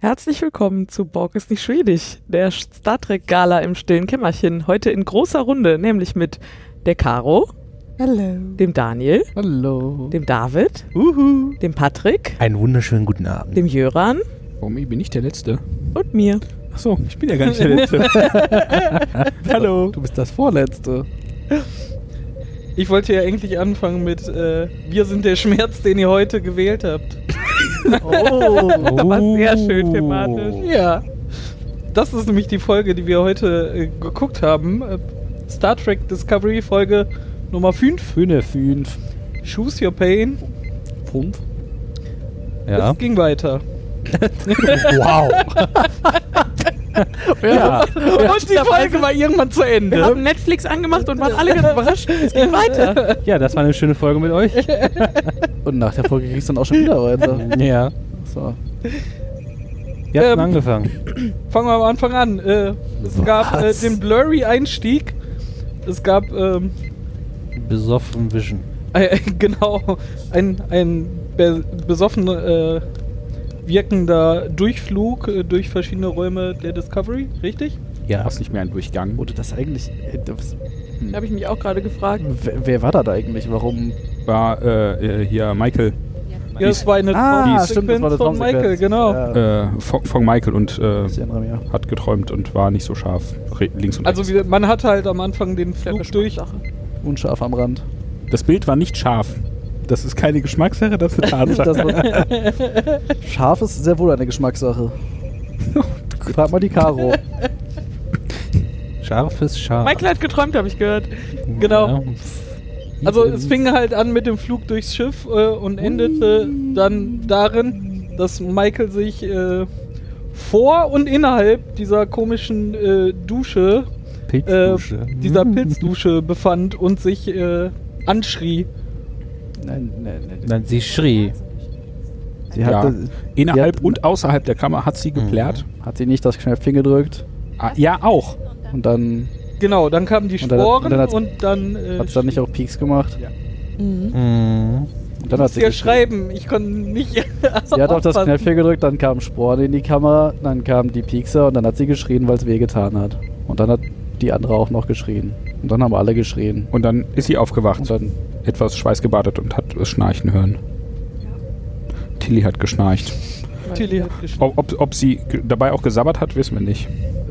Herzlich willkommen zu Borg ist nicht schwedisch, der Star Trek Gala im stillen Kämmerchen. Heute in großer Runde, nämlich mit der Caro, Hallo. dem Daniel, Hallo. dem David, Uhu. dem Patrick, Einen wunderschönen guten Abend. dem Jöran Warum bin ich der Letzte? und mir. Achso, ich bin ja gar nicht der Letzte. Hallo. Du bist das Vorletzte. Ich wollte ja eigentlich anfangen mit äh, Wir sind der Schmerz, den ihr heute gewählt habt. Oh, war sehr schön thematisch. Ja. Das ist nämlich die Folge, die wir heute äh, geguckt haben. Äh, Star Trek Discovery Folge Nummer 5. Fünf. Fünf. Choose Your Pain. Fünf. Es ging weiter. Wow. Ja. Und die Folge war irgendwann zu Wir Ende. haben Netflix angemacht und waren alle ganz überrascht. Es geht weiter. Ja, das war eine schöne Folge mit euch. Und nach der Folge kriegst du dann auch schon wieder weiter. ja. So. Ihr habt Ähm, angefangen. Fangen wir am Anfang an. Äh, es gab äh, den Blurry-Einstieg. Es gab ähm, Besoffen Vision. Äh, genau, ein, ein be besoffen wirkender Durchflug äh, durch verschiedene Räume der Discovery, richtig? Ja. War es nicht mehr ein Durchgang? Wurde das eigentlich. Äh, das, Da habe ich mich auch gerade gefragt. wer, wer war da da eigentlich? Warum? War äh, äh, hier Michael, Ja, es war eine Ah, stimmt, das war eine von Michael, genau. Ja. äh, von, von Michael und äh, hat geträumt und war nicht so scharf. Re links und Also rechts. wie, man hatte halt am Anfang den Flug durch. Unscharf am Rand. das Bild war nicht scharf. Das ist keine Geschmackssache, das ist eine Das Tatsache. scharf ist sehr wohl eine Geschmackssache. Frag mal die Caro. Scharfes Scharf. Michael hat geträumt, habe ich gehört. Genau. Ja. Also es fing halt an mit dem Flug durchs Schiff äh, und endete dann darin, dass Michael sich äh, vor und innerhalb dieser komischen äh, Dusche, äh, Pilzdusche. dieser Pilzdusche befand und sich äh, anschrie. Nein, nein, nein. Nein, sie schrie. Sie Ja. hatte, Innerhalb Ja. und außerhalb der Kammer hat sie geplärt. hat sie nicht das Knöpfchen gedrückt Ah, ja, auch. und dann Genau, dann kamen die Und dann hat- Sporen und dann hat's- und dann, äh, hat sie dann nicht auch Peaks gemacht. Mhm. Mhm. Und ich dann hat musste sie ja schreiben, ich konnte nicht. Sie hat auf das. Knöpfchen gedrückt, dann kamen Sporen in die Kamera, dann kamen die Piekser und dann hat sie geschrien, weil es wehgetan hat. Und dann hat die andere auch noch geschrien. Und dann haben alle geschrien. Und dann ist sie aufgewacht, Und dann, etwas schweißgebadet und hat es schnarchen hören. Tilly hat geschnarcht. Tilly hat geschrien. Ob, ob, sie dabei auch gesabbert hat, wissen wir nicht.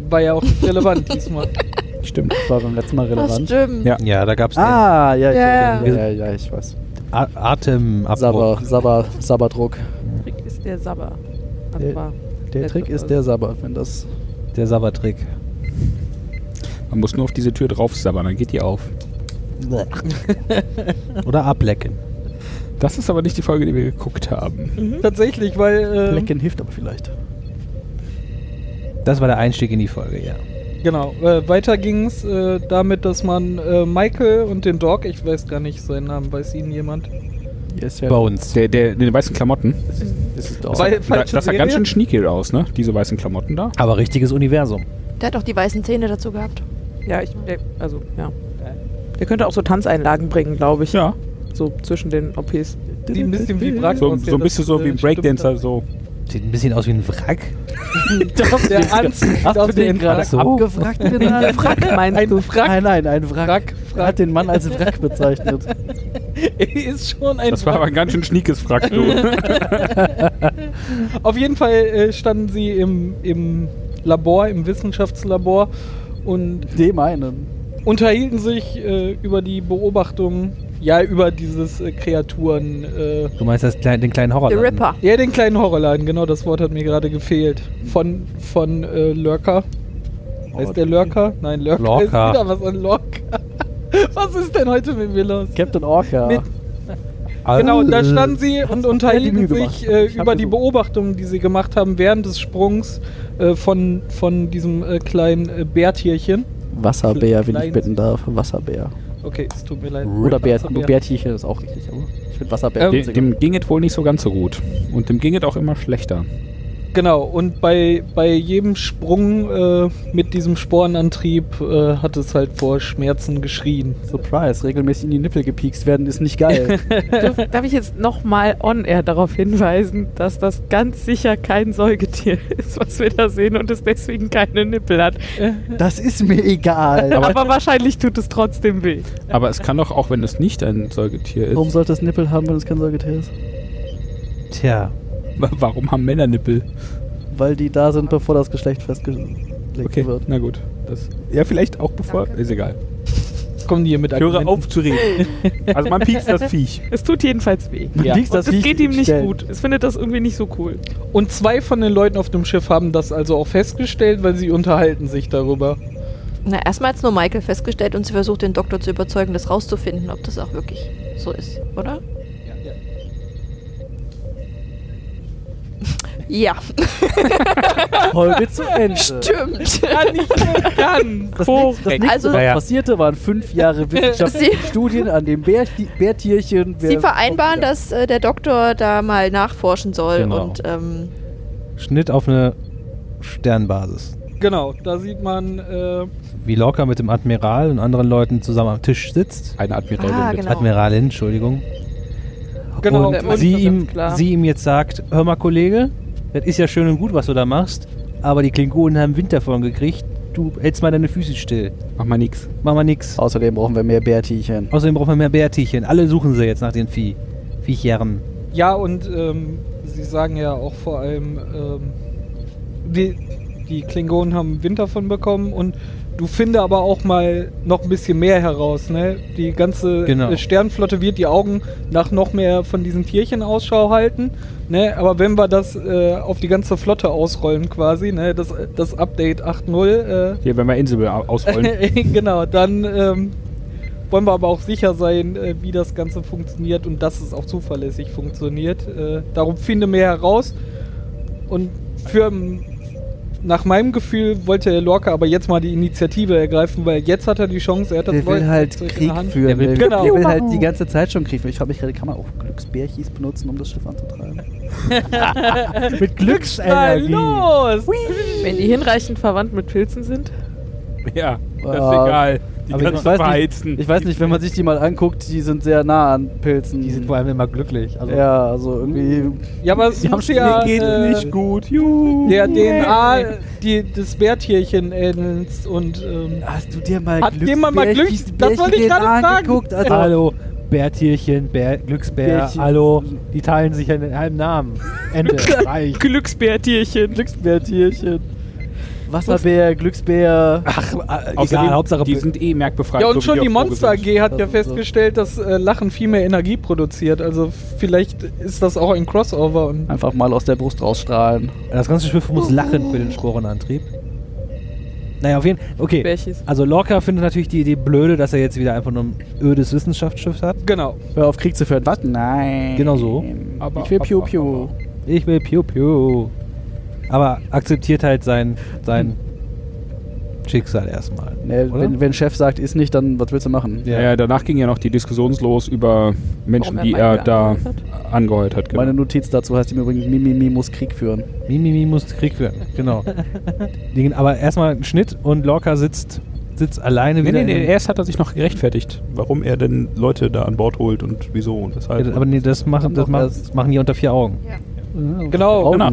War ja auch nicht relevant diesmal. Stimmt. das war beim letzten Mal Das relevant. stimmt. Ja. Ja, da gab es Ah, ja, Ja. ja, ja, ja, ich weiß. Atemabbruch. Sabber, Sabber, Sabberdruck. Trick ist der Sabber. Also Der- Der Trick ist der Sabber, wenn das. Der Sabbertrick. Man muss nur auf diese Tür drauf sabbern, dann geht die auf. Oder ablecken. Das ist aber nicht die Folge, die wir geguckt haben. Tatsächlich, weil. Äh, Lecken hilft aber vielleicht. Das war der Einstieg in die Folge, ja. Genau, äh, weiter ging es äh, damit, dass man äh, Michael und den Dog, ich weiß gar nicht seinen Namen, weiß ihn jemand? Ist ja. Bones. Der, der, in den weißen Klamotten. Das ist doch. Weil- Da, Falsche das sah ganz schön sneaky aus, ne? Diese weißen Klamotten da. Aber richtiges Universum. Der hat auch die weißen Zähne dazu gehabt. Ja, ich, der, also, ja. Der könnte auch so Tanzeinlagen bringen, glaube ich. Ja. So zwischen den OPs. Die ein bisschen wie Wrack So, so ein bisschen so wie ein Breakdancer, so. Sieht ein bisschen aus wie ein Wrack. Doch, der Anzug Hast aus du den gerade so? abgefragt? Der Frack meinst Ein du? Wrack. Nein, nein, ein Wrack. Wrack, Wrack. hat den Mann als Wrack bezeichnet. ist schon ein Das war aber ein ganz schön schniekes Frack, du. Auf jeden Fall äh, standen sie im, im Labor, im Wissenschaftslabor und Dem einen. Unterhielten sich äh, über die Beobachtung, ja, über dieses äh, Kreaturen. Äh, Du meinst das den kleinen Horror? The Ripper. ja, den kleinen Horrorladen, genau, das Wort hat mir gerade gefehlt. Von, von äh, Lurker. Heißt der Lurker? Nein, Lurker Lorca. ist wieder was an Lorca. was ist denn heute mit mir los? Captain Orca. Mit- Genau, da standen sie und unterhielten sich äh, über die. Beobachtungen, die sie gemacht haben während des Sprungs äh, von, von diesem äh, kleinen äh, Bärtierchen. Wasserbär, wenn ich bitten darf. Wasserbär. Okay, es tut mir leid. Oder Bär. Bärtierchen ist auch richtig. Aber ich finde Wasserbär Ähm, dem ging es wohl nicht so ganz so gut. Und dem ging es auch immer schlechter. Genau, und bei, bei jedem Sprung äh, mit diesem Sporenantrieb äh, hat es halt vor Schmerzen geschrien. Surprise, regelmäßig in die Nippel gepiekst werden ist nicht geil. Darf, darf ich jetzt nochmal on-air darauf hinweisen, dass das ganz sicher kein Säugetier ist, was wir da sehen und es deswegen keine Nippel hat. das ist mir egal. Aber, wahrscheinlich tut es trotzdem weh. Aber es kann doch auch, wenn es nicht ein Säugetier ist. Warum sollte es Nippel haben, wenn es kein Säugetier ist? Tja. Wa- Warum haben Männer Nippel? Weil die da sind, bevor das Geschlecht festgelegt Okay, wird. na gut. Das, ja, vielleicht auch bevor. Ist egal. Kommen die hier mit höre auf zu reden. Also man piekst das Viech. Es tut jedenfalls weh. Man Ja. piekst Und es Viech geht ihm nicht stellen. gut. Es findet das irgendwie nicht so cool. Und zwei von den Leuten auf dem Schiff haben das also auch festgestellt, weil sie unterhalten sich darüber. Na, erstmal hat nur Michael festgestellt und sie versucht, den Doktor zu überzeugen, das rauszufinden, ob das auch wirklich so ist, oder? Ja, Folge zu Ende. stimmt. Ja, nicht mehr ganz. Das, nächste, das nächste, Also- was Ja. passierte, waren fünf Jahre wissenschaftliche Studien an dem Bär, Bärtierchen. Sie vereinbaren, dass äh, der Doktor da mal nachforschen soll Genau. und ähm, Schnitt auf eine Sternbasis. Genau, da sieht man, äh, Wie Lorca mit dem Admiral und anderen Leuten zusammen am Tisch sitzt. Eine Admiralin. Ah, genau. Admiralin, Entschuldigung. Genau. und sie ihm, sie ihm jetzt sagt, hör mal Kollege, das ist ja schön und gut, was du da machst, aber die Klingonen haben Wind davon gekriegt, du hältst mal deine Füße still. Mach mal nix. Mach mal nix. Außerdem brauchen wir mehr Bärtierchen. Außerdem brauchen wir mehr Bärtierchen. Alle suchen sie jetzt nach den Vieh. Viechern. Ja, und ähm, sie sagen ja auch vor allem, ähm, die, die Klingonen haben Wind davon bekommen und du finde aber auch mal noch ein bisschen mehr heraus. Ne? Die ganze Genau. Sternflotte wird die Augen nach noch mehr von diesen Tierchen Ausschau halten. Ne? Aber wenn wir das äh, auf die ganze Flotte ausrollen quasi, ne? das, das Update 8.0, äh, Hier, wenn wir Insel au- ausrollen. genau, dann ähm, wollen wir aber auch sicher sein, äh, wie das Ganze funktioniert und dass es auch zuverlässig funktioniert. Äh, darum finde mehr heraus. Und für ähm, nach meinem Gefühl wollte der Lorca aber jetzt mal die Initiative ergreifen, weil jetzt hat er die Chance, er hat das Der will halt Krieg führen. Der will Genau. der will halt die ganze Zeit schon Krieg führen. Ich frage mich gerade, kann man auch Glücksbärchis benutzen, um das Schiff anzutreiben? Mit Na los! Wenn die hinreichend verwandt mit Pilzen sind. ja, das ist egal. Die aber kannst ich weiß, verheizen. nicht, ich weiß nicht, wenn man sich die mal anguckt, die sind sehr nah an Pilzen. Die sind vor allem immer glücklich. Also ja, also irgendwie. Ja, aber es Die haben muss schon- ja geht äh, nicht gut. Juhu. der DNA die, des Bärtierchen ähnelst und ähm, Hast du dir mal Hat jemand mal Glücks- das wollte ich gerade fragen. angeguckt? Also, Hallo, Bärtierchen, Bär, Glücksbär, Bärchen. hallo, die teilen sich einen halben Namen. Ende. Reich. Glücksbärtierchen. Glücksbärtierchen. Wasserbär, Glücksbär. Ach, äh, egal, Hauptsache die sind eh merkbefreit. Ja, und so schon die Monster. AG hat Das ja so. festgestellt, dass äh, Lachen viel mehr Energie produziert. Also vielleicht ist das auch ein Crossover. Und Einfach mal aus der Brust rausstrahlen. Das ganze Schiff muss lachen für den Sporenantrieb. Naja, auf jeden Fall. Okay. Bärchis. Also Lorca findet natürlich die Idee blöde, dass er jetzt wieder einfach nur ein ödes Wissenschaftsschiff hat. genau. Hör auf Krieg zu führen. Was? Nein. Genau so. Aber- ich will Piu Piu. Ich will Piu Piu. Aber akzeptiert halt sein, sein Schicksal erstmal. Ne, oder? wenn, wenn Chef sagt, ist nicht, dann was willst du machen? Ja. Ja. ja, danach ging ja noch die Diskussion los über Menschen, Warum er die er da angeheuert angeheuert hat. Genau. Meine Notiz dazu heißt im Übrigen, Mimimi muss Krieg führen. Mimimi muss Krieg führen. Genau. Aber erstmal ein Schnitt und Lorca sitzt, sitzt alleine Nee, wieder. nee, nee, erst hat er sich noch gerechtfertigt, warum er denn Leute da an Bord holt und wieso und weshalb. Ja, aber nee, das machen, das das- machen die unter vier Augen. Genau. Augen. Genau.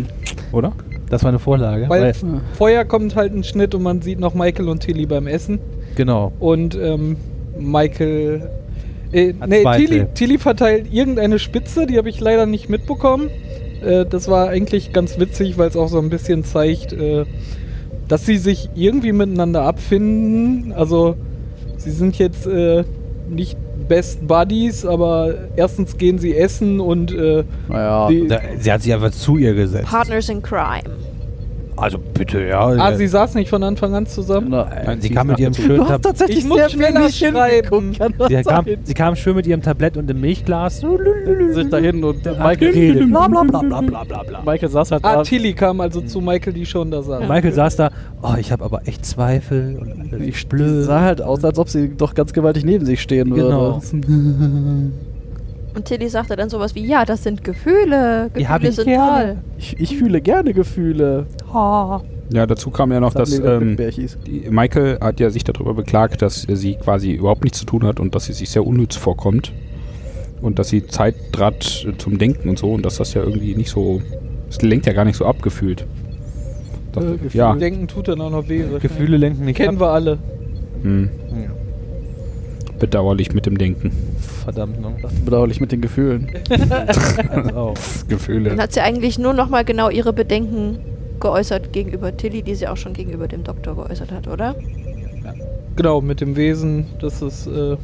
Oder? Das war eine Vorlage. Weil Weil, vorher kommt halt ein Schnitt und man sieht noch Michael und Tilly beim Essen. genau. Und ähm, Michael. Äh, nee. Tilly, Tilly verteilt irgendeine Spitze, die habe ich leider nicht mitbekommen. Äh, das war eigentlich ganz witzig, weil es auch so ein bisschen zeigt, äh, dass sie sich irgendwie miteinander abfinden. Also, sie sind jetzt äh, nicht Best Buddies, aber erstens gehen sie essen und äh, Naja. die, Da, sie hat sich einfach zu ihr gesetzt. Partners in Crime. Also bitte, ja. ah, sie saßen nicht von Anfang an zusammen. Nein. sie kam mit ihrem schönen hast Tab tatsächlich Ich muss sehr schneller schreiben. sie, kam, sie kam schön mit ihrem Tablett und dem Milchglas. sich dahin und Hat Michael geredet. Bla bla bla bla bla bla. Michael saß halt Ah, da. Tilly kam also zu Michael, die schon da saß. Michael saß da, oh, ich habe aber echt Zweifel und alles Ich blöd. sah halt aus, als ob sie doch ganz gewaltig neben sich stehen Genau. würde. Und Tilly sagte dann sowas wie, ja, das sind Gefühle. Gefühle ich sind gerne. toll. Ich, ich fühle gerne Gefühle. Ha. Ja, dazu kam ja noch, dass Leo mit ähm, Michael hat ja sich darüber beklagt, dass sie quasi überhaupt nichts zu tun hat und dass sie sich sehr unnütz vorkommt. Und dass sie Zeit hat zum Denken und so und dass das ja irgendwie nicht so. Es lenkt ja gar nicht so abgefühlt. Dachte, Äh, Gefühl. ja. Denken tut dann auch noch weh. Gefühle lenken nicht Kennen wir alle. Hm, Ja. bedauerlich mit dem Denken. Verdammt, ne? Bedauerlich mit den Gefühlen. Also auch. Gefühle. Dann hat sie eigentlich nur noch mal genau ihre Bedenken geäußert gegenüber Tilly, die sie auch schon gegenüber dem Doktor geäußert hat, oder? Genau, mit dem Wesen, dass es äh,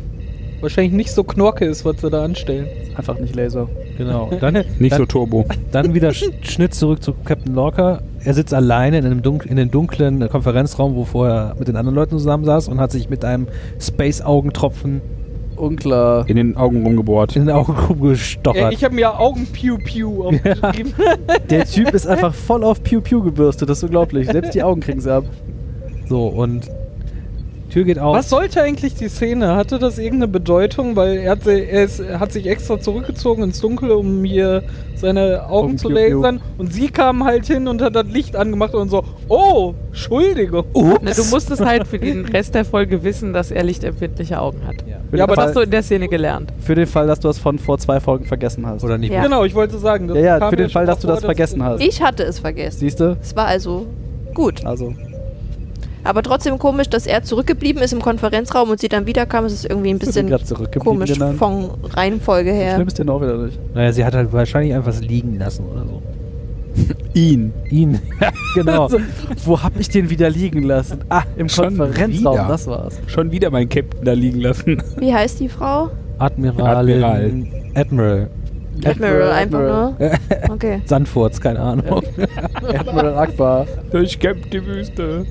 wahrscheinlich nicht so knorke ist, was sie da anstellen. Einfach nicht Laser. Genau. Dann, Nicht dann, so Turbo. Dann wieder Sch- Schnitt zurück zu Captain Lorca. Er sitzt alleine in einem Dunk in den dunklen Konferenzraum, wo vorher mit den anderen Leuten zusammen saß und hat sich mit einem Space-Augentropfen Unklar. In den Augen rumgebohrt. in den Augengrube Ja, gestochert. ich habe mir Augen Piu Piu aufgeschrieben. Der Typ ist einfach voll auf Pew Pew gebürstet. Das ist unglaublich. Selbst die Augen kriegen sie ab. so, und Tür geht auf. Was sollte eigentlich die Szene? Hatte das irgendeine Bedeutung? Weil er hat, sie- er ist, er hat sich extra zurückgezogen ins Dunkel, um hier seine Augen Um zu Piu Piu. lasern. Und sie kam halt hin und hat das Licht angemacht und so, oh, Entschuldigung. Na, du musstest halt für den Rest der Folge wissen, dass er lichtempfindliche Augen hat. Ja, den aber Das hast du in der Szene gelernt. für den Fall, dass du es von vor zwei Folgen vergessen hast. Oder nicht? Ja. Genau, ich wollte sagen. das Ja, ja, für den Fall, dass du das vergessen hast. Ich hatte es vergessen. Siehst du? Es war also gut. Also, Aber trotzdem komisch, dass er zurückgeblieben ist im Konferenzraum und sie dann wiederkam. Es ist irgendwie ein bisschen komisch genannt. von Reihenfolge her. Schlimm ist den auch wieder nicht. Naja, sie hat halt wahrscheinlich einfach was liegen lassen oder so. Ihn. Ihn. genau. Also, wo hab ich den wieder liegen lassen? Ah, im Schon Konferenzraum, wieder? das war's. Schon wieder mein Captain da liegen lassen. Wie heißt die Frau? Admiral. Admiral. Admiral. Admiral, einfach Admiral. nur. Okay. Sandfurz, keine Ahnung. Admiral Akbar. Ich kämpfe die Wüste.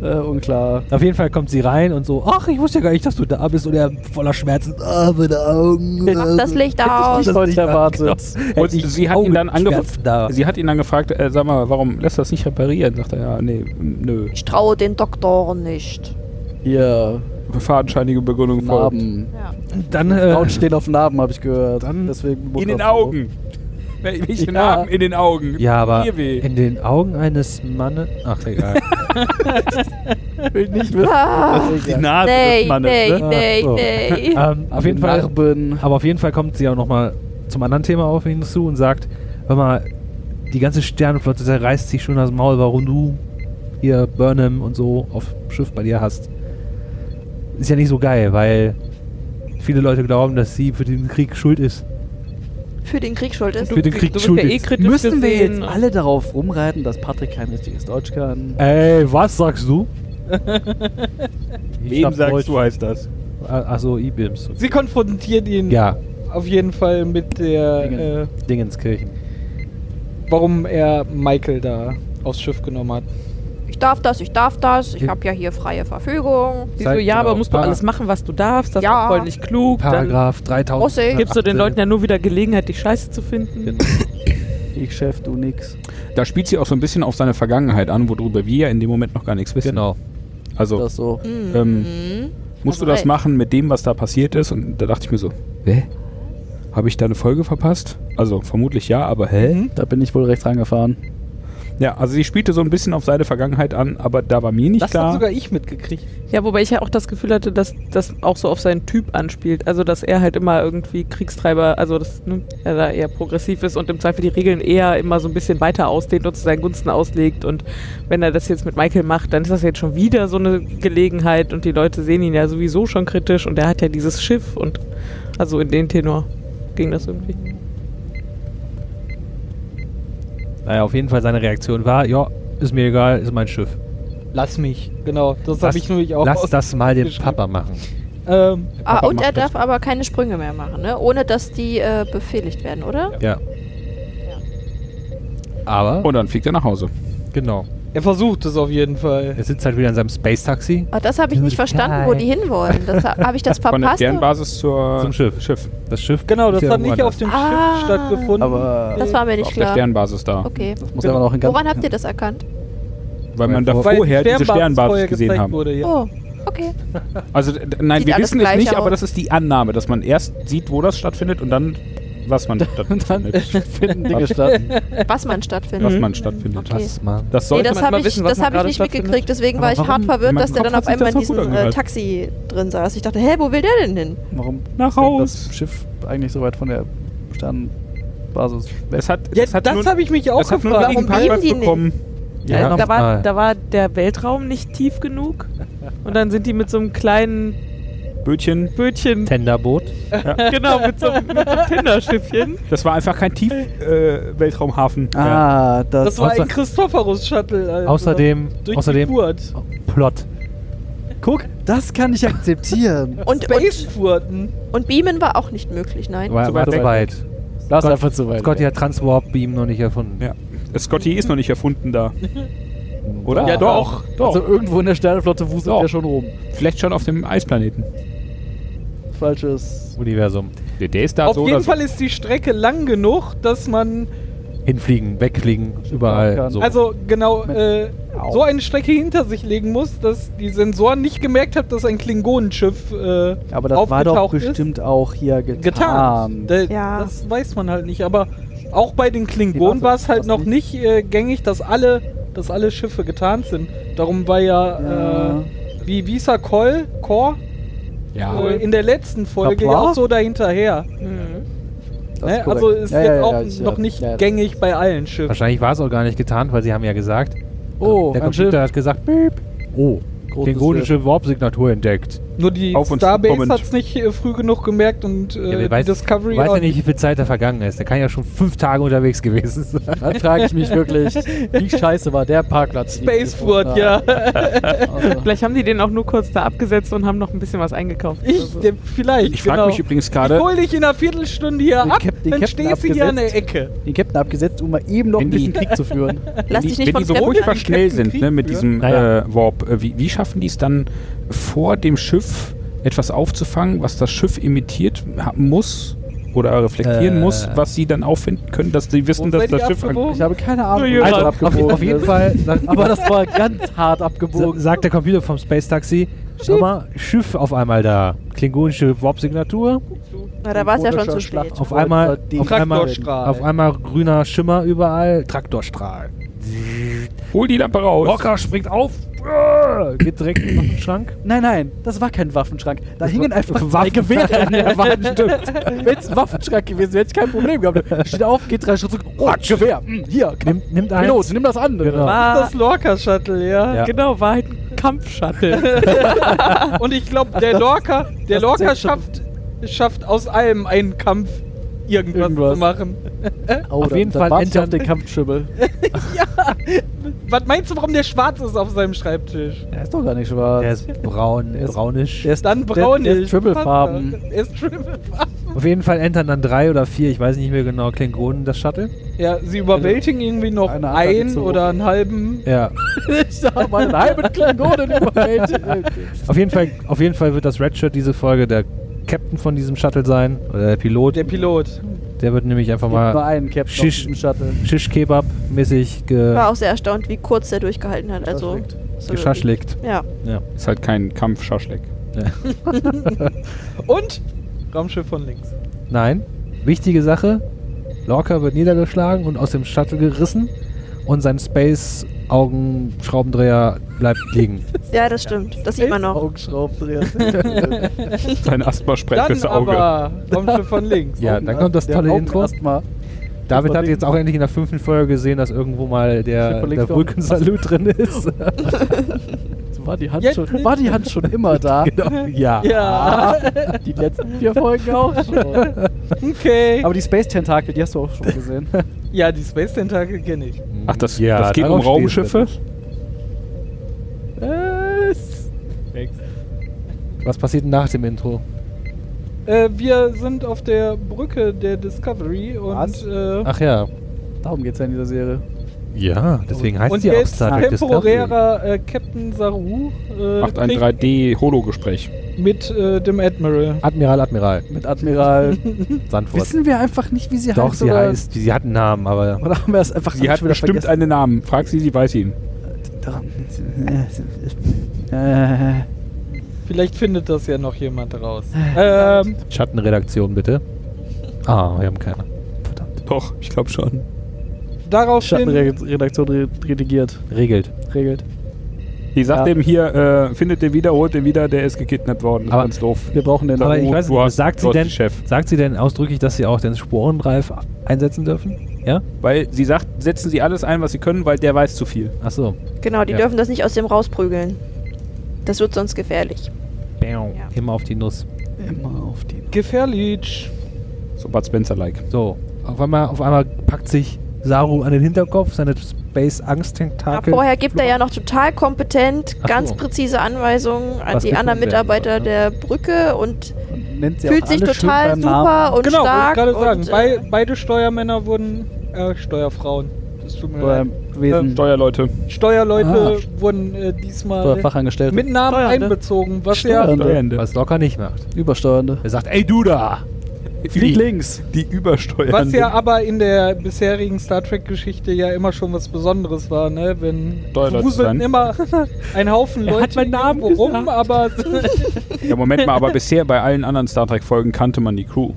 Äh, unklar. Auf jeden Fall kommt sie rein und so, ach, ich wusste ja gar nicht, dass du da bist. Und er voller Schmerzen, ah, meine Augen. Mach das Licht aus. Ich heute erwartet. Hätte Und ich sie hat ihn dann da. Sie hat ihn dann gefragt, äh, sag mal, warum lässt das nicht reparieren? Sagt er, ja, nee, nö. Ich traue den Doktoren nicht. Hier, Fadenscheinige Begründung folgt. Narben. Ja. Dann, äh, Frauen stehen auf Narben, habe ich gehört. Dann- Deswegen muss In den das. Augen. Welche Ja. Narben in den Augen? ja, aber Mir weh. in den Augen eines Mannes, ach, egal. Will ich nicht wissen. Ah, Die Nase nee, des Mannes, nee, ne? nee, Ach so. nee. ähm, auf jeden Fall, Narben. aber auf jeden Fall kommt sie auch nochmal zum anderen Thema auf ihn zu und sagt, hör mal, die ganze Sternenflotte zerreißt sich schon das Maul, warum du hier Burnham und so auf dem Schiff bei dir hast. Ist ja nicht so geil, weil viele Leute glauben, dass sie für den Krieg schuld ist. Für den Krieg schuld ist. Für den Krieg du bist schuld ja eh ist. kritisch Müssen wir jetzt alle darauf rumreiten, dass Patrick kein richtiges Deutsch kann? Ey, was sagst du? Wem sagst du, heißt das? Achso, Ibims. Sie konfrontiert ihn Ja, auf jeden Fall mit der, Dingen. äh, Dingenskirchen. warum er Michael da aufs Schiff genommen hat. Ich darf das, ich darf das. Ich habe ja hier freie Verfügung. Sie so, ja, aber musst du alles machen, was du darfst. Das Ja. ist voll nicht klug. Paragraph 3000. Ossi. gibst du den Leuten ja nur wieder Gelegenheit, dich scheiße zu finden. Ich Chef, du nix. Da spielt sie auch so ein bisschen auf seine Vergangenheit an, worüber wir ja in dem Moment noch gar nichts wissen. Genau. Also Das so. Mhm. Ähm, musst du Also das recht. machen mit dem, was da passiert ist? Und da dachte ich mir so, hä? Habe ich da eine Folge verpasst? Also vermutlich ja, aber hä? Da bin ich wohl rechts rangefahren. Ja, also sie spielte so ein bisschen auf seine Vergangenheit an, aber da war mir nicht Das hat klar. sogar ich mitgekriegt. Ja, wobei ich ja auch das Gefühl hatte, dass das auch so auf seinen Typ anspielt. Also, dass er halt immer irgendwie Kriegstreiber, also dass ne, er da eher progressiv ist und im Zweifel die Regeln eher immer so ein bisschen weiter ausdehnt und zu seinen Gunsten auslegt. Und wenn er das jetzt mit Michael macht, dann ist das jetzt schon wieder so eine Gelegenheit und die Leute sehen ihn ja sowieso schon kritisch und er hat ja dieses Schiff und also in den Tenor ging das irgendwie. Naja, auf jeden Fall seine Reaktion war, ja, ist mir egal, ist mein Schiff. Lass mich. Genau, das Lass- habe ich nämlich auch Lass das mal dem geschrieben. Papa machen. Ähm, Ah, und er macht das. darf aber keine Sprünge mehr machen, ne? Ohne dass die äh, befehligt werden, oder? Ja. Aber, Und dann fliegt er nach Hause. genau. Er versucht es auf jeden Fall. Er sitzt halt wieder in seinem Space-Taxi Ah, das habe ich nicht verstanden, wo die hinwollen. Das ha- habe ich das Von der verpasst? Sternbasis zur zum Schiff. Schiff. Das Schiff Genau, das hat nicht auf dem Ah. Schiff stattgefunden. Aber Das war mir nicht Auf der klar. Sternbasis da. Okay. das muss immer noch in Woran habt ihr das erkannt? Weil man da vorher diese Sternbasis gesehen haben. Wurde, ja. Oh, okay. Also nein, Sieht wir wissen es nicht, aus. aber das ist die Annahme, dass man erst sieht, wo das stattfindet und dann, was man stattfindet. finden Dinge statt. Was man stattfindet. was man stattfindet. Okay. Das mal. Das Nee, sollte das man habe mal ich, wissen, was das man hab ich nicht mitgekriegt, deswegen Aber war ich hart verwirrt, dass der dann auf einmal in das diesem äh. Taxi drin saß. Ich dachte, hä, wo will der denn hin? Warum Nach Haus. das Schiff eigentlich so weit von der Sternbasis weg? Es hat, Ja, es hat das habe ich mich auch gefragt. Warum Parkplatz die bekommen. Ja, da, war, da war der Weltraum nicht tief genug. Und dann sind die mit so einem kleinen Bötchen. Bötchen, Tenderboot. genau, mit so, mit so einem Tinderschiffchen. Das war einfach kein Tief-Weltraumhafen. Ah, das, Das war ein Christophorus-Shuttle. Alter. Außerdem, Durch außerdem die Furt. Plot. Guck, das kann ich akzeptieren. Und, Space-Furten. und, und Beamen war auch nicht möglich, nein. War, Zu weit zu weit. Das ist einfach zu weit. Scotty hat Transwarp Beam noch nicht erfunden. Ja. Scotty ist noch nicht erfunden da. Oder? Ja, doch. doch. Also irgendwo in der Sternenflotte wuselt der schon rum. Vielleicht schon auf dem Eisplaneten. Falsches. Universum. Der, der ist da Auf so jeden oder so. Fall ist die Strecke lang genug, dass man, Hinfliegen, wegfliegen, überall. So. also genau, äh, so eine Strecke hinter sich legen muss, dass die Sensoren nicht gemerkt haben, dass ein Klingonenschiff äh, Aber das war doch aufgetaucht ist. bestimmt auch hier getan. getarnt. Da- Ja. Das weiß man halt nicht. Aber auch bei den Klingonen war es halt was noch nicht äh, gängig, dass alle, dass alle Schiffe getarnt sind. Darum war ja, Ja. Äh, wie wie er, Kol, Kor, Ja. äh, in der letzten Folge ja auch so dahinterher. Das Ne? Also ist Ja, jetzt ja, auch noch ja, nicht ja. gängig bei allen Schiffen. Wahrscheinlich war es auch gar nicht getan, weil sie haben ja gesagt, Oh, der Computer Schiff. hat gesagt, Piep. oh, Großes klingonische Warp-Signatur entdeckt. Nur die Auf uns Starbase hat es nicht äh, früh genug gemerkt und äh, Ja, weiß, Discovery weiß ja nicht, wie viel Zeit da vergangen ist. Der kann ja schon fünf Tage unterwegs gewesen sein. Dann frage ich mich wirklich, wie scheiße war der Parkplatz? gefunden ja. Also, Vielleicht haben die den auch nur kurz da abgesetzt und haben noch ein bisschen was eingekauft. Ich, oder so. der, vielleicht, Ich frage genau. mich übrigens Ich gerade, hol dich in einer Viertelstunde hier Den ab, Cap- den dann Captain stehst du hier an der abgesetzt. Ecke. den Captain abgesetzt, um mal eben noch Wenn ein bisschen die- Krieg zu führen. Lass wenn dich die, nicht wenn von die so furchtbar schnell sind ne, mit diesem äh, Warp, äh, wie, wie schaffen die es dann vor dem Schiff etwas aufzufangen, was das Schiff imitiert ha- muss oder reflektieren Äh. muss, was sie dann auffinden können, dass sie wissen, Wo dass das Schiff... abgebogen? Ich habe keine Ahnung, Ja, Also, auf, abgebogen auf jeden ist. Fall Aber das war ganz hart abgebogen. sagt der Computer vom Space Taxi, schau mal, Schiff auf einmal da. Klingonische Warp-Signatur. Na, da war es ja schon zu spät. Schlacht- Auf einmal, auf einmal, Traktorstrahl. auf einmal grüner Schimmer überall. Traktorstrahl. Hol die Lampe raus. Locker springt auf. Geht direkt in den Schrank. Nein, nein, das war kein Waffenschrank. Da Das hingen einfach zwei Waffen- Gewehre an der Wand. Stimmt. Wenn es ein Waffenschrank gewesen wäre, hätte ich kein Problem gehabt. Steht auf, geht drei Schritte zurück. Oh, Gewehr. Hm, hier, nimm, Nimmt, nimmt eins. Pilot, nimm das andere. Genau. War, Das Lorca-Shuttle, ja. Ja. Genau, war halt ein Kampfshuttle. Und ich glaube, der Lorca, der Lorca schafft, schafft aus allem einen Kampf irgendwas, Irgendwas. zu machen. Oh, Auf jeden Fall entern- den Kampfschimmel. Was meinst du, warum der schwarz ist auf seinem Schreibtisch? Der ist doch gar nicht schwarz. Der ist braun, Der ist- braunisch. der ist Dann der- braun Der ist Triple-Farben. Er ist Triple-Farben. Auf jeden Fall entern dann drei oder vier, ich weiß nicht mehr genau, Klingonen das Shuttle. Ja, sie überwältigen irgendwie noch Eine einen oder einen halben. Ja. Ich habe meinen halben Klingonen überwältigt. Auf jeden Fall, auf jeden Fall wird das Redshirt diese Folge der Captain von diesem Shuttle sein. Oder der Pilot. Der Pilot. Der wird nämlich einfach mal einen Captain Shish-. Shish-Kebab-mäßig ge War auch sehr erstaunt, wie kurz der durchgehalten hat. Also, so geschaschlickt. Ja. Ja. Ist halt kein Kampfschaschleck. Und Raumschiff von links. Nein, wichtige Sache. Lorca wird niedergeschlagen und aus dem Shuttle gerissen und sein Space-Augenschraubendreher bleibt liegen. ja, das stimmt. Das sieht man noch. Augenschraubendreher. Sein Asthma-Spray Dann fürs Auge. aber Raumschiff von links. Ja, dann kommt das Der tolle Intro. Augenasthma. David hat jetzt auch endlich in der fünften Folge gesehen, dass irgendwo mal der, der kommt. Vulcan-Salut drin ist. War die, Hand Ja, schon, war die Hand schon immer da? genau. Ja. Ja, Die letzten vier Folgen auch schon. okay. Aber die Space Tentakel, die hast du auch schon gesehen. Ja, die Space Tentakel kenne ich. Ach, das, Ja, das geht um Raumschiffe? Was? Was passiert denn nach dem Intro? Äh, wir sind auf der Brücke der Discovery Was? und, äh, Ach ja. Darum geht's ja in dieser Serie. Ja, deswegen heißt und sie auch jetzt Star Trek Discovery. temporärer äh, Captain Saru äh, Macht ein kriegt 3D-Holo-Gespräch. mit äh, dem Admiral. Admiral, Admiral. Mit Admiral. Sandford. Wissen wir einfach nicht, wie sie Doch, heißt? sie oder? heißt. Sie hat einen Namen, aber. Oder haben wir es einfach Sie hat bestimmt vergessen? einen Namen. Frag sie, sie weiß ihn. Äh, Vielleicht findet das ja noch jemand raus. ähm, Schattenredaktion bitte. Ah, wir haben keine. Verdammt. Doch, ich glaube schon. Daraufhin. Schattenredaktion re redigiert, Regelt. regelt. Die sagt Ja. dem hier, äh, findet den wieder, holt den wieder, der ist gekidnappt worden. Das Aber- ganz doof. Wir brauchen den. Aber ich weiß nicht, sagt sie, denn, den Chef. sagt sie denn ausdrücklich, dass sie auch den Sporenreif einsetzen dürfen? Ja? Weil sie sagt, setzen sie alles ein, was sie können, weil der weiß zu viel. Ach so. Genau, die Ja. dürfen das nicht aus dem rausprügeln. Das wird sonst gefährlich. Bäm. Immer auf die Nuss. immer auf die. Gefährlich. So Bud Spencer-like. So, auf einmal, auf einmal packt sich Saru an den Hinterkopf, seine Space Ja, Angst-Tentakel. vorher gibt er ja noch total kompetent Ach ganz so. präzise Anweisungen an Was die anderen Mitarbeiter sollen, der Brücke und Und nennt sie fühlt sich total super und genau, wollte ich stark. gerade sagen. und, Bei, äh, beide Steuermänner wurden. Äh, Steuerfrauen. Das tut mir Oder leid. Wesen. Steuerleute. Steuerleute Ah. wurden äh, diesmal mit Namen Steuernde. einbezogen, was ja. Steuernde. Steuernde. Was locker nicht macht. Übersteuernde. Er sagt, ey du da! Flieg links. Die Übersteuernde. Was ja aber in der bisherigen Star Trek-Geschichte ja immer schon was Besonderes war, ne? Wenn wuseln immer ein Haufen Er Leute hat meinen Namen rum, gesagt. aber Ja, Moment mal, aber bisher bei allen anderen Star Trek-Folgen kannte man die Crew.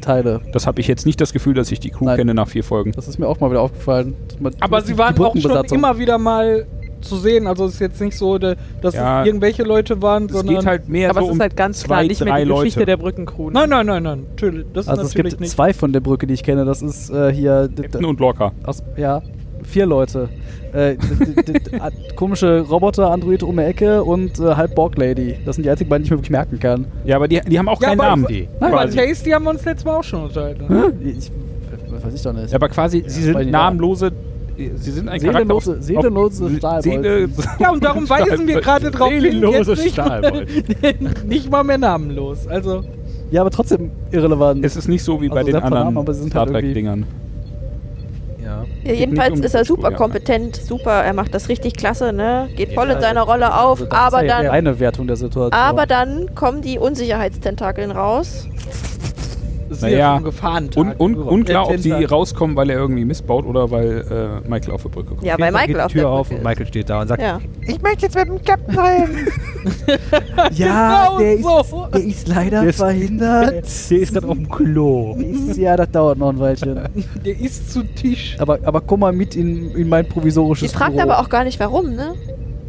Teile. Das habe ich jetzt nicht das Gefühl, dass ich die Crew Nein. kenne nach vier Folgen. Das ist mir auch mal wieder aufgefallen. Man- aber die sie waren auch schon immer wieder mal zu sehen. Also es ist jetzt nicht so, dass Ja. es irgendwelche Leute waren, Es sondern geht halt mehr Aber so es ist um halt ganz klar zwei, nicht mehr die Geschichte Leute. der Brückencrew. Nein, nein, nein, nein. Natürlich, das Also ist es gibt nicht. zwei von der Brücke, die ich kenne. Das ist äh, hier d- und Lorca. aus, ja vier Leute. Äh, komische Roboter, Android um die Ecke und äh, halb Borg Lady. Das sind die einzigen beiden, die ich mir wirklich merken kann. Ja, aber die, die haben auch Ja, keinen Namen. Die. Aber quasi. Tasty haben wir uns letztes Mal auch schon unterhalten. Ich, weiß ich doch nicht. Ja, aber quasi, sie sind namenlose. Sie sind ein Charakter. Seelenlose- auf- seelenlose auf- Stahlbolzen. Seele, Ja, und darum weisen wir gerade drauf hin, Seelenlose jetzt nicht mal, nicht mal mehr namenlos. Also, ja, aber trotzdem irrelevant. es ist nicht so wie bei Also den Namen, anderen aber sie sind Star halt Trek-Dingern. Ja. Ja, jedenfalls um ist er super ja. kompetent, super, er macht das richtig klasse, ne? Geht voll in Ja, seiner Rolle auf, Also das aber ist ja dann eine Wertung der Situation. aber dann kommen die Unsicherheitstentakeln raus. Ist Naja, ja schon gefahren. Un, un, unklar, ob Der sie Tentakel. rauskommen, weil er irgendwie missbaut oder weil äh, Michael auf der Brücke kommt. Ja, weil Michael geht auf die Tür der auf und ist. Michael steht da und sagt, Ja. ich möchte jetzt mit dem Captain rein. ja, der ist, Genau so. der ist leider Der ist- verhindert. Der ist gerade auf dem Klo. Ist- ja, das dauert noch ein Weilchen. Der ist zu Tisch. Aber, aber komm mal mit in, in mein Die provisorisches fragt Büro. aber auch gar nicht warum, ne?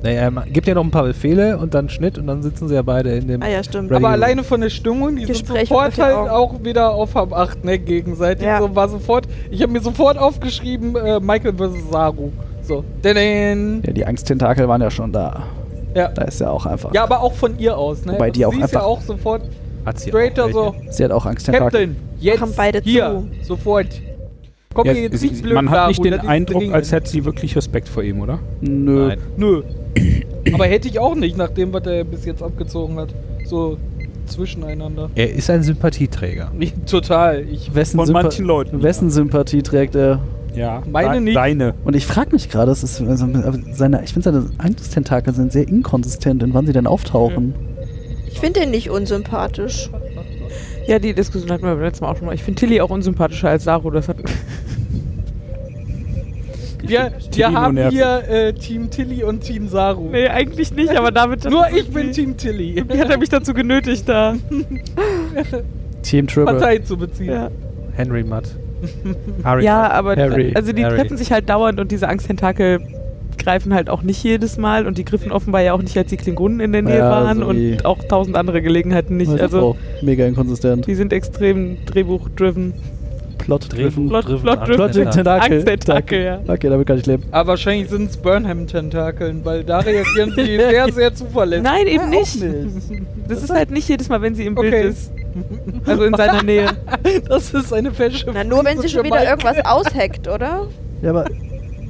Naja, er gibt ja noch ein paar Befehle und dann Schnitt und dann sitzen sie ja beide in dem. Ah ja, stimmt. Ready Aber alleine von der Stimmung, die sind Gespräch sofort mit den halt Augen. auch wieder auf Hab 8, ne, gegenseitig. Ja. So war sofort, ich habe mir sofort aufgeschrieben, äh, Michael vs. Saru. So, denn, Ja, die Angsttentakel waren ja schon da. ja. Da ist ja auch einfach. Ja, aber auch von ihr aus, ne? Wobei die auch sie ist ja einfach- auch sofort Hat sie straighter auch so, Sie hat auch Angsttentakel. Captain, jetzt, Machen beide hier, sofort. Komm Ja, jetzt nicht blöd man hat nicht den Eindruck, dringend. als hätte sie wirklich Respekt vor ihm, oder? Nö. Nein. Nö. aber hätte ich auch nicht, nach dem, was er bis jetzt abgezogen hat. So zwischeneinander. Er ist ein Sympathieträger. Total. Ich Wessen, Von Sympa manchen Leuten, Wessen Sympathie trägt er? Ja. Meine nicht. Deine. Und ich frage mich gerade, das ist also, seine, ich finde seine Angsttentakel sind sehr inkonsistent, in wann sie denn auftauchen. Ich finde ihn nicht unsympathisch. Ja, die Diskussion hatten wir beim letzten Mal auch schon mal. Ich finde Tilly auch unsympathischer als Saru. Das hat Wir, wir haben nervig. hier äh, Team Tilly und Team Saru. nee, eigentlich nicht, aber David hat Nur ich bin Team Tilly. Wie hat er mich dazu genötigt, da? Team Triple. Partei zu beziehen. Ja, Henry. Harry ja aber Harry. also die Harry. treffen sich halt dauernd und diese Angsttentakel greifen halt auch nicht jedes Mal und die griffen offenbar ja auch nicht, als die Klingonen in der Nähe Ja, waren so wie- und auch tausend andere Gelegenheiten nicht. Das ist Also auch mega inkonsistent. die sind extrem Drehbuch-driven. Plot-driven. Plot- Driven Plot-driven. Angst- Plot-Tentakel. Angsttentakel, ja. Okay, damit kann ich leben. Aber wahrscheinlich sind es Burnham-Tentakeln, weil da reagieren sie sehr, sehr zuverlässig. Nein, eben nicht. nicht. Das ist halt nicht jedes Mal, wenn sie im Bild ist. Also in seiner Nähe. Das ist eine fesche Na, nur wenn sie schon wieder irgendwas aushackt, oder? Ja, aber.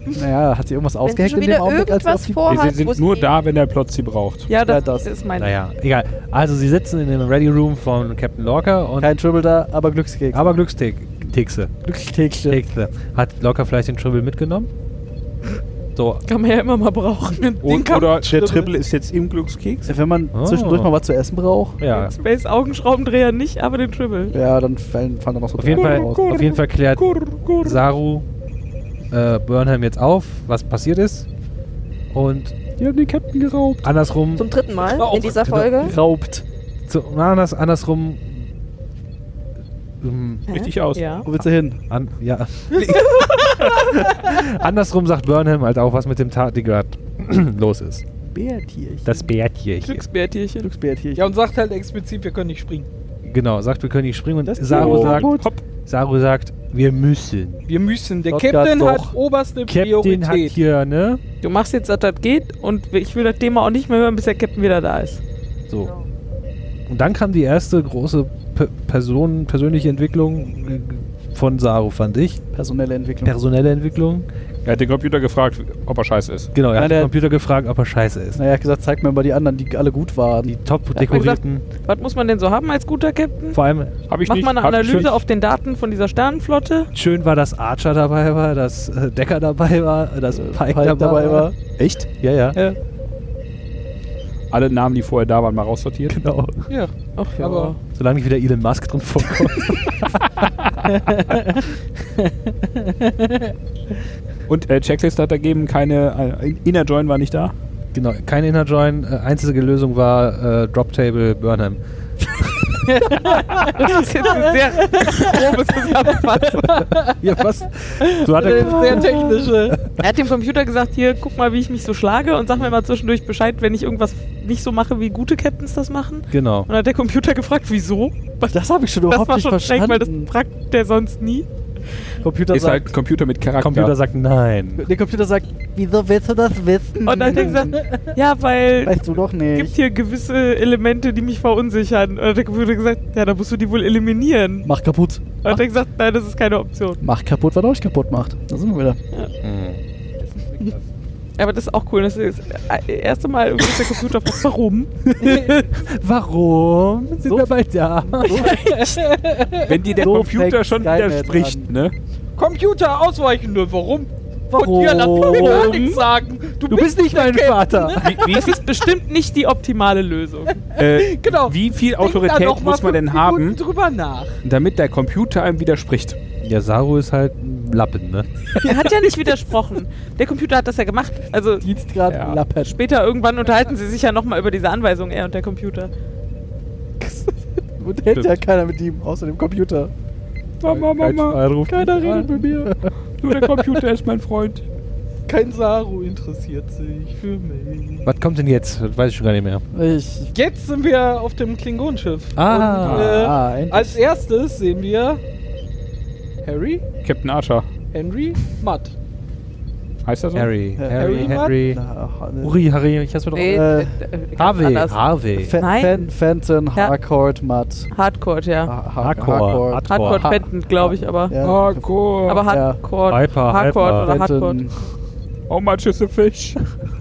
Naja, hat sie irgendwas ausgehackt in dem Augenblick, als sie auf irgendwas die. vorhat, sie sind nur sie- da, wenn der Plot sie braucht. Ja, das, das. ist mein. Naja, egal. Also sie sitzen in dem Ready Room von Captain Lorca und Kein Triple da, aber Glückskeks. aber. Glückskekse. Kekse. Hat Lorca vielleicht den Tribble mitgenommen? So, Kann man ja immer mal brauchen. Und, kann- oder der Triple. Triple ist jetzt im Glückskeks. Wenn man Oh. zwischendurch mal was zu essen braucht, ja. Space Augenschraubendreher nicht, aber den Tribble. ja, dann fallen, fallen da noch so Auf jeden, Fall, raus. auf jeden Fall klärt Saru äh, Burnham jetzt auf, was passiert ist. Und Die haben den Captain geraubt. andersrum, Zum dritten Mal Auch. in dieser Genau. Folge. Geraubt. zu, anders, andersrum, ähm, Richtig aus. Ja. Wo willst du hin? an, ja. andersrum sagt Burnham halt auch, was mit dem Tardigrad los ist. Bärtierchen. Das Bärtierchen. Glücksbärtierchen. Glücksbärtierchen. Ja, und sagt halt explizit, wir können nicht springen. Genau, sagt, wir können nicht springen und Das Saru sagt, Hopp. Saru sagt, wir müssen. Wir müssen. Der Captain hat oberste Captain hat Priorität. hier, ne? Du machst jetzt, dass das geht und ich will das Thema auch nicht mehr hören, bis der Captain wieder da ist. So. Und dann kam die erste große P Person, persönliche Entwicklung äh, von Saru, fand ich. Personelle Entwicklung. Personelle Entwicklung. Er hat den Computer gefragt, ob er scheiße ist. Genau, er Nein, hat den Computer gefragt, ob er scheiße ist. naja, er hat gesagt, zeig mir mal die anderen, die alle gut waren. Die top man gesagt, dekorierten. Was muss man denn so haben als guter Captain? Vor allem Habe ich Mach nicht. mal eine Hab Analyse auf den Daten von dieser Sternenflotte. schön war, dass Archer dabei war, dass äh, Decker dabei war, dass Äh, Pike, Pike dabei, dabei war. war. Echt? Ja, ja. Ja. Alle Namen, die vorher da waren, mal raussortiert. Genau. Ja. Ach ja. Aber- Solange nicht wieder Elon Musk drin vorkommt. Und äh, Checkliste hat ergeben, keine. Äh, Inner Join war nicht da. genau, kein Inner Join. Äh, einzige Lösung war äh, Drop Table Burnham. Das ist jetzt eine sehr grobe Zusammenfassung. ja, was? So hat Das ist er, sehr technische. Er hat dem Computer gesagt, hier, guck mal, wie ich mich so schlage und sag mir mal zwischendurch Bescheid, wenn ich irgendwas nicht so mache, wie gute Captains das machen. genau. Und dann hat der Computer gefragt, wieso? Das habe ich schon Das überhaupt war nicht schon schräg, weil das verstanden. fragt der sonst nie. Computer Ist sagt, halt ein Computer mit Charakter. Computer sagt nein. der Computer sagt, wieso willst du das wissen? Und dann hat er gesagt, ja, weil weißt du doch es nicht. gibt hier gewisse Elemente, die mich verunsichern. Und dann hat der Computer gesagt, ja, da musst du die wohl eliminieren. Und Mach kaputt. dann hat er gesagt, nein, das ist keine Option. Mach kaputt, was euch kaputt macht. Da sind wir wieder. Aber das ist auch cool. Das ist das erste Mal irgendwie der Computer fragt, warum? Warum sind So- wir bald da? Wenn dir der So Computer schon widerspricht, ne? Computer ausweichen nur. Warum? Warum? Von dir lass mich gar nichts sagen. Du, Du bist nicht mein Vater. Wie, Das ist bestimmt nicht die optimale Lösung. äh, Genau. wie viel Autorität muss man fünf denn haben, Minuten drüber nach. damit der Computer einem widerspricht? Ja, Saru ist halt ein Lappen, ne? Er hat ja nicht widersprochen. Der Computer hat das ja gemacht. Also Dienstgrad Ja. Lappert. später irgendwann unterhalten sie sich ja nochmal über diese Anweisung, er und der Computer. Und hält ja keiner mit ihm, außer dem Computer. Mama, Mama, Keiner redet mit mir. nur der Computer ist mein Freund. Kein Saru interessiert sich für mich. Was kommt denn jetzt? Das weiß ich schon gar nicht mehr. Ich. Jetzt sind wir auf dem Klingonenschiff. Ah. Und, äh, Ah, endlich. als erstes sehen wir Harry, Captain Archer. Henry, Matt. Heißt er so? Harry, Harry, Harry, Harry. Na. Uri, Harry, ich hab's mir doch. Nee, Äh, äh, Harvey. Harvey. Nein. Fan Fenton, Ja. Harcourt, Matt. Hardcore, ja. Ha- ha- Hardcore. Hardcore Ha- Fenton, glaube ich, aber. Ja. Hardcore. Aber Hardcore. Hyper, Hardcore oder Hardcore. How much is a fish?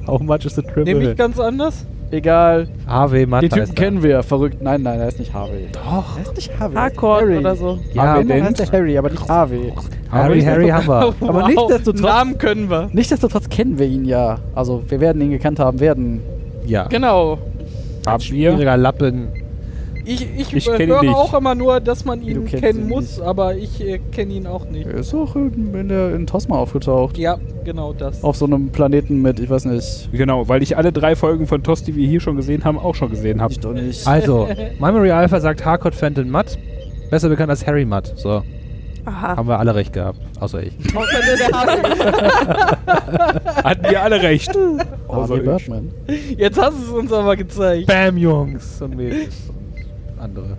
How much is the Nämlich triple? ganz anders. Egal. Harvey, Matt Den Typen kennen wir. Verrückt. Nein, nein, er ist nicht Harvey. Doch. Er ist nicht Harvey. Hardcore Harry. oder so. Ja, Harvey Dent. heißt Harry, aber nicht Harvey. Harry, Harry haben wir. Aber nichtsdestotrotz- Namen können wir. Nichtsdestotrotz kennen wir ihn ja. Also, wir werden ihn gekannt haben werden. Ja. Genau. Haben wir? Lappen. Ich, ich, Ich äh, höre auch immer nur, dass man ihn kennen ihn muss, nicht. aber ich äh, kenne ihn auch nicht. Er ist auch in, in, der, in Tosma aufgetaucht. Ja, genau das. Auf so einem Planeten mit, ich weiß nicht. Genau, weil ich alle drei Folgen von TOS, die wir hier schon gesehen haben, auch schon gesehen habe. Ich doch nicht. Also, Memory Alpha sagt Harcourt Fenton Matt. Besser bekannt als Harry Matt. So, Aha. haben wir alle recht gehabt. Außer ich. Außer nur der Harvey. Hatten wir alle recht. Ich. Birdman. Jetzt hast du es uns aber gezeigt. Bam, Jungs. Und Mädels andere.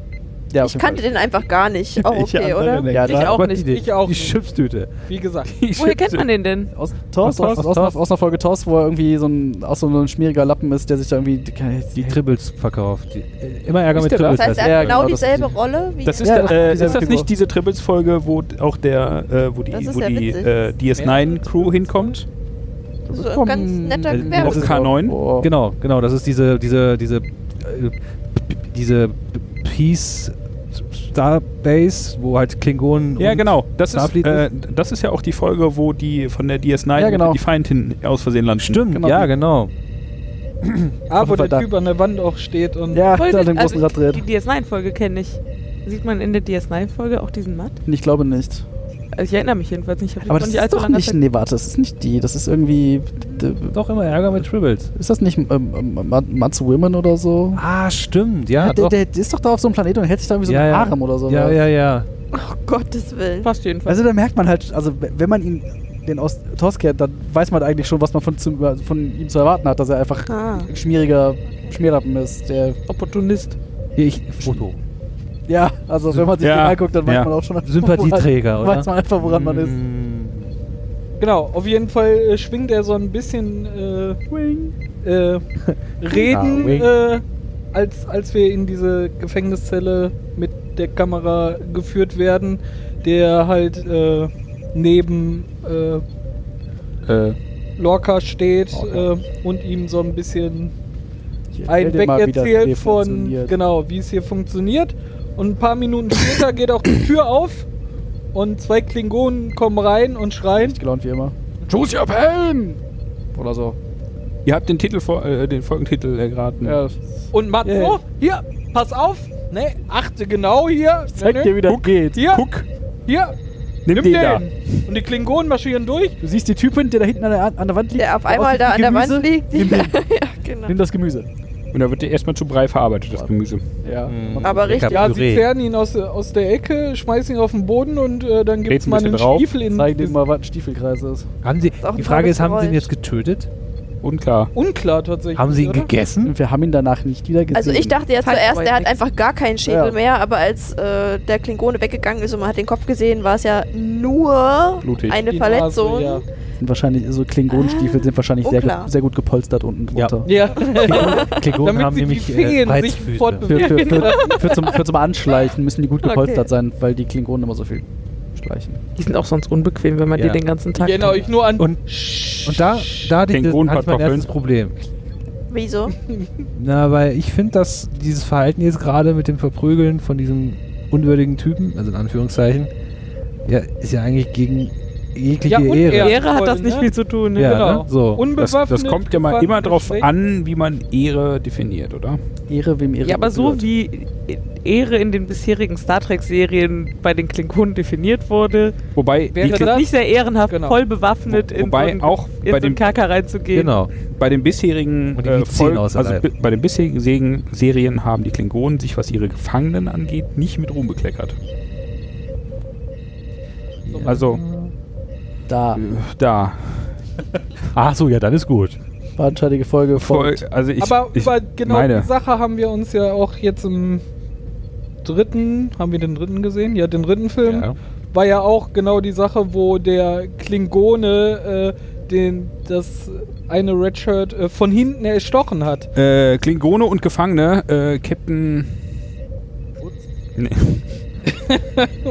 Ja, auf Ich kannte Fall. den einfach gar nicht. Auch Ich okay, oder? nicht. Ja, Ich auch nicht. Die, Ich auch die. Chipstüte. Wie gesagt. Woher kennt man den denn? Aus TOS, Aus aus, aus, aus, aus einer Folge TOS, wo er irgendwie so ein, auch so ein schmieriger Lappen ist, der sich da irgendwie. Die Tribbles verkauft. Die, äh, immer Ärger Ist mit der Tribbles. Das heißt, er Ja, hat genau, genau, das dieselbe die- Rolle wie Das ist, Ja, der, das- äh, diese ist das Figur. nicht diese Tribbles-Folge, wo auch der, äh, wo die, Das ist wo die äh, DS9-Crew hinkommt? so ein ganz netter Gewerbe. das ist- K9? Oh. Genau, genau. Das ist diese, diese, diese, äh, diese Peace Starbase, wo halt Klingonen. Ja, und genau. Das ist, äh, das ist ja auch die Folge, wo die von der DS9 Ja, genau. die Feindin aus Versehen landen. Stimmt, Genau. ja, genau. Ah, wo Fall der da. Typ an der Wand auch steht und. Ja, da den großen Also, Rad Die dreht. DS9-Folge kenne ich. Sieht man in der DS9-Folge auch diesen Matt? Ich glaube nicht. Also ich erinnere mich jedenfalls nicht. Aber das nicht ist doch nicht, Zeit- nee, warte, das ist nicht die, das ist irgendwie, Doch immer Ärger mit Tribbles. ist das nicht ähm, ähm, Ma- Mats Women oder so? Ah, stimmt, ja. der, doch. der, der ist doch da auf so einem Planeten und hält sich da irgendwie so Ja, einen ja. Harem oder so. ja, ja, ja. Oh Gottes Willen. Passt jedenfalls. Also da merkt man halt, also wenn man ihn, den aus TOS kennt, dann weiß man eigentlich schon, was man von, zu, von ihm zu erwarten hat, dass er einfach Ah. ein schmieriger Schmierlappen ist, der, Opportunist. Hier, ich, Foto. Ja, also wenn man sich Ja, den anguckt, dann weiß ja. man auch schon, Sympathieträger, woran, oder? weiß man einfach, woran man ist. Mm. Genau, auf jeden Fall äh, schwingt er so ein bisschen äh, äh, Reden, wing. äh, als, als wir in diese Gefängniszelle mit der Kamera geführt werden, der halt äh, neben äh, Äh, Lorca steht äh, und ihm so ein bisschen ein erzähl dir mal, wie das hier wegerzählt von genau, wie es hier funktioniert. Und ein paar Minuten später geht auch die Tür auf und zwei Klingonen kommen rein und schreien. Nicht gelaunt wie immer. Choose your pain! Oder so. ihr habt den Titel vor, äh, den Folgentitel erraten. Ja, Und Matzo, Yeah. hier, pass auf, ne, achte genau hier. zeig ne, dir, wie das Guck. geht. Hier, Guck, hier, nimm, nimm den, den. da. Und die Klingonen marschieren durch. Du siehst die Typin, der da hinten an der, an der Wand liegt. Der auf einmal da an der. Wand liegt. Nimm, den. ja, genau. Nimm das Gemüse. Und da wird der erstmal zu Brei verarbeitet, das Gemüse. Ja. Mhm. Aber richtig. Ja, sie zerren ihn aus, aus der Ecke, schmeißen ihn auf den Boden und äh, dann gibt es mal einen drauf. Stiefel in Zeig dir mal, was ein Stiefelkreis ist. Haben Sie, die Frage ist, haben Sie ihn jetzt getötet? Unklar. Unklar tatsächlich. Haben Sie ihn oder? gegessen? Wir haben ihn danach nicht wieder gesehen. Also ich dachte ja zuerst, der hat einfach gar keinen Schädel Ja. mehr, aber als äh, der Klingone weggegangen ist und man hat den Kopf gesehen, war es ja nur Blutig. eine Die Verletzung. Nase, ja. sind wahrscheinlich so Klingonenstiefel sind wahrscheinlich sehr, unklar. sehr gut gepolstert unten Ja. drunter. Ja. Klingonen Damit haben sie nämlich wie äh, sich Reizfüße. Für, für, für, für, zum, für zum Anschleichen müssen die gut gepolstert Okay. sein, weil die Klingonen immer so viel schleichen. Die sind auch sonst unbequem, wenn man Ja. die den ganzen Tag. Ich erinnere euch nur an. Und- Und da, da ich das, ich mein Kartoffeln. erstes Problem. Wieso? Na, weil ich finde, dass dieses Verhalten jetzt gerade mit dem Verprügeln von diesem unwürdigen Typen, also in Anführungszeichen, ja, ist ja eigentlich gegen jegliche Ja, und Ehre. Ehre hat das nicht ne? viel zu tun. Ne? Ja, genau. ne? So. Das, Unbewaffnet. das kommt ja mal immer drauf geschwächt. an, wie man Ehre definiert, oder? Ehre wem Ehre Ja, aber so wie Ehre in den bisherigen Star Trek-Serien bei den Klingonen definiert wurde, Wobei, Wäre die, das- nicht sehr ehrenhaft, Genau. voll bewaffnet in Wobei so einen, auch in bei so einen dem- Kerker reinzugehen. Genau. bei den bisherigen äh, Folgen- also bei den bisherigen Serien haben die Klingonen sich, was ihre Gefangenen angeht, nicht mit Ruhm bekleckert. Also Da. da. Ach so, ja, dann ist gut. Bahnscheidige Folge Voll, von. also ich, Aber ich über genau meine, die Sache haben wir uns ja auch jetzt im dritten, haben wir den dritten gesehen? Ja, den dritten Film. Ja. War ja auch genau die Sache, wo der Klingone äh, den, das eine Redshirt äh, von hinten erstochen hat. äh, Klingone und Gefangene, äh, Captain. Nee.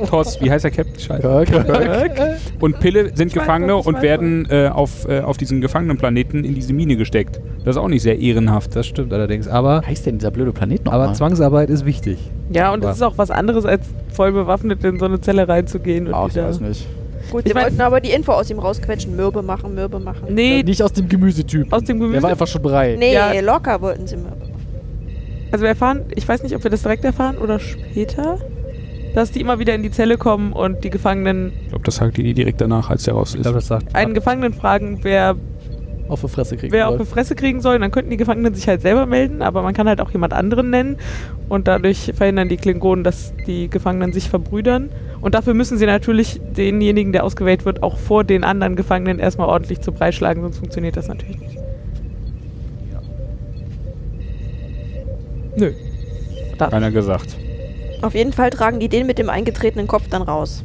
Toss, wie heißt der Captain? Scheiße. Kirk. Und Pille sind Ich weiß Gefangene ich und weiß werden äh, auf, äh, auf diesen Gefangenenplaneten in diese Mine gesteckt. Das ist auch nicht sehr ehrenhaft. Das stimmt allerdings. Aber, Wie heißt denn dieser blöde Planet noch aber mal? Zwangsarbeit ist wichtig. Ja, und es ist auch was anderes, als voll bewaffnet in so eine Zelle reinzugehen. Und Ah, ich weiß nicht. Gut, mein- wollten aber die Info aus ihm rausquetschen. Mürbe machen, Mürbe machen. Nee, Nicht aus dem Gemüsetyp. aus dem Der Gemüse. war einfach schon brei. Nee, Ja. locker wollten sie Mürbe machen. Also wir erfahren, ich weiß nicht, ob wir das direkt erfahren oder später, dass die immer wieder in die Zelle kommen und die Gefangenen, Ich glaube, das sagt die direkt danach, als der raus Ich ist. glaube, das sagt. einen Gefangenen fragen, wer, Auf die Fresse kriegen wer auf soll. die Fresse kriegen soll. Dann könnten die Gefangenen sich halt selber melden, aber man kann halt auch jemand anderen nennen und dadurch verhindern die Klingonen, dass die Gefangenen sich verbrüdern. Und dafür müssen sie natürlich denjenigen, der ausgewählt wird, auch vor den anderen Gefangenen erstmal ordentlich zu Brei schlagen, sonst funktioniert das natürlich nicht. Nö. Da. Keiner gesagt. Auf jeden Fall tragen die den mit dem eingetretenen Kopf dann raus.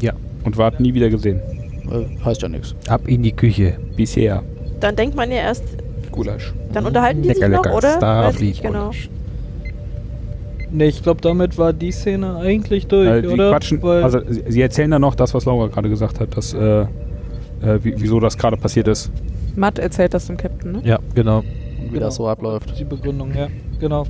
Ja. Und ward nie wieder gesehen. Äh, heißt ja nichts. Ab in die Küche. Bisher. Dann denkt man ja erst, Gulasch. dann unterhalten die Lecker, sich noch, lecker. oder? Weiß nicht genau. Gulasch. Ne, ich glaube, damit war die Szene eigentlich durch, Äh, die oder? quatschen, Weil- also sie, sie erzählen dann noch das, was Laura gerade gesagt hat, dass, äh, äh, wie, wieso das gerade passiert ist. Matt erzählt das dem Captain, ne? Ja, genau. Und wie Genau. das so abläuft. Die Begründung, ja, genau.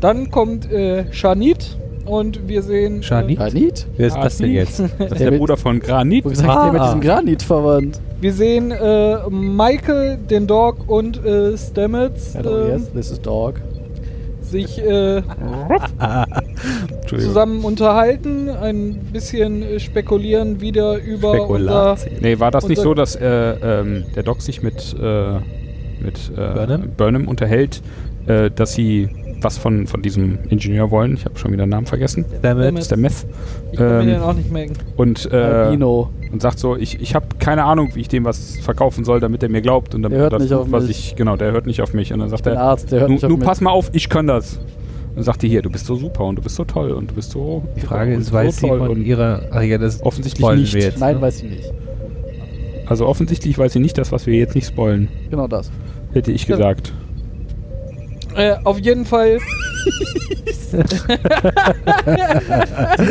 Dann kommt äh, Shanit und wir sehen. Shanit? Granit? Wer ist das denn jetzt? Das ist Der der Bruder von Granit. Wo gesagt, der mit Ah. diesem Granit verwandt. Äh, wir sehen äh, Michael, den Dog und äh, Stamets Hello, äh, yes, this is dog. sich äh, zusammen unterhalten, ein bisschen äh, spekulieren wieder über unser, Spekulation. Nee, war das nicht Unser- so, dass äh, ähm, der Doc sich mit, äh, mit äh, Burnham? Burnham unterhält, äh, dass sie was von, von diesem Ingenieur wollen? Ich habe schon wieder den Namen vergessen. Der Meth. ich kann ähm, mir den auch nicht merken. Und, äh, Albino. und sagt so, ich, ich habe keine Ahnung, wie ich dem was verkaufen soll, damit er mir glaubt. Und damit Der hört das nicht tut, auf was mich. ich, genau, der hört nicht auf mich. Und dann sagt er, Arzt, der hört nun, nicht auf nun mich. pass mal auf, ich kann das. Und dann sagt die hier, du bist so super und du bist so toll und du bist so. die Frage ist, weiß sie toll von und ihrer. Ach ja, das Offensichtlich nicht. wir jetzt. Nein, ne? weiß ich nicht. Also offensichtlich weiß sie nicht das, was wir jetzt nicht spoilen, Genau das. hätte ich Ja. gesagt. Äh, auf jeden Fall,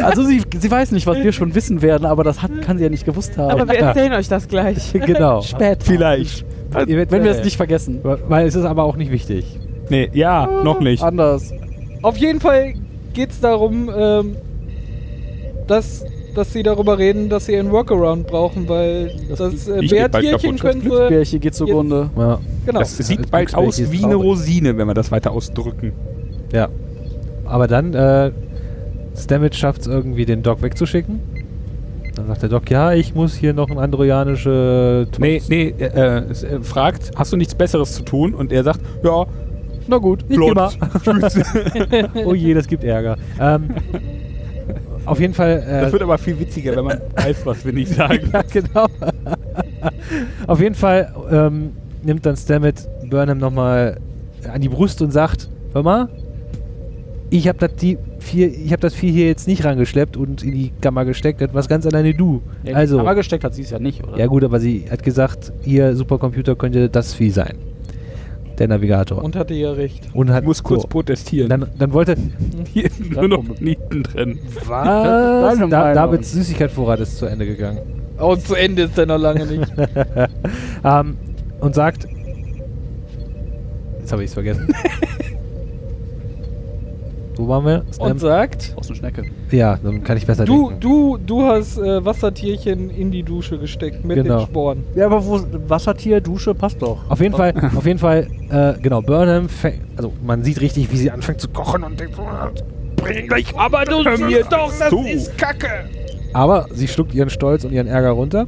Also sie, sie weiß nicht, was wir schon wissen werden, aber das hat, kann sie ja nicht gewusst haben. Aber wir erzählen euch das gleich. genau. spät. Vielleicht. Werdet- Wenn wir es nicht vergessen. Weil es ist aber auch nicht wichtig. Nee, ja, noch nicht. Anders. auf jeden Fall geht es darum, ähm, dass, dass sie darüber reden, dass sie einen Workaround brauchen, weil Das das, äh, Bärtierchen können sie. Glücksbärchen geht zugrunde. Ja. Genau. Das sieht als bald aus wie eine. Rosine, wenn wir das weiter ausdrücken. ja. Aber dann, äh, Stamets schafft es irgendwie, den Doc wegzuschicken. Dann sagt der Doc, ja, ich muss hier noch ein androjanische... Nee, nee, äh, es, äh, fragt, hast du nichts Besseres zu tun? Und er sagt, ja, Na gut. Ich Plot. geh mal. oh je, das gibt Ärger. Ähm, auf jeden Fall... Äh, das wird aber viel witziger, wenn man weiß, was wir nicht sagen. ja, genau. Auf jeden Fall ähm, nimmt dann Stammet Burnham nochmal an die Brust und sagt, hör mal, ich habe das, die vier, ich hab das Vieh hier jetzt nicht rangeschleppt und in die Kammer gesteckt, das was ganz alleine du. Ja, also, Aber gesteckt hat sie es ja nicht, oder? ja gut, aber sie hat gesagt, ihr Supercomputer könnte das Vieh sein. Der Navigator. Und hatte ja recht. Und hat Ich muss kurz so. protestieren. Dann, dann wollte. Hier ist nur noch Nieten drin. Was? Da. Davids Süßigkeitsvorrat ist zu Ende gegangen. Und zu Ende ist er noch lange nicht. ähm, und sagt. Jetzt habe ich es vergessen. Wo waren wir? Und Stamp? sagt, Aus der Schnecke. ja, dann kann ich besser du, denken. du, du hast äh, Wassertierchen in die Dusche gesteckt mit Genau. den Sporen. Ja, aber wo Wassertier, Dusche, passt doch. Auf jeden Fall, auf jeden Fall, äh, genau, Burnham, also man sieht richtig, wie sie anfängt zu kochen und denkt so, bring gleich Aber du siehst doch, das zu. ist Kacke. Aber sie schluckt ihren Stolz und ihren Ärger runter.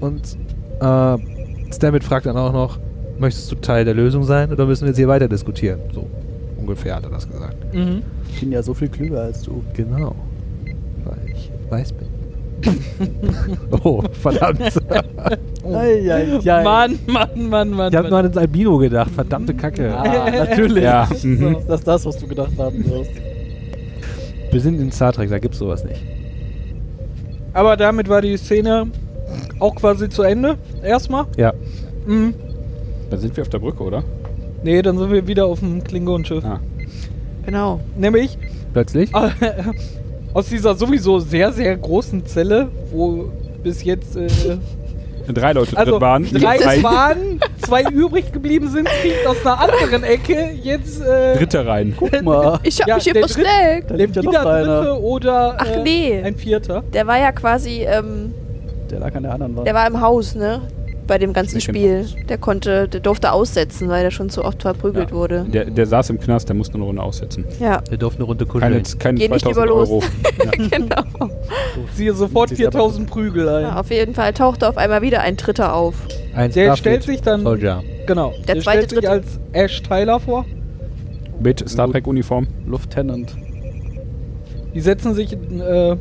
Und äh, Stammet fragt dann auch noch, möchtest du Teil der Lösung sein oder müssen wir jetzt hier weiter diskutieren? So ungefähr hat er das gesagt. Mhm. Ich bin ja so viel klüger als du. Genau. Weil ich weiß bin. oh, verdammt. Eieiei. Mann, Mann, Mann, Mann. Ich habe nur an das Albino gedacht. Verdammte Kacke. Ah, natürlich. Ja. Mhm. Das ist das, was du gedacht haben wirst. Wir sind in Star Trek, da gibt's sowas nicht. Aber damit war die Szene auch quasi zu Ende. Erstmal. Ja. Mhm. Da sind wir auf der Brücke, oder? Nee, dann sind wir wieder auf dem Klingonenschiff. Ah. Genau. Nämlich Plötzlich. aus dieser sowieso sehr, sehr großen Zelle, wo bis jetzt äh, Drei Leute also drin waren. drei Ein waren, zwei übrig geblieben sind, kriegt aus einer anderen Ecke jetzt äh, Dritter rein. Guck mal. Ich hab Ja, mich hier versteckt. Da lebt ja noch wieder einer. dritte oder Ach, äh, nee. ein vierter. Der war ja quasi, ähm, Der lag an der anderen Wand. der war im Haus, ne? Bei dem ganzen Spiel. Der konnte, der durfte aussetzen, weil er schon zu oft verprügelt Ja. wurde. Der, der saß im Knast, der musste eine Runde aussetzen. Ja, Wir durften eine Runde Keine, kuscheln. keine Geh nicht 2000 lieber los. Euro. Ja. genau. Siehe sofort Sie ist aber- 4000 Prügel ein. Ja, auf jeden Fall tauchte auf einmal wieder ein Dritter auf. Ein Der Starfleet stellt sich dann- Soldier. Genau. Der Der, zweite, stellt sich als Ash Tyler vor. Mit Star Trek Uniform. Lieutenant. Die setzen sich. Äh,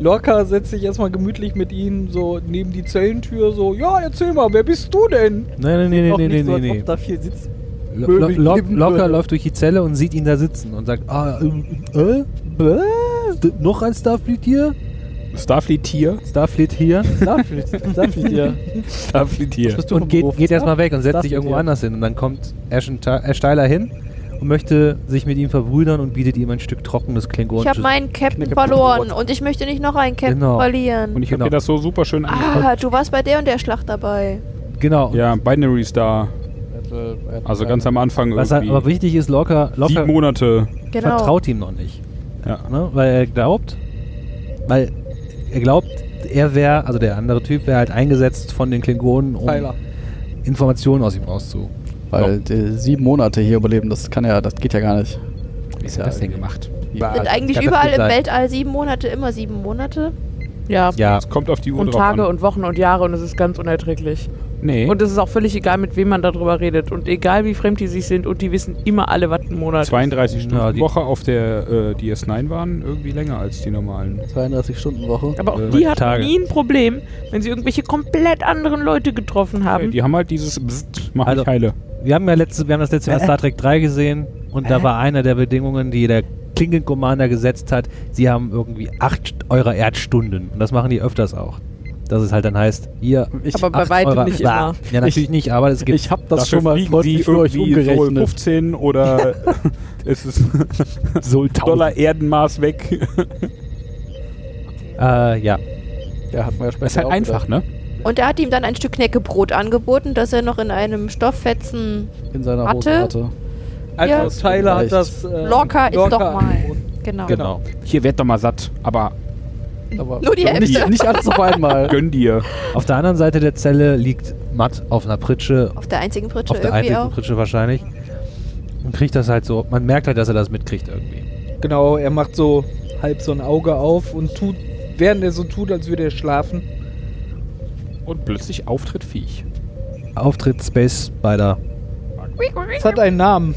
Lorca setzt sich erstmal gemütlich mit ihnen so neben die Zellentür, so: Ja, erzähl mal, wer bist du denn? Nein, nein, nein, nein, nein, nein. nee. da viel sitzt. Lo lo locker würde. läuft durch die Zelle und sieht ihn da sitzen und sagt, ah, ähm, äh, was? D- Noch ein Starfleet hier? Starfleet Tier. Starfleet hier? Starfleet. Starfleet, ja. Starfleet Tier. Bist du und geht, geht erstmal weg und setzt Starfleet sich irgendwo hier. anders hin. Und dann kommt Ash, und Ty- Ash Tyler hin und möchte sich mit ihm verbrüdern und bietet ihm ein Stück trockenes Ich Klingonisches. habe meinen Captain verloren und ich möchte nicht noch einen Captain Genau. verlieren. Und ich habe Genau. mir das so super schön angeguckt. ah, du warst bei der und der Schlacht dabei. Genau. Ja, Binary Star. Also ganz am Anfang Was irgendwie. aber wichtig ist, locker, locker Sieben Monate. Genau. vertraut ihm noch nicht. Ja. Ne? Weil er glaubt, weil er glaubt, er wäre, also der andere Typ wäre halt eingesetzt von den Klingonen, um Tyler. Informationen aus ihm rauszuholen. Weil die sieben Monate hier überleben, das kann ja, das geht ja gar nicht. Wie ist das denn gemacht? Ja, Sind eigentlich kann das überall im. Weltall sieben Monate immer sieben Monate? Ja. Ja, Es kommt auf die Uhr Und drauf Tage an. und Wochen und Jahre und es ist ganz unerträglich. Nee. Und es ist auch völlig egal, mit wem man darüber redet. Und egal, wie fremd die sich sind und die wissen immer alle, was ein Monat ist. 32 Stunden Ja, die- Woche auf der äh, DS9 waren irgendwie länger als die normalen. 32 Stunden Woche. Aber auch Äh, die hatten Tage. nie ein Problem, wenn sie irgendwelche komplett anderen Leute getroffen haben. Hey, die haben halt dieses Bzzzt, mach Also- mich heile. Wir haben ja letztes, wir haben das letzte Mal Star Trek 3 gesehen und da war eine der Bedingungen, die der Klingon Commander gesetzt hat, sie haben irgendwie acht eurer Erdstunden. Und das machen die öfters auch. Dass es halt dann heißt, ihr. Ich, Aber bei acht weitem eurer- nicht Bah. immer. Ja, natürlich nicht, aber es gibt. ich habe das schon mal freundlich die für euch irgendwie so umgerechnet. 15 oder es ist Dollar Erdenmaß weg. äh, ja. Ja, hat man ja später ist halt auch einfach, ne? Und er hat ihm dann ein Stück Knäckebrot angeboten, das er noch in einem Stofffetzen in seiner Hose Hatte? hatte. Also Ja. Tyler hat das. Äh, locker ist doch mal. Genau. Genau. Hier werd doch mal satt, aber Aber Nur die nicht, Hälfte. nicht alles auf einmal. gönn dir. Auf der anderen Seite der Zelle liegt Matt auf einer Pritsche, Auf der einzigen Pritsche auf der irgendwie einzigen auch. Pritsche wahrscheinlich. Und kriegt das halt so. Man merkt halt, dass er das mitkriegt irgendwie. Genau, er macht so halb so ein Auge auf und tut, während er so tut, als würde er schlafen. Und plötzlich auftritt Viech. Auftritt Space Spider. Es hat einen Namen.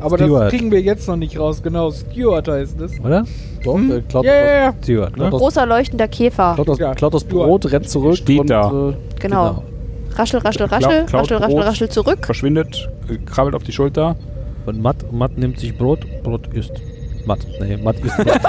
Aber das Stewart. kriegen wir jetzt noch nicht raus. Genau, Stewart heißt es. Oder? Doch, Hm? der klaut, ja. Stewart, ne? Großer leuchtender Käfer. klaut, das, Ja, klaut das. Brot, rennt zurück Steht und da. Äh, Genau. Raschel, raschel, Klau- raschel, klaut raschel, raschel, Brot. raschel zurück. Verschwindet, äh, krabbelt auf die Schulter. Und Matt, Matt nimmt sich Brot, Brot isst. Matt, nee, Matt isst Brot.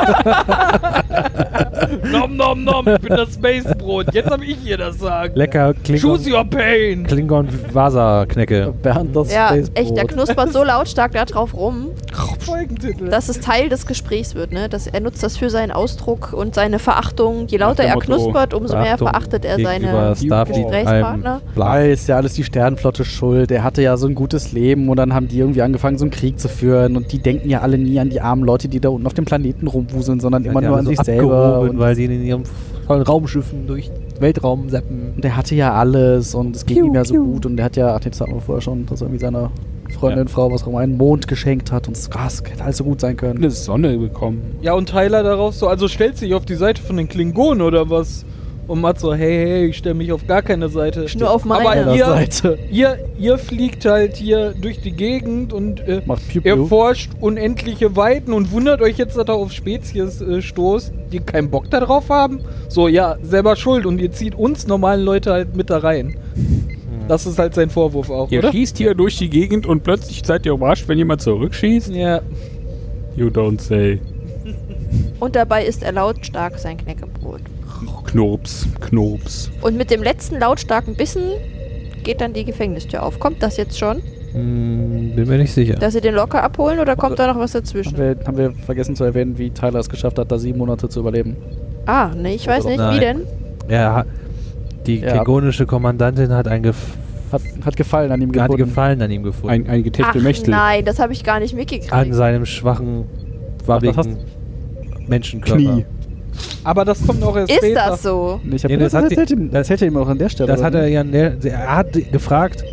Nom nom nom, ich bin das Spacebrot. Jetzt habe ich hier das Sagen. Lecker Choose Klingon, your pain. Klingon Vasa-Knecke. Bernd das Ja, Spacebrot. echt, der knuspert so lautstark da drauf rum, Folgentitel. dass es Teil des Gesprächs wird. Ne? Dass er nutzt das für seinen Ausdruck und seine Verachtung. Je lauter er knuspert, umso mehr verachtet er seine Gesprächspartner. Bla. ist ja alles die Sternenflotte schuld. Der hatte ja so ein gutes Leben und dann haben die irgendwie angefangen, so einen Krieg zu führen. Und die denken ja alle nie an die armen Leute, die da unten auf dem Planeten rumwuseln, sondern immer nur an so sich selber. weil sie in ihren tollen Raumschiffen durch den Weltraum seppen. und der hatte ja alles und es ging Piu, ihm ja so piu. gut. Und der hat ja, ach, das hatten wir vorher schon, dass er irgendwie seiner Freundin, Frau, was auch immer, einen Mond geschenkt hat. Und es ah, es hätte alles so gut sein können. Eine Sonne bekommen. Ja, und Tyler darauf so, also stellt sich auf die Seite von den Klingonen oder was? Und Matt so, hey, hey, ich stelle mich auf gar keine Seite. Nur auf meine. Aber Einer ihr, Seite. ihr, ihr fliegt halt hier durch die Gegend und äh, Macht Piu ihr Piu. forscht unendliche Weiten und wundert euch jetzt, dass ihr auf Spezies äh, stoßt, die keinen Bock darauf haben. So, ja, selber schuld und ihr zieht uns normalen Leute halt mit da rein. Das ist halt sein Vorwurf auch, Ihr oder? schießt hier durch die Gegend und plötzlich seid ihr überrascht, wenn jemand zurückschießt. Ja. You don't say. Und dabei isst er lautstark sein Knäckebrot. Knurps, Knurps. Und mit dem letzten lautstarken Bissen geht dann die Gefängnistür auf. Kommt das jetzt schon? Hm, bin mir nicht sicher. Dass sie den locker abholen oder kommt da noch was Haben dazwischen? wir, haben wir vergessen zu erwähnen, wie Tyler es geschafft hat, da sieben Monate zu überleben. Ah, nee, ich weiß nicht. Nein. Wie denn? Er hat, die Ja. klingonische Kommandantin hat ein Gef Hat, hat Gefallen an ihm hat gefunden. Gefallen an ihm gefunden. Ein, ein Ach Getechtelmechtel. nein, das habe ich gar nicht mitgekriegt. an seinem schwachen, wabbigen Menschenkörper. Knie. Aber das kommt auch erst Ist später. das so? Nee, Nee, das hat das, die- erzählt ihm, das er ihm auch an der Stelle. Das hat er ja, an der, er hat gefragt,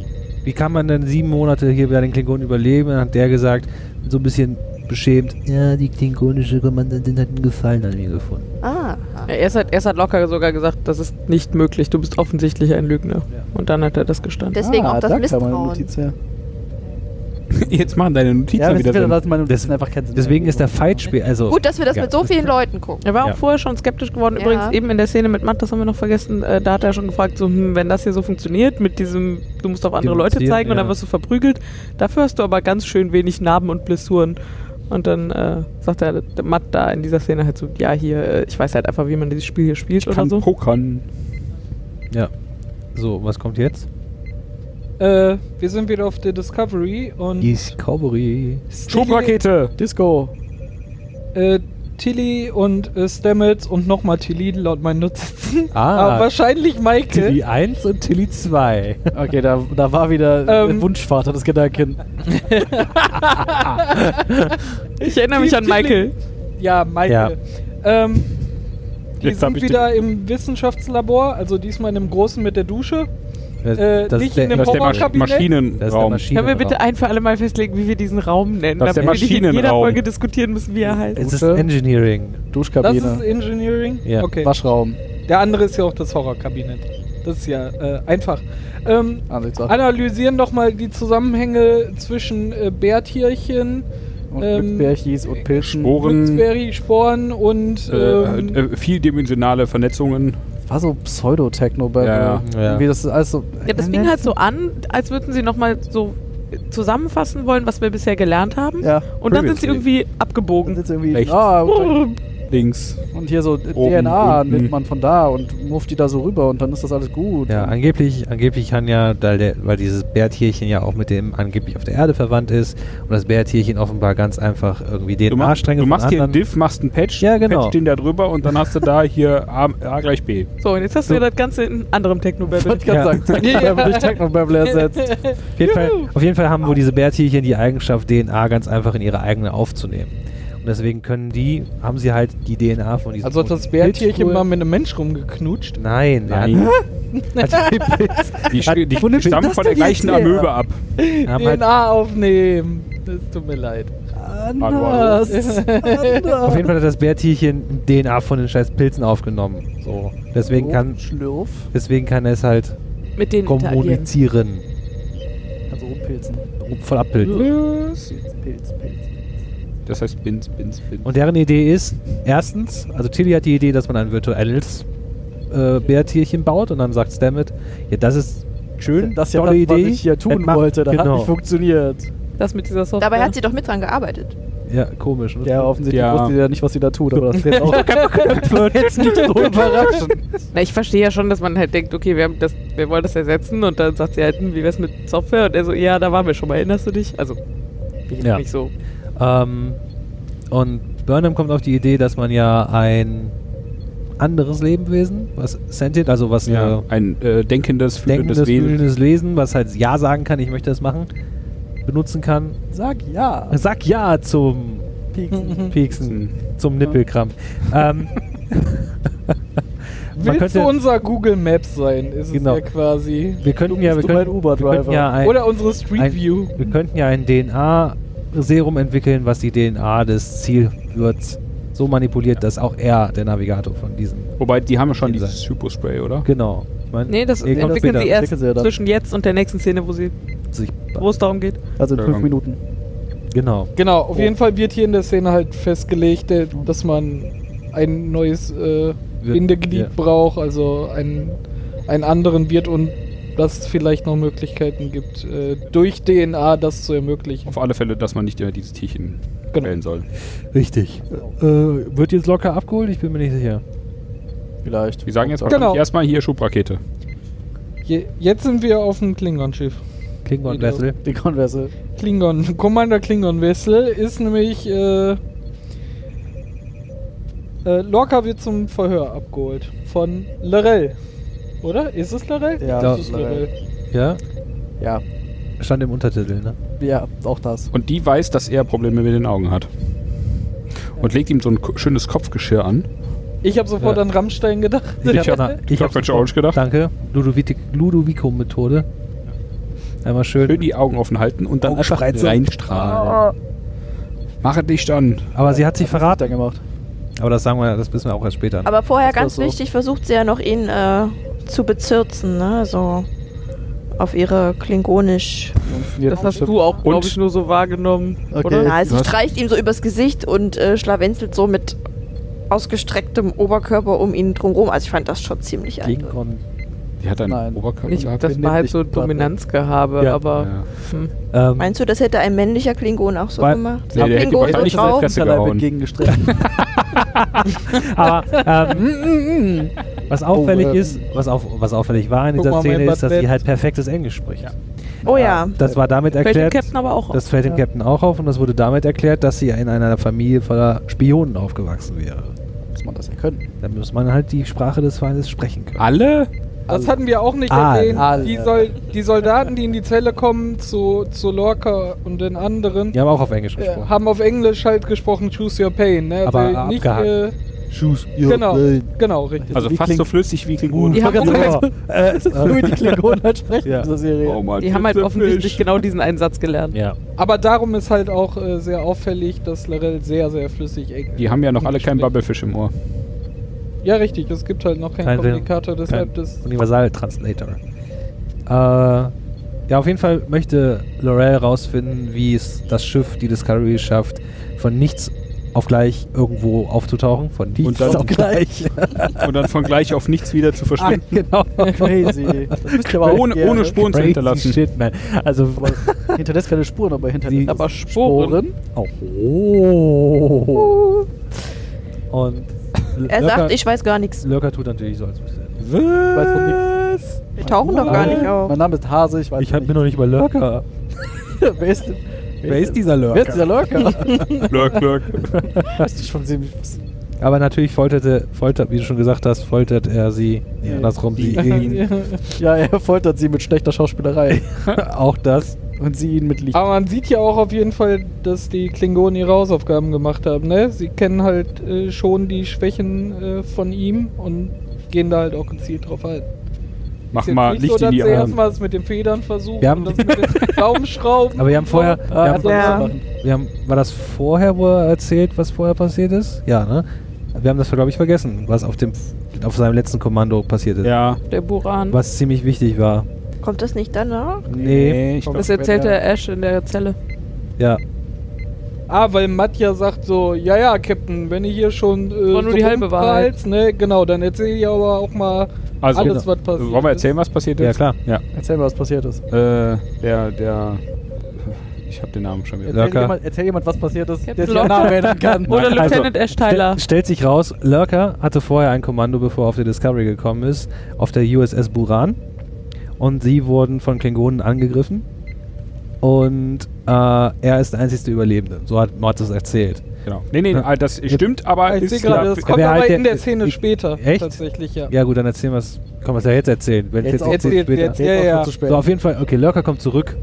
wie kann man denn sieben Monate hier bei den Klingonen überleben? Dann hat der gesagt, so ein bisschen beschämt, ja, die klingonische Kommandantin hat einen Gefallen an mir gefunden. Ah. Ja, erst, hat, erst hat Locker sogar gesagt, das ist nicht möglich, du bist offensichtlich ein Lügner. Und dann hat er das gestanden. Deswegen ah, auch das da Misstrauen. Notiz her. Jetzt machen deine Notizen Ja, das wieder wieder, Sinn. dass meine Notizen einfach keinen Sinn Deswegen ist der. Fight schwer. Also, Gut, dass wir das ja, mit so vielen Leuten gucken. Er war auch Ja. vorher schon skeptisch geworden. Ja. Übrigens eben in der Szene mit Matt, das haben wir noch vergessen, äh, da hat er schon gefragt, so, hm, wenn das hier so funktioniert, mit diesem, du musst auf andere Leute zeigen und dann wirst du verprügelt, dafür hast du aber ganz schön wenig Narben und Blessuren. Und dann äh, sagt er der Matt da in dieser Szene halt so, ja hier, äh, ich weiß halt einfach, wie man dieses Spiel hier spielt oder Kann so. pokern. Ja. So, was kommt jetzt? Äh, wir sind wieder auf der Discovery und Discovery. Schubrakete! Disco. äh, Tilly und äh, Stamets und nochmal Tilly laut meinen Notizen. Ah. Aber wahrscheinlich Michael. Tilly 1 und Tilly 2. Okay, da, da war wieder Ähm. der Wunschvater des Gedanken. Ich erinnere mich an Tilly- Michael. Ja, Michael. Ähm, die Jetzt sind wieder im Wissenschaftslabor, also diesmal in einem großen mit der Dusche. Äh, das nicht ist der, in dem Das Horrorkabinett? das Maschinenraum. Maschinen Können wir bitte ein für alle Mal festlegen, wie wir diesen Raum nennen? Das ist der damit wir nicht in jeder Maschinenraum. Folge diskutieren müssen, wie er heißt. Es ist. Engineering. Das Duschkabine, ist Engineering? Ja. Okay. Waschraum. Der andere ist ja auch das Horrorkabinett. Das ist ja äh, einfach. Ähm, analysieren doch mal die Zusammenhänge zwischen äh, Bärtierchen, Und ähm, Glücksbärchis und Pilzen. Sporen. Glücksberry-Sporen und Äh, ähm, äh, vieldimensionale Vernetzungen. War so Pseudo-Techno-Battle. Ja, ja. Irgendwie das ist alles so. Ja, das fing halt so an, als würden sie nochmal so zusammenfassen wollen, was wir bisher gelernt haben. Ja. Und dann sind sie Previously. irgendwie abgebogen. jetzt irgendwie. Rechts. Ah, und, Links. und hier so Oben, DNA unten. nimmt man von da und mufft die da so rüber und dann ist das alles gut. Ja, angeblich, angeblich kann ja, weil, der, weil dieses Bärtierchen ja auch mit dem angeblich auf der Erde verwandt ist und das Bärtierchen offenbar ganz einfach irgendwie Du, mach, DNA-Stränge du machst von hier einen Diff, machst einen Patch, Ja, genau. patch den da drüber und dann hast du da hier A, A gleich B. So, und jetzt hast du ja das Ganze in anderem Techno-Babble. Wollte ich gerade Ja. sagen, Techno-Battle durch Techno-Battle ersetzt. Auf jeden, Fall, auf jeden Fall haben wohl diese Bärtierchen die Eigenschaft, DNA ganz einfach in ihre eigene aufzunehmen. Und deswegen können die, haben sie halt die DNA von diesem also hat das Bärtierchen mal mit einem Mensch rumgeknutscht. Nein, der Nein. Hat, hat Die, die du stammen von der gleichen? Amöbe ab. haben halt, DNA aufnehmen. Das tut mir leid. Anders. auf jeden Fall hat das Bärtierchen DNA von den scheiß Pilzen aufgenommen. So. Deswegen kann, Schlürf. deswegen kann es halt Mit den Italien. kommunizieren. Also rumpilzen. Voll Pilz, Pilz. Das heißt Bins, Bins, Bins. Und deren Idee ist, erstens, also Tilly hat die Idee, dass man ein virtuelles äh, Bärtierchen baut und dann sagt Stammet, ja, das ist schön, Das ist ja tolle das, was Idee. ich hier tun macht- wollte. Das genau. hat nicht funktioniert. Das mit dieser Software. Dabei hat sie doch mit dran gearbeitet. Ja, komisch. Ne? Ja, offensichtlich Ja. wusste die ja nicht, was sie da tut, aber das ist jetzt auch wird jetzt nicht so überraschend. Na, ich verstehe ja schon, dass man halt denkt, okay, wir, haben das, wir wollen das ersetzen und dann sagt sie halt, hm, wie wär's mit Software? Und er so, ja, da waren wir schon mal, erinnerst du dich? Also, bin ich Ja. nicht so. Ähm, und Burnham kommt auf die Idee, dass man ja ein anderes Lebewesen, was sentient, also was ja, ein äh, denkendes, fühlendes denkendes, Wesen. fühlendes Wesen, was halt Ja sagen kann, ich möchte das machen, benutzen kann. Sag ja. Sag Ja zum Pieksen. Pieksen, zum Nippelkrampf. ähm, man Willst könnte, du unser Google Maps sein? Ist Genau. es ja quasi. wir könnten ja, wir könnten, wir Uber-Driver. könnten ja ein, Oder unsere Street ein, View. wir könnten ja ein DNA-Serum entwickeln, was die DNA des Zielwirts so manipuliert, dass auch er der Navigator von diesem. Wobei, die haben ja schon dieses Hypospray, oder? Genau. Ich mein, Nee, das irgendwann entwickeln sie erst entwickeln sie zwischen jetzt und der nächsten Szene, wo, sie, sich- wo es darum geht. Also in fünf Ja. Minuten. Genau. Genau, auf Oh. jeden Fall wird hier in der Szene halt festgelegt, äh, dass man ein neues äh, Bindeglied ja. braucht, also einen, einen anderen Wirt und dass es vielleicht noch Möglichkeiten gibt, äh, durch DNA das zu ermöglichen. Auf alle Fälle, dass man nicht immer dieses Tierchen Genau. wählen soll. Richtig. Äh, wird jetzt locker abgeholt? Ich bin mir nicht sicher. Vielleicht. Wir sagen jetzt Genau. wahrscheinlich erstmal hier Schubrakete. Je, jetzt sind wir auf dem Klingon-Schiff. Klingon-Wessel. Konverse. Klingon, Commander Klingon Vessel ist nämlich äh, äh, Lorca wird zum Verhör abgeholt von Lorel. Oder? Ist es Lorel? Ja, das es ist Lorel. Ja? Ja. Stand im Untertitel, ne? Ja, auch das. Und die weiß, dass er Probleme mit den Augen hat. Und legt ihm so ein schönes Kopfgeschirr an. Ich habe sofort Ja. an Rammstein gedacht. Ich ich hab French Orange gedacht. Danke. Ludovic- Ludovico-Methode. Einmal schön. Schön die Augen offen halten und dann einfach reinstrahlen. Mache dich an. Aber sie hat sich Dann verraten. gemacht. Aber das sagen wir, das wissen wir auch erst später. Aber vorher ganz so. wichtig, versucht sie ja noch ihn äh, zu bezirzen, ne? So auf ihre klingonisch. Das hast du auch, glaube ich, nur so wahrgenommen, Okay. oder? Na, sie was? streicht ihm so übers Gesicht und äh, schlawenzelt so mit ausgestrecktem Oberkörper um ihn drumherum. Also ich fand das schon ziemlich. Klingon. Die hat einen Nein. Oberkörper Nicht, gehabt. das war halt so Dominanzgehabe, Ja. aber Ja. hm. Ähm, Meinst du, das hätte ein männlicher Klingon auch so Weil- gemacht? Nee, der hätte Klingon wahrscheinlich? Fresse Hinterleib gehauen. entgegengestreckt. aber ähm, was auffällig Oh, äh, ist, was, auf, was auffällig war in dieser mal, Szene, ist, dass sie halt perfektes Englisch spricht. Oh ja. Das war damit fällt dem erklärt. Captain aber auch auf. Das fällt dem Captain auch auf und das wurde damit erklärt, dass sie in einer Familie voller Spionen aufgewachsen wäre. Muss man das ja können. Dann muss man halt die Sprache des Feindes sprechen können. Alle? Das hatten wir auch nicht Ah, erwähnt. alle. Die, Sol die Soldaten, die in die Zelle kommen, zu, zu Lorca und den anderen, Die haben auch auf Englisch äh, gesprochen. haben auf Englisch halt gesprochen, choose your pain. Ne? Also Aber nicht, äh, Shoes. Genau, genau, richtig. Also wie fast so flüssig wie Klingonen. Die haben, halt, äh, so wie die Klingonen halt sprechen Ja. in dieser Serie. Oh Mann, die haben halt offensichtlich genau diesen einen Satz gelernt. Ja. Aber darum ist halt auch äh, sehr auffällig, dass Larell sehr, sehr flüssig Englisch Die haben ja noch alle keinen spricht. Bubblefish im Ohr. Ja, richtig. Es gibt halt noch keinen Kein- Kommunikator, deshalb kein das. Universal Translator. Äh, ja, auf jeden Fall möchte Laurel rausfinden, wie es das Schiff, die Discovery, schafft, von nichts auf gleich irgendwo aufzutauchen. Von nichts Und dann- auf gleich. Und dann von gleich auf nichts wieder zu verschwinden. genau. Crazy. Ohne, gerne. ohne Spuren zu Crazy hinterlassen. Shit, man. Also, Hinterlässt keine Spuren, aber hinterlässt Aber Sporen. oh. Und Er Lurker- sagt, ich weiß gar nichts. Lurker tut natürlich so, als wüsste er. weiß von nix. Wir tauchen doch gar nicht auf. Mein Name ist Hase, ich weiß Ich hab mir noch nicht mal Lurker. wer ist? Wer ist dieser Lurker? Wer ist dieser Lurker? Lurk, lurk. weißt du schon ziemlich? Aber natürlich folterte, foltert, wie du schon gesagt hast, foltert er sie, nee, Ja, andersrum, sie ihn. Ja, er foltert sie mit schlechter Schauspielerei. Auch das. Und sie ihn mit Licht. Aber man sieht ja auch auf jeden Fall, dass die Klingonen ihre Hausaufgaben gemacht haben. Ne? Sie kennen halt äh, schon die Schwächen äh, von ihm und gehen da halt auch gezielt drauf ein. Mach Ist jetzt mal nicht Licht so, in die Augen. erstmal das mit den Federn versuchen Wir haben- und das mit den Daumenschrauben. Aber wir haben vorher, wir haben, Ja. wir haben, war das vorher, wo er erzählt, was vorher passiert ist? Ja, ne? Wir haben das, glaube ich, vergessen, was auf dem, auf seinem letzten Kommando passiert ist. Ja. Der Buran. Was ziemlich wichtig war. Kommt das nicht danach? Nee, ich glaub, Das erzählte Ash in der Zelle. ja. Ah, weil Matja sagt so, ja, ja, Captain, wenn ihr hier schon äh, War nur so die halbe Wahrheit. ne, genau, dann erzähl ich aber auch mal Also, alles, was passiert wollen wir ist. erzählen, was passiert ist? Ja, klar. Ja. Erzähl mal, was passiert ist. Äh, der, der. Ich hab den Namen schon wieder. Erzähl jemand, erzähl jemand, was passiert ist, der sich. Namen erinnern kann. Oder Also, Lieutenant Ash Tyler. Ste stellt sich raus, Lurker hatte vorher ein Kommando, bevor er auf die Discovery gekommen ist, auf der USS Buran. Und sie wurden von Klingonen angegriffen. Und äh, er ist der einzige Überlebende. So hat Mord es erzählt. Genau. Nee, nee, Ja. das stimmt, aber Ich sehe gerade, ja, das kommt aber halt in der- der Szene ich- später. Echt? Tatsächlich, ja. Ja gut, dann erzählen wir es. Kann man es ja jetzt erzählen. Wenn Jetzt jetzt auch erzählt jetzt, später. jetzt. Jetzt Ja, auch ja. zu spät. So, auf jeden Fall, okay, Lurker kommt zurück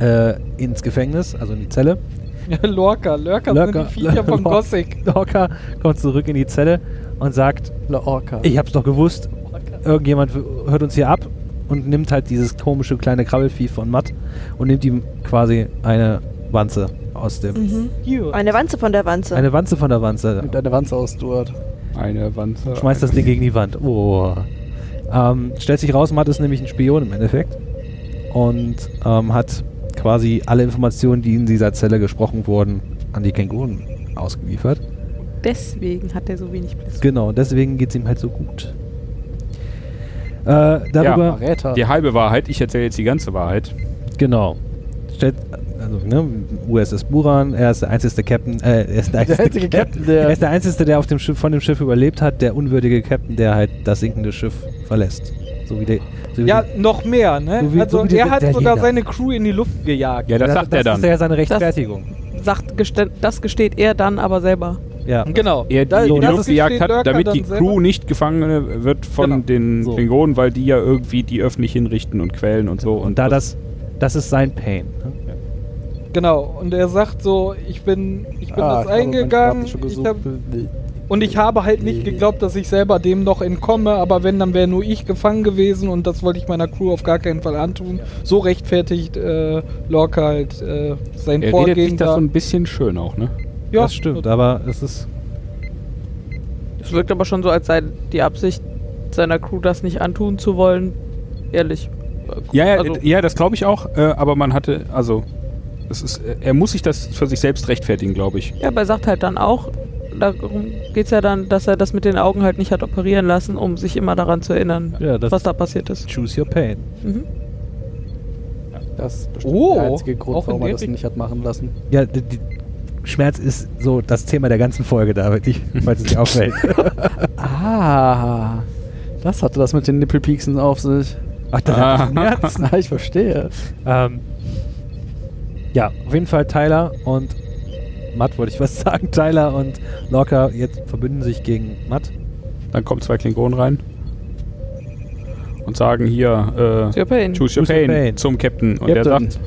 äh, ins Gefängnis, also in die Zelle. Lorca, Lurker, Lurker, sind die Viecher Lorca. Gothic. Lurker kommt zurück in die Zelle und sagt, La Orca. ich hab's doch gewusst, irgendjemand hört uns hier ab und nimmt halt dieses komische kleine Krabbelvieh von Matt und nimmt ihm quasi eine Wanze aus dem... Mhm. Eine Wanze von der Wanze. Eine Wanze von der Wanze. Nimmt eine Wanze aus, Stuart. eine Wanze. Schmeißt das Ding gegen die Wand. Oh. Ähm, stellt sich raus, Matt ist nämlich ein Spion im Endeffekt. Und ähm, hat quasi alle Informationen, die in dieser Zelle gesprochen wurden, an die Klingonen ausgeliefert. Deswegen hat er so wenig Bliss. Genau, deswegen geht es ihm halt so gut. Äh, darüber, Verräter. Die halbe Wahrheit, ich erzähle jetzt die ganze Wahrheit. genau. Stellt, also, ne, USS Buran, er ist der einzige Captain, äh, er ist der Der einzige, einzige Captain, der- er ist der einzige, der auf dem Schiff, von dem Schiff überlebt hat, der unwürdige Captain, der halt das sinkende Schiff verlässt. So wie der, so wie Ja, die- noch mehr, ne? So wie- also so der- er hat der sogar Jäger. seine Crew in die Luft gejagt. Ja, das, sagt er Das dann. ist ja seine Rechtfertigung. Sagt, geste- das gesteht er dann aber selber. Ja. Genau. er Da- die in die Luft gejagt hat, damit die selber. Crew nicht gefangen wird von Genau. den So. Klingonen, weil die ja irgendwie die öffentlich hinrichten und quälen und so. Und da das, das ist sein Pain. ne? Genau. Und er sagt so, ich bin, ich bin Ah, das ich eingegangen ich gesucht. hab, und ich habe halt nicht geglaubt, dass ich selber dem noch entkomme, aber wenn, dann wäre nur ich gefangen gewesen und das wollte ich meiner Crew auf gar keinen Fall antun. So rechtfertigt äh, Lorca halt äh, sein Er redet Vorgehen sich das da. so ein bisschen schön auch, ne? Ja, das stimmt, aber es ist. Es wirkt aber schon so, als sei die Absicht seiner Crew, das nicht antun zu wollen. Ehrlich. Ja, ja, Also- ja das glaube ich auch, äh, aber man hatte, also, es ist, äh, er muss sich das für sich selbst rechtfertigen, glaube ich. Ja, aber er sagt halt dann auch, darum geht es ja dann, dass er das mit den Augen halt nicht hat operieren lassen, um sich immer daran zu erinnern, Ja, das was da passiert ist. Choose your pain. Mhm. Das ist bestimmt Oh, der einzige Grund, auch in warum er der das nicht hat machen lassen. Ja, die, die, Schmerz ist so das Thema der ganzen Folge, David, ich, falls es dir auffällt. Ah, das hatte das mit den Nippelpieksen auf sich. Ach, das Ah. hat Schmerz. Na, ich verstehe. ähm, ja, auf jeden Fall Tyler und Matt wollte ich was sagen. Tyler und Lorca jetzt verbünden sich gegen Matt. Dann kommen zwei Klingonen rein und sagen hier, äh, pain. choose your Choose your pain, pain. zum Captain. Und Captain. der sagt,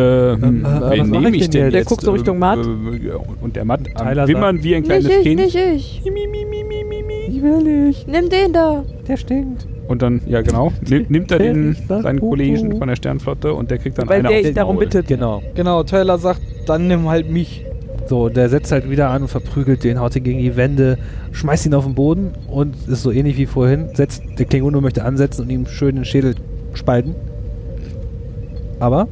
äh, hm, äh, wen nehme ich ich denn jetzt? Der guckt so Richtung Matt. Äh, und der Matt Tyler Wimmern wie ein kleines Nicht ich, Kind. nicht ich. Ich will nicht. Nimm den da. Der stinkt. Und dann, ja genau, nimmt, er den, seinen. Kollegen von der Sternflotte und der kriegt dann Weil eine der auf darum bittet. Genau. Genau, Tyler sagt, dann nimm halt mich. So, der setzt halt wieder an und verprügelt den, haut ihn gegen die Wände, schmeißt ihn auf den Boden und ist so ähnlich wie vorhin. Setzt, der Klingono möchte ansetzen und ihm schön den Schädel spalten. Aber,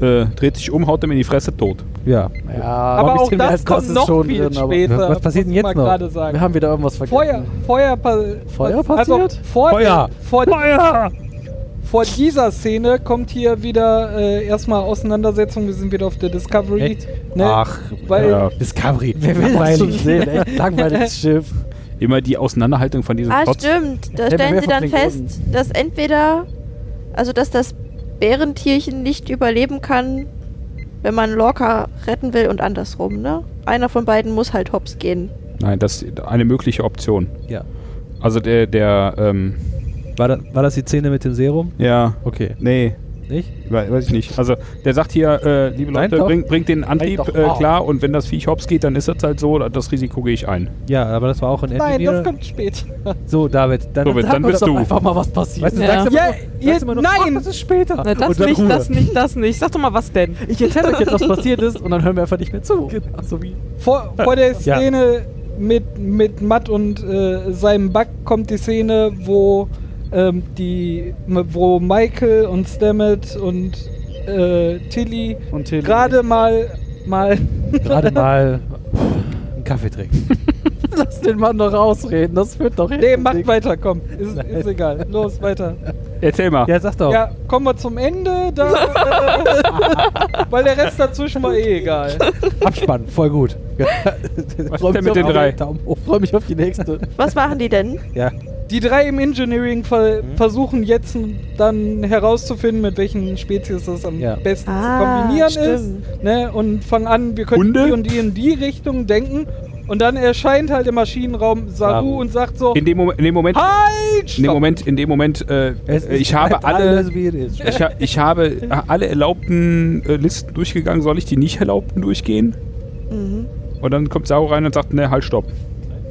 Äh, dreht sich um, haut ihm in die Fresse tot. ja. Ja, Aber ein auch bisschen mehr das als kommt noch schon viel drin, aber später. Was passiert denn jetzt noch? sagen. Wir haben wieder irgendwas vergessen. Feuer, Feuer, pa- Feuer also passiert? vor, Feuer! Vor, Feuer! vor dieser Szene kommt hier wieder äh, erstmal Auseinandersetzung. Wir sind wieder auf der Discovery. Ne? Ach, Weil- ja. Discovery. Wer will das schon sehen? Echt langweiliges Schiff. Immer die Auseinanderhaltung von diesem Ah, Plot. stimmt. Da stellen sie dann fest, dass entweder, also dass das Bärentierchen nicht überleben kann, wenn man Lorca retten will und andersrum, ne? Einer von beiden muss halt hops gehen. Nein, das ist eine mögliche Option. Ja. Also der, der, ähm, War, das, war das die Szene mit dem Serum? ja, Okay. nee, Nicht? we- weiß ich nicht. Also der sagt hier, äh, liebe Nein, Leute, doch. bring, bringt den Antrieb äh, Ah. klar und wenn das Viech hops geht, dann ist das halt so, das Risiko gehe ich ein. Ja, aber das war auch in Nein, Engineer. das kommt später. So, David, dann, So, dann bist du. einfach mal, was passiert. weißt du, Ja. sagst immer Ja, noch, ihr- sagst immer noch, nein! "Oh, das ist später. Na, das nicht, Ruhe. das nicht, das nicht. Sag doch mal, was denn? ich erzähle euch jetzt, was passiert ist und dann hören wir einfach nicht mehr zu. So wie Vor, vor der Ja. Szene mit, mit Matt und äh, seinem Bug kommt die Szene, wo ähm, die, wo Michael und Stammet und äh, Tilly und Tilly. gerade mal mal Gerade mal einen Kaffee trinken. Lass den Mann doch ausreden, das wird doch Nee, jetzt mach nichts. weiter, komm. Ist, ist egal. Los, weiter. Erzähl mal. Ja, sag doch. Ja, kommen wir zum Ende. Da, äh, weil der Rest dazwischen war eh egal. Abspann, voll gut. Was ist denn mit den drei? Freue mich auf die nächste. Was machen die denn? Ja. Die drei im Engineering ver versuchen jetzt dann herauszufinden, mit welchen Spezies das am Ja. besten Ah, zu kombinieren stimmt. ist. Ne? Und fangen an, wir können Hunde? die und die in die Richtung denken. Und dann erscheint halt im Maschinenraum Saru Saru. und sagt so: In dem, Moment, in dem Moment, Halt! in dem stopp!" Moment, in dem Moment, äh, Es äh, ich ist- habe bleibt alle, alles, wie es ist. ich, ha- ich habe alle erlaubten äh, Listen durchgegangen. Soll ich die nicht erlaubten durchgehen? Mhm. Und dann kommt Sau rein und sagt, ne, halt, stopp.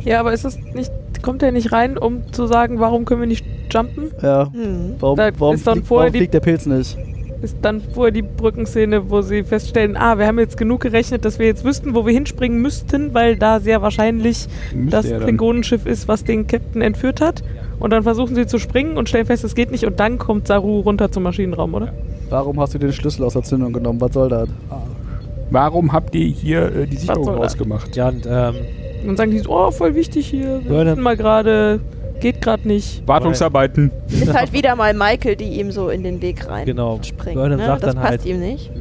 Ja, aber ist es nicht, kommt er nicht rein, um zu sagen, warum können wir nicht jumpen? Ja. Hm. Warum, Da warum, ist dann fliegt, vorher warum die- fliegt der Pilz nicht? Ist dann vorher die Brückenszene, wo sie feststellen, ah, wir haben jetzt genug gerechnet, dass wir jetzt wüssten, wo wir hinspringen müssten, weil da sehr wahrscheinlich Müsste das. Klingonenschiff ist, was den Captain entführt hat. Und dann versuchen sie zu springen und stellen fest, es geht nicht. Und dann kommt Saru runter zum Maschinenraum, oder? Warum hast du den Schlüssel aus der Zündung genommen? Was soll das? Warum habt ihr hier äh, die Sicherung soll das? rausgemacht? Ja, und ähm, Und dann sagen die so, oh, voll wichtig hier. Wir müssen mal gerade, geht gerade nicht. Wartungsarbeiten. Ist halt wieder mal Michael, die ihm so in den Weg rein Genau. springt. Ne? sagt Das dann passt halt- ihm nicht.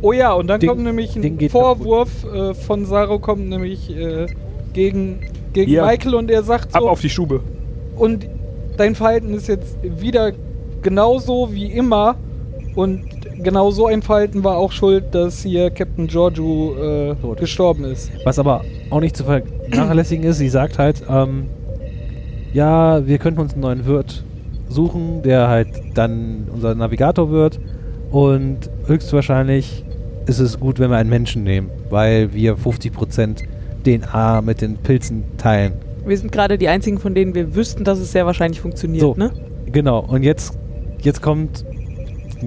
Oh ja, und dann Ding- kommt nämlich ein Vorwurf äh, von Saru, kommt nämlich äh, gegen, gegen Hier. Michael und er sagt Ab so: auf die Stube. Und dein Verhalten ist jetzt wieder genauso wie immer. Und genau so ein Verhalten war auch schuld, dass hier Captain Giorgio äh, gestorben ist. was aber auch nicht zu vernachlässigen ist, sie sagt halt, ähm, ja, wir könnten uns einen neuen Wirt suchen, der halt dann unser Navigator wird. Und höchstwahrscheinlich ist es gut, wenn wir einen Menschen nehmen, weil wir 50% DNA mit den Pilzen teilen. Wir sind gerade die einzigen, von denen wir wüssten, dass es sehr wahrscheinlich funktioniert, So. ne? Genau, und jetzt, jetzt kommt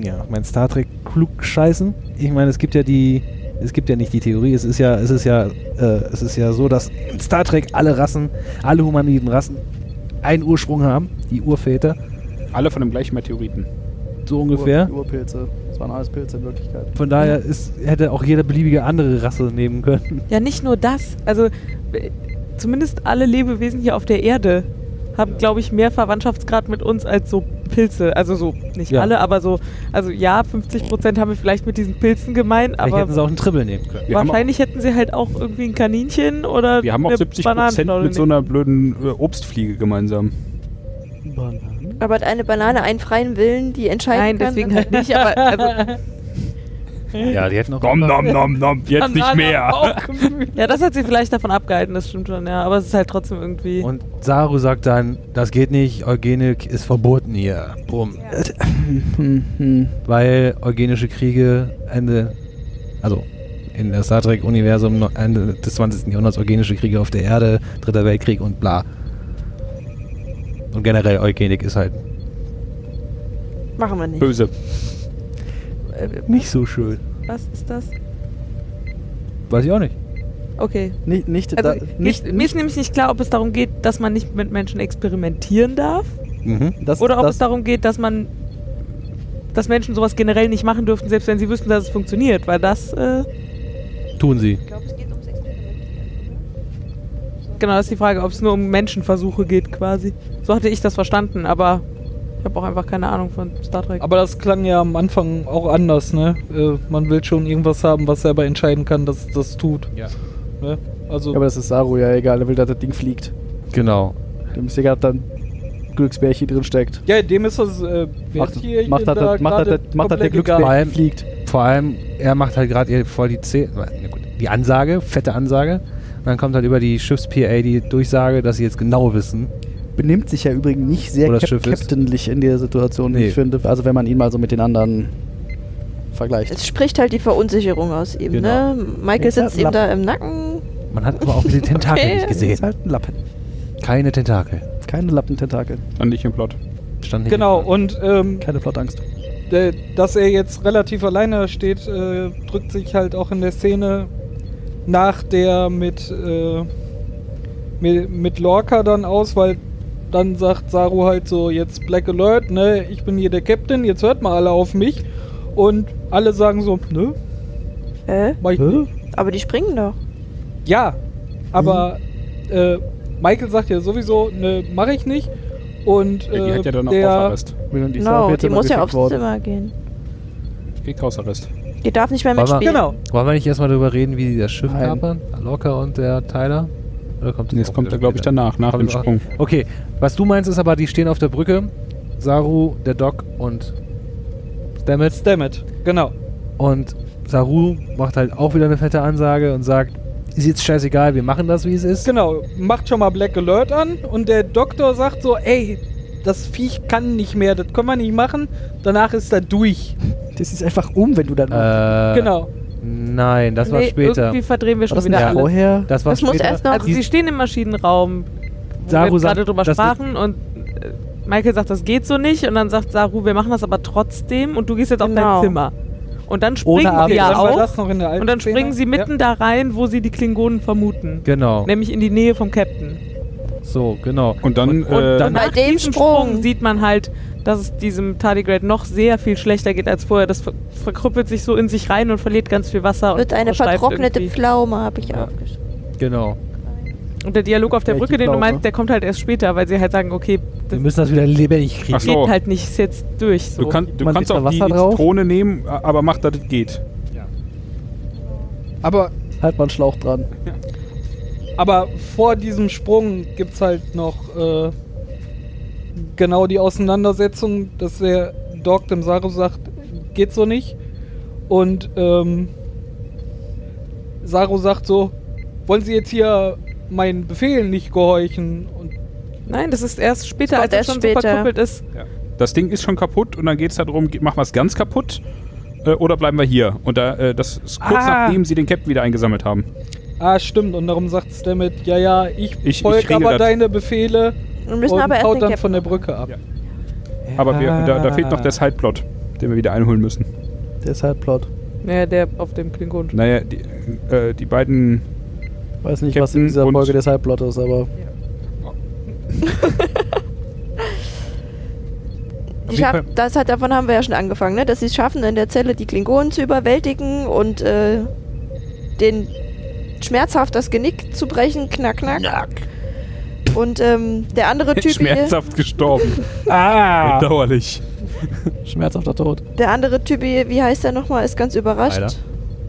ja, mein Star Trek klugscheißen. Ich meine, es gibt ja die, es gibt ja nicht die Theorie, es ist ja, es ist ja, äh, es ist ja so, dass in Star Trek alle Rassen, alle humanoiden Rassen einen Ursprung haben, die Urväter, Alle von dem gleichen Meteoriten. so ungefähr. Ur Urpilze. Das waren alles Pilze in Wirklichkeit. Von daher ist, hätte auch jede beliebige andere Rasse nehmen können. Ja, nicht nur das. Also, zumindest alle Lebewesen hier auf der Erde haben, glaube ich, mehr Verwandtschaftsgrad mit uns als so Pilze. Also so, nicht Ja. alle, aber so, also ja, 50% haben wir vielleicht mit diesen Pilzen gemein, Vielleicht aber hätten sie auch einen Triple nehmen können. Wir wahrscheinlich hätten sie halt auch irgendwie ein Kaninchen oder Wir haben auch eine 70 Bananenschnalle mit so einer blöden äh, Obstfliege gemeinsam. Aber hat eine Banane einen freien Willen, die entscheiden Nein, kann? deswegen halt nicht, aber also, Ja, die hätten auch. Nom, nom, nom, nom, jetzt nicht mehr. Ja, das hat sie vielleicht davon abgehalten, das stimmt schon, ja. Aber es ist halt trotzdem irgendwie. Und Saru sagt dann, das geht nicht, Eugenik ist verboten hier. Bumm. Weil eugenische Kriege Ende, also in der Star Trek-Universum Ende des 20. Jahrhunderts eugenische Kriege auf der Erde, Dritter Weltkrieg und bla. Und generell Eugenik ist halt Machen wir nicht. Böse. Äh, nicht so schön. was ist das? Weiß ich auch nicht. Okay. Nicht, nicht, Also, da, nicht, mir, mir ist nämlich nicht klar, ob es darum geht, dass man nicht mit Menschen experimentieren darf. Mhm. das, Oder ob das, es darum geht, dass man. dass Menschen sowas generell nicht machen dürften, selbst wenn sie wüssten, dass es funktioniert. Weil das. Äh, Tun sie. Ich glaube, es geht ums Experimentieren. genau, das ist die Frage, ob es nur um Menschenversuche geht, quasi. So hatte ich das verstanden, aber. Ich habe auch einfach keine Ahnung von Star Trek. Aber das klang ja am Anfang auch anders, ne? Äh, man will schon irgendwas haben, was selber entscheiden kann, dass es das tut. Ja. Ne? Also, Ja, aber das ist Saru ja egal, er will, dass das Ding fliegt. Genau. Dem ist egal, ob da ein Glücksbärchen drin steckt. ja, dem ist das äh, Macht, Bärtierchen macht, das, da macht, das, macht das der Glücksbärchen fliegt. Vor allem, er macht halt gerade voll die gut, die Ansage, fette Ansage. Und dann kommt halt über die Schiffs-PA die Durchsage, dass sie jetzt genau wissen. Benimmt sich ja übrigens nicht sehr cap ist. captainlich in der Situation, wie Nee. ich finde. Also wenn man ihn mal so mit den anderen vergleicht. Es spricht halt die Verunsicherung aus ihm, Genau. ne? Michael Ist halt sitzt ihm da im Nacken. Man hat aber auch die Tentakel Okay. nicht ist gesehen. halt ein Lappen. Keine Tentakel. Keine Lappententakel. Dann nicht im Plot. Stand nicht Genau, im Plan. und ähm, Keine Flottangst. der, dass er jetzt relativ alleine steht, äh, drückt sich halt auch in der Szene nach der mit, äh, mit, mit Lorca dann aus, weil dann sagt Saru halt so, jetzt Black Alert, ne, ich bin hier der Captain, jetzt hört mal alle auf mich. Und alle sagen so, nö, Hä? ich Hä? nicht. Aber die springen doch. Ja, aber äh, Michael sagt ja sowieso, ne, mach ich nicht. Und Ja, die äh, hat ja dann auch der, Hausarrest. Die Genau, auch jetzt die muss ja aufs worden. Zimmer gehen. Kriegt Hausarrest. Die darf nicht mehr Wollen wir- mitspielen. Genau. Wollen wir nicht erstmal darüber reden, wie die das Schiff kapern? Locker und der Tyler? Oder kommt das Jetzt auch kommt er, glaube ich, danach, nach dem Sprung. Okay, was du meinst ist aber, die stehen auf der Brücke. Saru, der Doc und Stamets. Dammit, genau. Und Saru macht halt auch wieder eine fette Ansage und sagt, ist jetzt scheißegal, wir machen das, wie es ist. Genau, macht schon mal Black Alert an und der Doktor sagt so, ey, das Viech kann nicht mehr, das können wir nicht machen, danach ist er durch. Das ist einfach um, wenn du dann. Äh, Genau. Nein, das war Nee, später. Irgendwie verdrehen wir war schon das wieder alles. vorher? Das war Das muss später. erst noch- Also sie stehen im Maschinenraum, wo Saru wir sagt, gerade drüber sprachen und äh, Michael sagt, das geht so nicht und dann sagt Saru, wir machen das aber trotzdem und du gehst jetzt auf Genau. dein Zimmer. Und dann springen sie ja dann war auch das noch in der alten und dann Szene. springen sie mitten da rein, wo sie die Klingonen vermuten. Genau. Nämlich in die Nähe vom Captain. So, genau. Und dann, Und äh, dann Bei dem. Sprung sieht man halt, dass es diesem Tardigrade noch sehr viel schlechter geht als vorher. Das ver verkrüppelt sich so in sich rein und verliert ganz viel Wasser. Wird und eine vertrocknete irgendwie. Pflaume, habe ich Ja. aufgeschrieben. Genau. Und der Dialog auf der Welche Brücke, den du meinst, der kommt halt erst später, weil sie halt sagen, okay, Wir das müssen das wieder lebendig kriegen. Ach so. geht halt nicht, ist jetzt durch. So. du, kann, du kannst auch die, Wasser die drauf? Zitrone nehmen, aber mach, dass es geht. Aber, Halt mal einen Schlauch dran. aber vor diesem Sprung gibt es halt noch äh, genau die Auseinandersetzung, dass der Doc dem Saru sagt, geht so nicht. Und ähm, Saru sagt so, wollen Sie jetzt hier meinen Befehlen nicht gehorchen? Und Nein, das ist erst später, als er schon später. so verkrüppelt ist. Das Ding ist schon kaputt und dann geht es darum, machen wir es ganz kaputt äh, oder bleiben wir hier? Und da, äh, das ist kurz Ah. nachdem sie den Captain wieder eingesammelt haben. Ah, stimmt. Und darum sagt Stammet, ja, ja, ich, Ich- folge aber das. deine Befehle Wir müssen und aber erst haut dann Captain von der. Brücke ab. Ja. Aber wir, da, da fehlt noch der Sideplot, den wir wieder einholen müssen. Der ist halt Plot. Ja, der auf dem Klingon. Naja, die, äh, die beiden. Weiß nicht, was in Captain dieser Folge der Halbplot ist, aber Die schaff, das hat, davon haben wir ja schon angefangen, ne? dass sie es schaffen, in der Zelle die Klingonen zu überwältigen und äh, den schmerzhaft das Genick zu brechen, knack, knack. Und ähm, der andere Typ, hier, Schmerzhaft gestorben. ah! Bedauerlich. schmerzhafter Tod. der andere Typ, hier, wie heißt der nochmal, ist ganz überrascht. Tyler?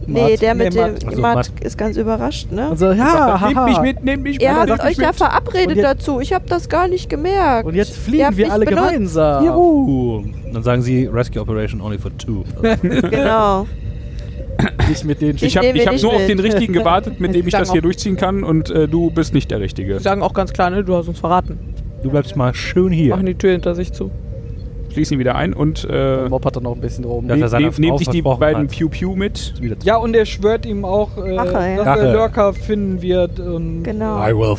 Nee, der mit Nee, dem Matt. Ach so, Matt Matt. ist ganz überrascht, ne? Und so, ja, Nehmt mich mit, nehmt mich Ihr mit. habt nehmt euch mit. verabredet dazu. Ich habe das gar nicht gemerkt. Und jetzt Ihr fliegen habt wir alle benutzt. gemeinsam. Juhu. Dann sagen sie Rescue Operation only for two. Genau. Dich mit den Ich habe hab nicht nur auf mit. den richtigen gewartet, mit dem ich das hier durchziehen kann und äh, du bist nicht der Richtige. Die sagen auch ganz klar, ne, du hast uns verraten. Du bleibst mal schön hier. Machen die Tür hinter sich zu. Schließ ihn wieder ein und äh, Der Mob hat dann noch ein bisschen rum. Ja, nehm, er seiner nehm, nehm Frau sich die beiden hat. Pew-Pew mit. Wieder Ja, und er schwört ihm auch, äh, Rache, ja. dass Rache. er Lorca finden wird. Und Genau. I will.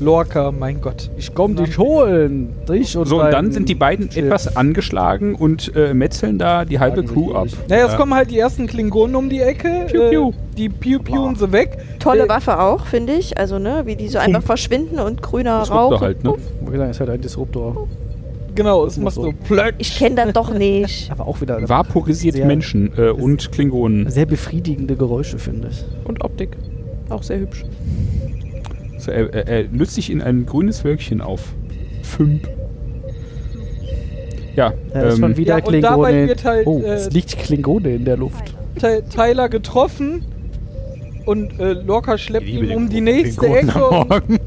Lorca, mein Gott. Ich komm dich holen. Dich und So, und dann sind die beiden Schiff. etwas angeschlagen und äh, metzeln da die halbe Crew ab. durch. Naja, es Ja. kommen halt die ersten Klingonen um die Ecke. Piu, piu. Äh, die piu piuen sie weg. Tolle Äh, Waffe auch, finde ich. Also, ne, wie die so einfach verschwinden und grüner Rauch. Rauch halt, ne? Wie gesagt, ist halt ein Disruptor. Genau, es Das macht so so. plötsch. Ich kenne das doch nicht. Aber auch wieder Vaporisiert Sehr- Menschen äh, und Klingonen. sehr befriedigende Geräusche, finde ich. Und Optik. Auch sehr hübsch. So, er, er, er löst sich in ein grünes Wölkchen auf. Fünf. Ja, Ja, ist ähm, schon wieder ja, und dabei Klingone. wird halt, oh, äh, es liegt Klingone in der Luft. Ty- Tyler getroffen und äh, Lorca schleppt ihn um die Klingonen nächste am Ecke und, Morgen.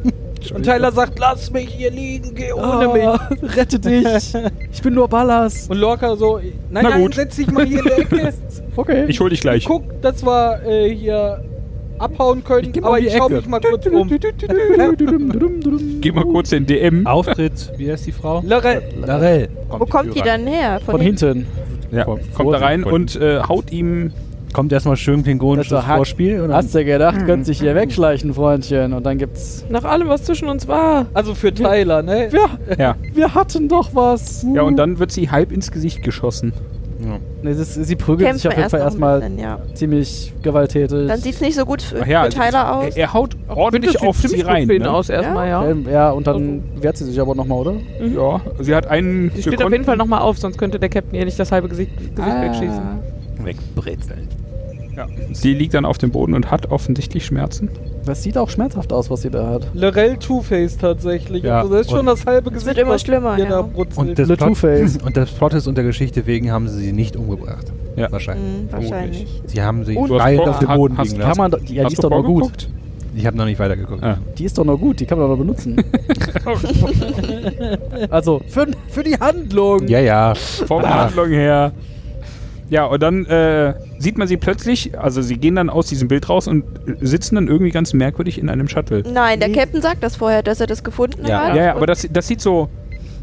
Und Tyler sagt, lass mich hier liegen, geh ohne mich. Ah, rette dich! Ich bin nur Ballast. Und Lorca so, nein, Na nein, gut. setz dich mal hier in der Ecke. Okay. ich hol dich gleich. Guck, dass wir äh, hier abhauen können, mal aber die ich schau Ecke. mich mal kurz um. Geh mal kurz in DM. Auftritt, wie heißt die Frau? Lorel, Larell. Wo kommt die dann her? Von hinten. Ja, Von- kommt da rein von- und äh, haut ihm. Kommt erstmal schön klingonisches Das war- Vorspiel. Und Hast du gedacht, könntest dich hier wegschleichen, Freundchen. Und dann gibt's. Nach allem, was zwischen uns war. also für Tyler, ne? Ja, Ja, wir hatten doch was. ja, und dann wird sie halb ins Gesicht geschossen. Nee, das, sie prügelt Kämpfen sich auf jeden Fall erstmal ja. ziemlich gewalttätig. Dann sieht es nicht so gut für, ja, für Tyler aus. Er, er haut ordentlich auf sie rein. Ne? aus erstmal, ja. Ähm, ja, und dann wehrt sie sich aber nochmal, oder? Ja, sie hat einen. Sie steht auf jeden Fall nochmal auf, sonst könnte der Captain ihr nicht das halbe Gesicht, Gesicht Ah. wegschießen. Wegbrezeln. Ja. Sie liegt dann auf dem Boden und hat offensichtlich Schmerzen. Das sieht auch schmerzhaft aus, was sie da hat. Lorel Two-Face tatsächlich. Ja, Also das ist schon und- das halbe Gesicht. wird immer was schlimmer, ja. da. Und das, Plot, und das Plot ist und der Geschichte wegen haben sie sie nicht umgebracht. Ja. Wahrscheinlich. Hm, wahrscheinlich. Sie haben sie vor- auf dem Boden hast- liegen Kann lassen. man doch, die, ja, die ist doch noch gut. Ich habe noch nicht weitergeguckt. Ah. Die ist doch noch gut, die kann man doch noch benutzen. also, für, für die Handlung. Ja, ja. Vom Ah. Handlung her. Ja, und dann äh, sieht man sie plötzlich, also sie gehen dann aus diesem Bild raus und sitzen dann irgendwie ganz merkwürdig in einem Shuttle. Nein, der Captain sagt das vorher, dass er das gefunden Ja. hat. Ja, ja, aber das, das sieht so.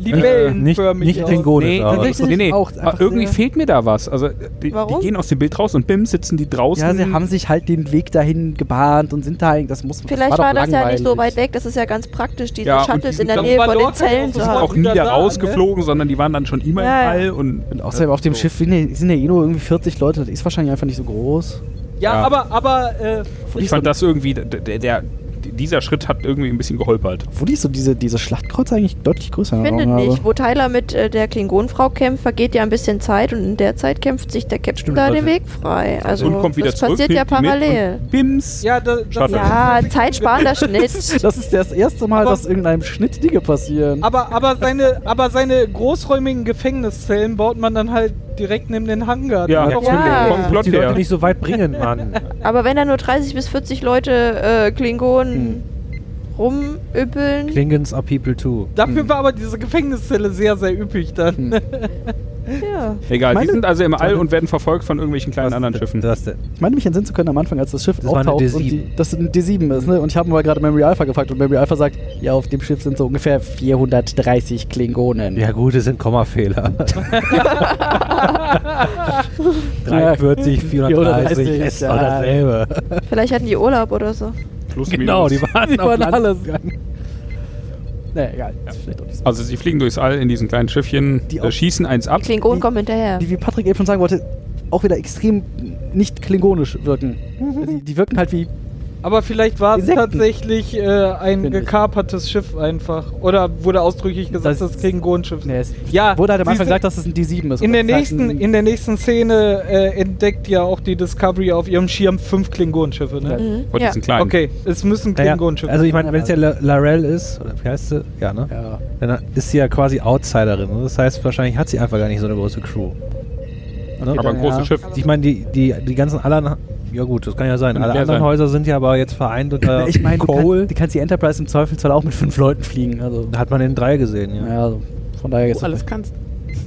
Nicht, Libellenförmig nicht aus. klingonisch. Nee, tatsächlich. nee, nee. auch aber irgendwie fehlt mir da was. Also die, Warum? die gehen aus dem Bild raus und bim sitzen die draußen. Ja, sie haben sich halt den Weg dahin gebahnt und sind da eigentlich, das muss Vielleicht das war, doch das ja nicht so weit weg. Das ist ja ganz praktisch, diese Ja, die Shuttles sind in der Nähe von den Zellen auch zu haben. auch nie da da, rausgeflogen, sondern die waren dann schon immer Ja, im. All und, Und außerdem auf dem so. Schiff sind ja, eh nur irgendwie 40 Leute, das ist wahrscheinlich einfach nicht so groß. Ja, Ja. aber, aber äh, Ich fand das irgendwie, der, dieser Schritt hat irgendwie ein bisschen geholpert. Wo die so diese, diese Schlachtkreuz eigentlich deutlich größer Ich finde habe. nicht. Wo Tyler mit äh, der Klingonenfrau kämpft, vergeht ja ein bisschen Zeit und in der Zeit kämpft sich der Captain Stimmt, da den Weg frei. Also und kommt wieder das zurück. passiert ja parallel. Bims. ja, da, das Shuttle. Ja, zeitsparender Schnitt. Das ist das erste Mal, Aber- dass irgendeinem Schnitt Dinge passieren. Aber, aber, seine, aber seine großräumigen Gefängniszellen baut man dann halt direkt neben den Hangar. Ja, Ja. vom Plot die Leute her. nicht so weit bringen, Mann. Aber wenn da nur 30 bis 40 Leute äh, Klingonen rumüppeln. Klingons are people too. Dafür war aber diese Gefängniszelle sehr, sehr üppig dann. Hm. ja. Egal, die Meine- sind also im All und werden verfolgt von irgendwelchen kleinen anderen Schiffen. Das, das, Ich meine mich entsinnen zu können am Anfang, als das Schiff Das auftaucht und D7. die, das ein D7 ist, ne? Und ich habe mal gerade Memory Alpha gefragt und Memory Alpha sagt, ja, auf dem Schiff sind so ungefähr 430 Klingonen. ja gut, es sind Kommafehler. 43, 430, ist doch ja. dasselbe. Vielleicht hatten die Urlaub oder so. Plus, Genau, die minus. waren, Die auf waren Land alles. gegangen. Nee, egal. So. Also sie fliegen durchs All in diesen kleinen Schiffchen, Die äh, schießen eins ab. Klingonen Die- kommen hinterher. Die, wie Patrick eben schon sagen wollte, auch wieder extrem nicht klingonisch wirken. Mhm. Die, die wirken halt wie. Aber vielleicht war es tatsächlich äh, ein ich. gekapertes Schiff einfach. Oder wurde ausdrücklich gesagt, Das- das, ist Klingonenschiff. Nee, es Ja, wurde halt am Anfang gesagt, dass es ein D7 ist. In der, nächsten, halt ein- in der nächsten Szene äh, entdeckt ja auch die Discovery auf ihrem Schirm fünf Klingonenschiffe, ne? Mhm. Und die Ja. sind klein. Okay, es müssen Klingonenschiffe also ich meine, wenn es ja La- Larell ist, oder wie heißt sie? Ja, ne? ja. Dann ist sie ja quasi Outsiderin. ne? Das heißt, wahrscheinlich hat sie einfach gar nicht so eine große Crew. Ne? Aber ein Ja. großes Schiff. Ich meine, die, die, die ganzen anderen. Ja gut, das kann ja sein. Kann Alle anderen sein. Häuser sind ja aber jetzt vereint unter ich meine, du, kann, du kannst die Enterprise im Zweifelsfall auch mit fünf Leuten fliegen. Also, Da hat man den drei gesehen, ja. ja, also von daher Du ist alles kannst.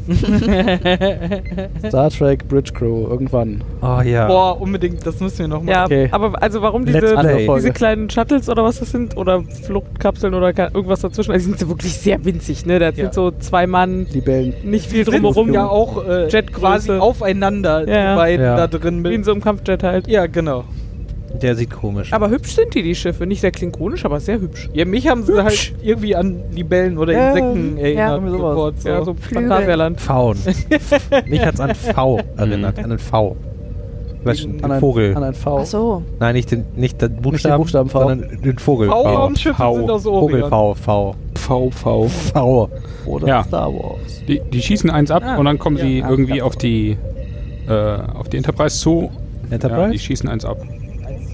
Star Trek Bridge Crew, irgendwann. Oh ja. Boah, unbedingt, das müssen wir noch mal. Ja, Okay. aber also warum diese, diese kleinen Shuttles oder was das sind? Oder Fluchtkapseln oder irgendwas dazwischen? Also die sind so wirklich sehr winzig, ne? Das Ja. sind so zwei Mann, Libellen. nicht viel drumherum. ja auch äh, Jetgröße. quasi aufeinander, Ja, die beiden Ja. da drin. Wie in Mit, so einem Kampfjet halt. ja, genau. Der sieht komisch. Aber hübsch sind die, die Schiffe. Nicht sehr klingonisch, aber sehr hübsch. Ja, mich haben sie halt irgendwie an Libellen oder Ja, Insekten erinnert. irgendwie sowas. sofort, so. Ja, so Flügel. Phantasialand. Pfauen. Mich hat's an V erinnert, an einen V. Weißt du, An den An ein, Vogel. An ein V. Ach so. Nein, nicht den, nicht den Buchstaben, Buchstaben V. sondern den Vogel. V-Raumschiffe V. sind aus Vogel. V, V. V, V. V. Oder Ja. Star Wars. Die, die schießen eins ab Ah, und dann kommen ja. sie irgendwie ja. auf die äh, auf die Enterprise zu. Ja, Enterprise? die schießen eins ab.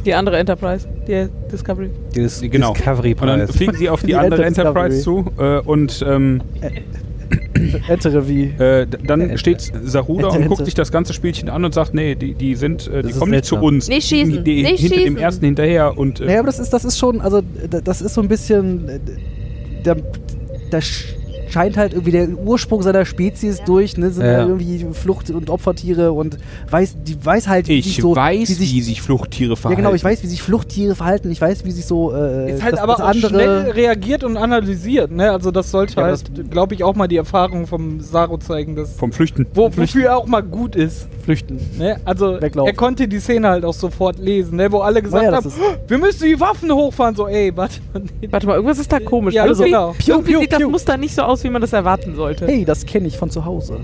Die andere Enterprise, die Discovery. Dieses Genau. Discovery Und dann Preis. fliegen sie auf die, Die andere Enter Enterprise zu äh, und ähm, Entere wie. äh, dann steht Saruda Ente, und guckt sich das ganze Spielchen an und sagt, nee, die, die sind, äh, die kommen nicht zu uns. Nicht schießen, Die, nicht hinter schießen. dem ersten hinterher und äh, Naja, aber das ist, das ist schon, also das ist so ein bisschen, äh, der, der scheint halt irgendwie der Ursprung seiner Spezies durch, ne, sind Ja. ja. irgendwie Flucht- und Opfertiere und weiß, die weiß halt, wie ich sich so, weiß, wie sich, wie sich Fluchttiere ja verhalten. genau, ich weiß, wie sich Fluchttiere verhalten, ich weiß, wie sich so, äh, Ist halt das, aber das auch andere, schnell reagiert und analysiert, ne? Also das sollte Ja, halt, glaube ich, auch mal die Erfahrung vom Saro zeigen, dass Vom Flüchten. wo, wofür er auch mal gut ist. flüchten. Ne? Also Weglaufen. er konnte die Szene halt auch sofort lesen, ne? wo alle gesagt Naja, das haben, wir müssen die Waffen hochfahren. So, ey, warte mal. nee. Warte mal, irgendwas ist da komisch. Ja, irgendwie genau. Piu, irgendwie piu, sieht das piu. Muster nicht so aus, wie man das erwarten sollte. Hey, das kenne ich von zu Hause.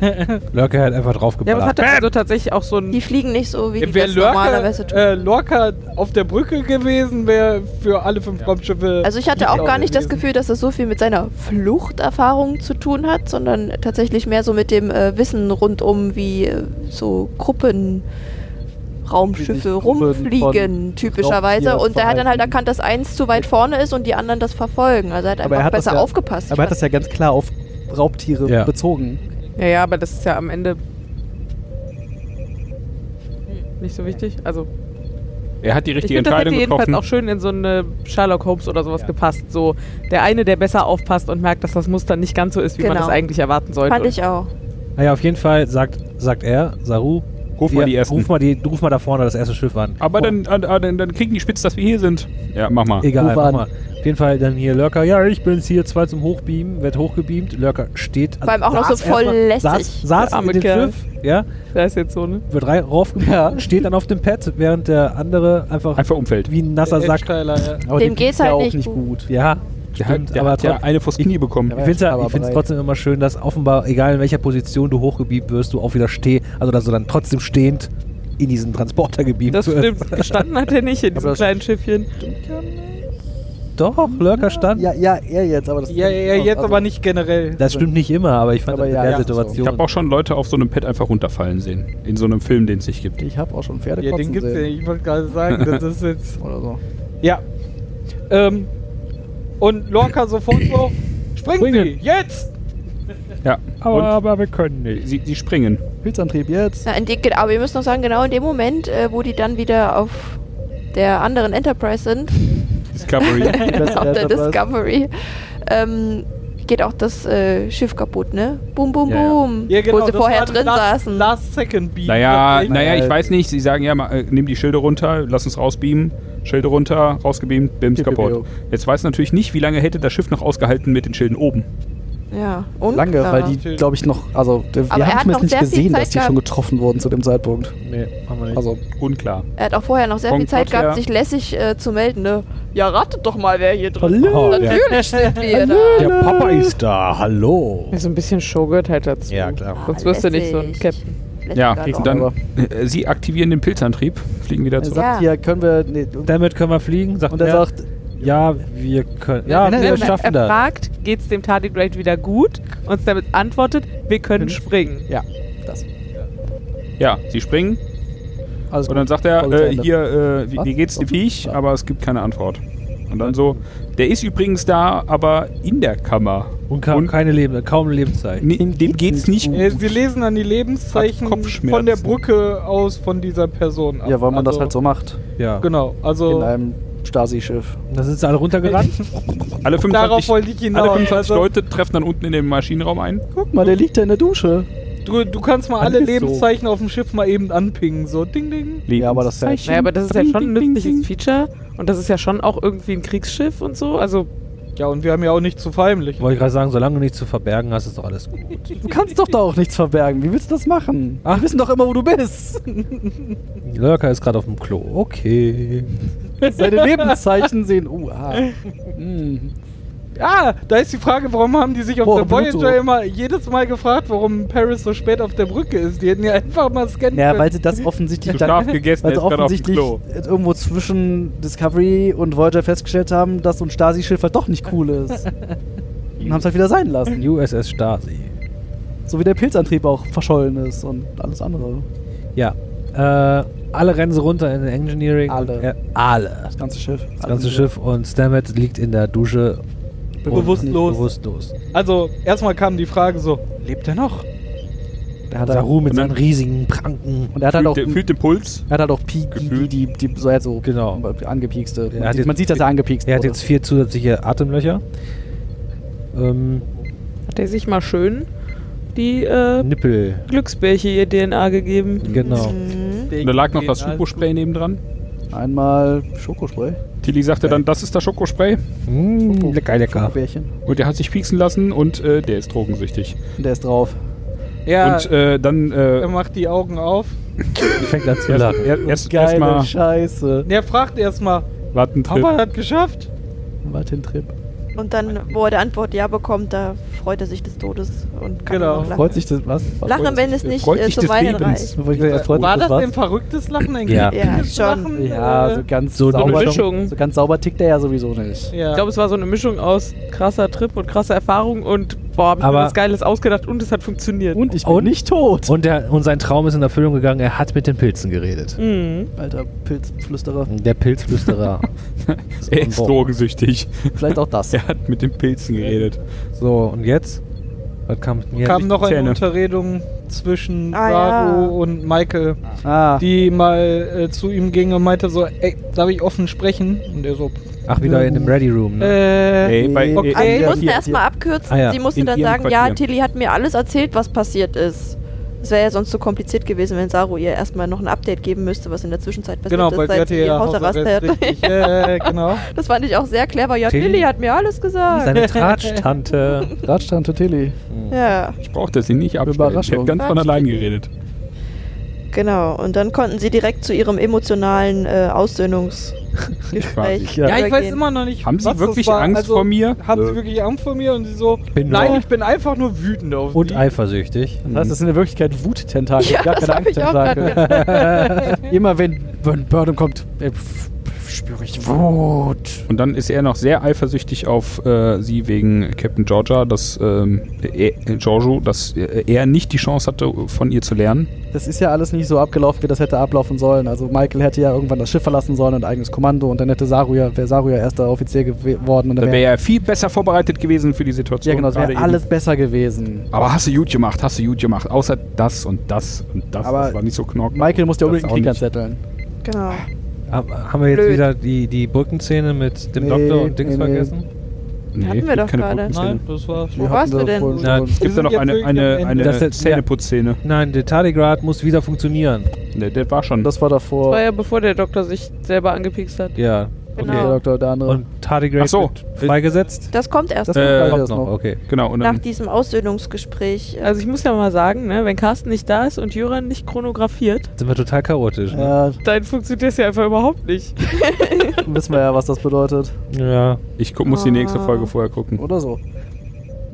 Lurker hat einfach Ja, aber es draufgeballert. hat also tatsächlich auch so ein. Die fliegen nicht so, wie die das normalerweise Lorca, tun. äh, Lorca auf der Brücke gewesen, wäre für alle fünf Raumschiffe. Also ich hatte auch gar nicht das gewesen. Gefühl, dass das so viel mit seiner Fluchterfahrung zu tun hat, sondern tatsächlich mehr so mit dem äh, Wissen rundum, wie äh, so Gruppen Raumschiffe rumfliegen, typischerweise. Und er hat dann halt erkannt, dass eins zu weit vorne ist und die anderen das verfolgen. Also er hat Aber einfach er hat besser ja- aufgepasst. Aber er hat das ja ganz klar auf Raubtiere Ja. bezogen. Ja, ja, aber das ist ja am Ende nicht so wichtig. Also Er hat die ich richtige finde, das hätte Entscheidung jedenfalls getroffen. auch schön in so eine Sherlock Holmes oder sowas gepasst. So der eine, der besser aufpasst und merkt, dass das Muster nicht ganz so ist, wie man Genau. das eigentlich erwarten sollte. Fand ich auch. Naja, auf jeden Fall sagt, sagt er, Saru, Ruf mal die ersten. Ruf mal, die, ruf mal da vorne das erste Schiff an. Aber dann, ah, ah, dann, dann kriegen die spitz, dass wir hier sind. Ja, mach mal. Egal, Ruf mach an. mal. Auf jeden Fall dann hier Lurker, ja, ich bin's hier, zwei zum Hochbeamen, wird hochgebeamt, Lurker steht. Vor allem auch noch so voll erstmal- lässig. Saß, saß arme in dem. Schiff, ja, Da ist jetzt so, ne? wird rei- raufgebeamt, steht dann auf dem Pad, während der andere einfach, Einfach umfällt. wie ein nasser Der Sack. Ja. Aber Dem dem geht's ja halt auch nicht nicht gut. gut. Ja, Der, stimmt, hat, der aber hat ja eine vors Knie bekommen. Ja, Ich finde es ich trotzdem immer schön, dass offenbar, egal in welcher Position du hochgebeamt wirst, du auch wieder steh, also dass du dann trotzdem stehend in diesen Transporter gebeamt Das wirst. stimmt. Gestanden hat er nicht in diesem das- kleinen Schiffchen. Doch, Lurker stand. Ja, ja, er jetzt, aber das Ja, ja, ja, jetzt also- aber nicht generell. Das stimmt nicht immer, aber ich fand Aber das in ja, der ja, Situation. Ich habe auch schon Leute auf so einem Pad einfach runterfallen sehen. In so einem Film, den es nicht gibt. Ich habe auch schon Pferde Ja, den kotzen gibt's ja. Ich wollte gerade sagen, das ist jetzt. Oder so. Ja. Ähm, und Lorca sofort so, springen Springen. Sie, jetzt! Ja. aber, Und aber wir können nicht. sie, sie springen. Pilzantrieb jetzt. In die, aber wir müssen noch sagen, genau in dem Moment, äh, wo die dann wieder auf der anderen Enterprise sind, Discovery. auf der Enterprise. Discovery, ähm, geht auch das äh, Schiff kaputt, ne? Boom, boom, Ja, boom. Ja, genau, wo sie vorher drin last, saßen. Last Second Beat. naja, naja, ich weiß nicht. Sie sagen ja, mal, äh, nimm die Schilde runter, lass uns rausbeamen. Schilde runter, rausgebeamt, bims kaputt. Jetzt weiß natürlich nicht, wie lange hätte das Schiff noch ausgehalten mit den Schilden oben. Ja, und? Lange, Ja. weil die, glaube ich, noch. Also, wir Aber er haben hat noch zumindest nicht sehr viel gesehen, dass die schon getroffen wurden zu dem Zeitpunkt. Nee, haben wir nicht. Also, Unklar. Er hat auch vorher noch sehr viel Zeit gehabt, ja. sich lässig äh, zu melden, ne? Ja, ratet doch mal, wer hier drin ist. Hallo. Oh, der, Natürlich sind wir da. der Papa ist da, hallo. So ein bisschen Show gehört halt dazu. Ja, klar. Sonst wirst du nicht so ein. Captain. Ja, dann Aber- äh, sie aktivieren den Pilzantrieb, fliegen wieder er zurück. sagt Ja. hier, können wir. Nee, Damit können wir fliegen, sagt und er er. sagt, ja, wir können. Ja, nein, wir nein, er schaffen das. fragt, geht's dem Tardigrade wieder gut? Und damit antwortet, wir können springen. ja, das. Ja, sie springen Alles und dann gut. sagt er, äh, hier, äh, wie, wie geht's dem Viech? Ja. Aber es gibt keine Antwort. Und dann so, der ist übrigens da, aber in der Kammer. Und, ka Und- keine Leben, kaum Lebenszeichen. Nee, dem geht's nicht Äh, gut. Sie lesen dann die Lebenszeichen von der Brücke aus von dieser Person ab. Ja, weil man das Also, halt so macht. Ja. Genau, also In einem Stasi-Schiff. Da sind sie alle runtergerannt. Alle Darauf 25, wollte ich alle hinaus. 25 Also, Leute treffen dann unten in dem Maschinenraum ein. Guck mal, der liegt da in der Dusche. Du, du kannst mal alle Alles so. Lebenszeichen auf dem Schiff mal eben anpingen. So, ding, ding. Ja, aber das ist ja- Lebenszeichen. Naja, aber das ist ja schon ein nützliches ding. Feature und das ist ja schon auch irgendwie ein Kriegsschiff und so. Also, Ja, und wir haben ja auch nichts zu verheimlichen. Wollte ich gerade sagen, solange du nichts zu verbergen hast, ist doch alles gut. Du kannst doch da auch nichts verbergen. Wie willst du das machen? Ach. Wir wissen doch immer, wo du bist. Lurker ist gerade auf dem Klo. Okay. Seine Lebenszeichen sehen. Uh, ah. Hm. Ja, da ist die Frage, warum haben die sich auf Boah, der Voyager Pluto. immer jedes Mal gefragt, warum Paris so spät auf der Brücke ist. Die hätten ja einfach mal scannen Ja, können. weil sie das offensichtlich dann, gegessen, weil sie offensichtlich Klo. irgendwo zwischen Discovery und Voyager festgestellt haben, dass so ein Stasi-Schiff halt doch nicht cool ist. und haben es halt wieder sein lassen. USS Stasi. So wie der Pilzantrieb auch verschollen ist und alles andere. Ja. Äh, alle rennen sie runter in den Engineering. Alle. Äh, alle. Das ganze Schiff. Das ganze Schiff und Stammet liegt in der Dusche. Bewusstlos. Bewusstlos. Also, erstmal kam die Frage so, lebt er noch? Der hat halt, Saru mit Und dann- seinen riesigen Pranken. und er hat halt auch, Fühlt, fühlt den Puls. er hat halt auch Pi, die, die, die, die, so, halt so Genau. angepiekste. Er Man, hat sieht, jetzt- man sieht, dass er angepiekst Er hat jetzt vier zusätzliche Atemlöcher. Ähm, hat er sich mal schön die äh, Nippel. Glücksbärche ihr DNA gegeben. Genau. Mhm. Und da lag noch das Schokospray nebendran. Einmal Schokospray. Tilly sagte dann, das ist das Schokospray. Mm, lecker, lecker. Und der hat sich pieksen lassen und äh, der ist drogensüchtig. Und der ist drauf. Ja, Und äh, dann er äh, macht die Augen auf. Fängt an zu erst, lachen. er, erst Geile erstmal Scheiße. Der fragt erstmal, warten haben wir das geschafft? Martin-Trip. Und dann, wo er die Antwort Ja bekommt, da freut er sich des Todes und kann Genau. lachen. Freut sich das, was? was Lachen, freut wenn es nicht freut äh, sich zum des Weinen reicht. War das ein verrücktes Lachen? Ein Ja. Ja, schon. Lachen? Ja, so ganz So eine sauber. Mischung. So ganz sauber tickt er ja sowieso nicht. ja. Ich glaube, es war so eine Mischung aus krasser Trip und krasser Erfahrung und boah, hab ich Aber- mir was Geiles ausgedacht und es hat funktioniert. Und ich bin Und? nicht tot. Und, der, und sein Traum ist in Erfüllung gegangen. Er hat mit den Pilzen geredet. Mhm. Alter Pilzflüsterer. Der Pilzflüsterer. er ist Boah. drogensüchtig. Vielleicht auch das. Er hat mit den Pilzen geredet. So, und jetzt? Was kam mir? kam noch eine Zähne. Unterredung zwischen Ah, Saru ja. und Michael, Ah, die mal äh, zu ihm ging und meinte so, ey, darf ich offen sprechen? Und er so, Ach, wieder in dem Ready Room, ne? äh, Ey, bei, okay. Also, sie Ja, mussten erstmal abkürzen. Ah, ja. Sie musste In dann sagen, Quartier. ja, Tilly hat mir alles erzählt, was passiert ist. Es wäre ja sonst zu kompliziert gewesen, wenn Saru ihr erstmal noch ein Update geben müsste, was in der Zwischenzeit passiert genau, ist, weil sie seit sie ihr ja Hausarrest hat. richtig. äh, genau. Das fand ich auch sehr clever. Ja, Tilly? Tilly hat mir alles gesagt. Seine Tratsch-Tante. Radstand Tilly. Ja, ich brauchte sie nicht abstellen. Ich Überraschung. habe ganz von allein geredet. genau. Und dann konnten sie direkt zu ihrem emotionalen äh, Aussöhnungsgespräch Ja. Ja, ich weiß immer noch nicht, Haben Sie was wirklich das war. Angst also, vor mir? Haben Äh. Sie wirklich Angst vor mir? Und sie so, Bin nein, nur- ich bin einfach nur wütend auf Und sie. eifersüchtig. Das heißt, das sind in Wirklichkeit Wuttentakel, Ja, gar keine Angsttentakel. Immer wenn, wenn Burnham kommt, äh, spüre ich Wut. Und dann ist er noch sehr eifersüchtig auf äh, sie wegen Captain Georgia, dass ähm, äh, Giorgio, dass äh, er nicht die Chance hatte, von ihr zu lernen. Das ist ja alles nicht so abgelaufen, wie das hätte ablaufen sollen. Also Michael hätte ja irgendwann das Schiff verlassen sollen und eigenes Kommando und dann hätte Saru ja, wäre Saru ja erster Offizier geworden und Da dann wäre wäre er viel besser vorbereitet gewesen für die Situation. ja genau, es wäre eben. alles besser gewesen. Aber hast du gut gemacht, hast du gut gemacht. Außer das und das und das. Aber das war nicht so knock. Michael musste ja unbedingt den Krieg anzetteln. Genau. Hab- Haben wir jetzt Blöd. wieder die, die Brückenszene mit dem Nee, Doktor und Dings nee, vergessen? Nee, Hatten wir doch keine gerade. Nein, das war Wo warst du denn? schon- Es gibt da noch eine, eine, eine. Das ist- Zähneputzszene. Nein, der Tardigrad muss wieder funktionieren. Der, der war schon. Das war Das davor. war ja bevor der Doktor sich selber angepiekst hat. Ja. Der Genau. Doktor, der andere. Und Tardigrade Ach so. wird freigesetzt? Das kommt erst Das Äh, kommt erst noch, noch. okay. genau. Und nach diesem Aussöhnungsgespräch. Also ich muss ja mal sagen, ne, wenn Carsten nicht da ist und Jöran nicht chronografiert, Sind wir total chaotisch. Ne? Ja, dann funktioniert das ja einfach überhaupt nicht. wissen wir ja, was das bedeutet. Ja. ich gu- muss die nächste Ah. Folge vorher gucken. Oder so.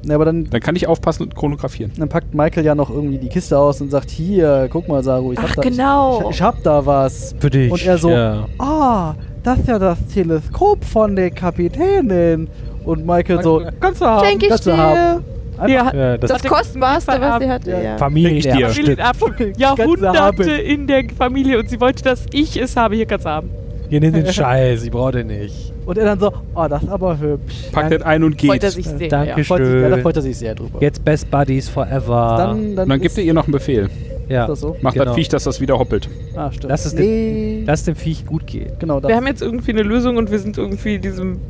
Ja, aber dann, Dann kann ich aufpassen und chronografieren. dann packt Michael ja noch irgendwie die Kiste aus und sagt, hier, guck mal, Saru, ich hab Ach, da, genau. ich, ich hab da was. Für dich. Und er so, Ja. ah, das ist ja das Teleskop von der Kapitänin. Und Michael so, Kannst du haben. Schenke ich kannst du dir. haben. einfach, ja das, Das Kostbarste, was sie hatte. Ja. Ja. Familienerbstück. Kannst du Jahrhunderte in der Familie und sie wollte, dass ich es habe. Hier kannst du haben. Ihr nehmt den Scheiß, ich brauche den nicht. und er dann so, oh, das ist aber hübsch. Packt das ein und Freut er geht. sich sehr. Danke Ja. Ja, da schön. freut er sich sehr drüber. Jetzt Best Buddies forever. Dann, dann, Und dann gibt er ihr noch einen Befehl. Ja. Ist das so? Macht Genau. das Viech, dass das wieder hoppelt. Ah, stimmt. Lass es nee. Lass dem Viech gut gehen. genau. Wir haben jetzt irgendwie eine Lösung und wir sind irgendwie diesem,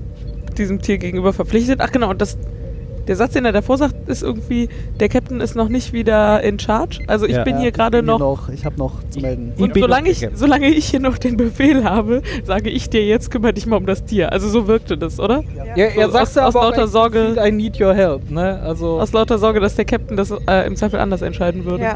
diesem Tier gegenüber verpflichtet. Ach genau, und das, der Satz, den er davor sagt, ist irgendwie, der Captain ist noch nicht wieder in charge. Also ich Ja. bin Ja, hier gerade hier noch. Ich habe noch zu melden. Ich Und solange noch ich, solange ich hier noch den Befehl habe, sage ich dir jetzt, kümmere dich mal um das Tier. Also so wirkte das, oder? Ja, er So, sagt aus- ja aus aber auch lauter Sorge- I need your help, ne? Also, Aus lauter Sorge, dass der Captain das äh, im Zweifel anders entscheiden würde. Ja,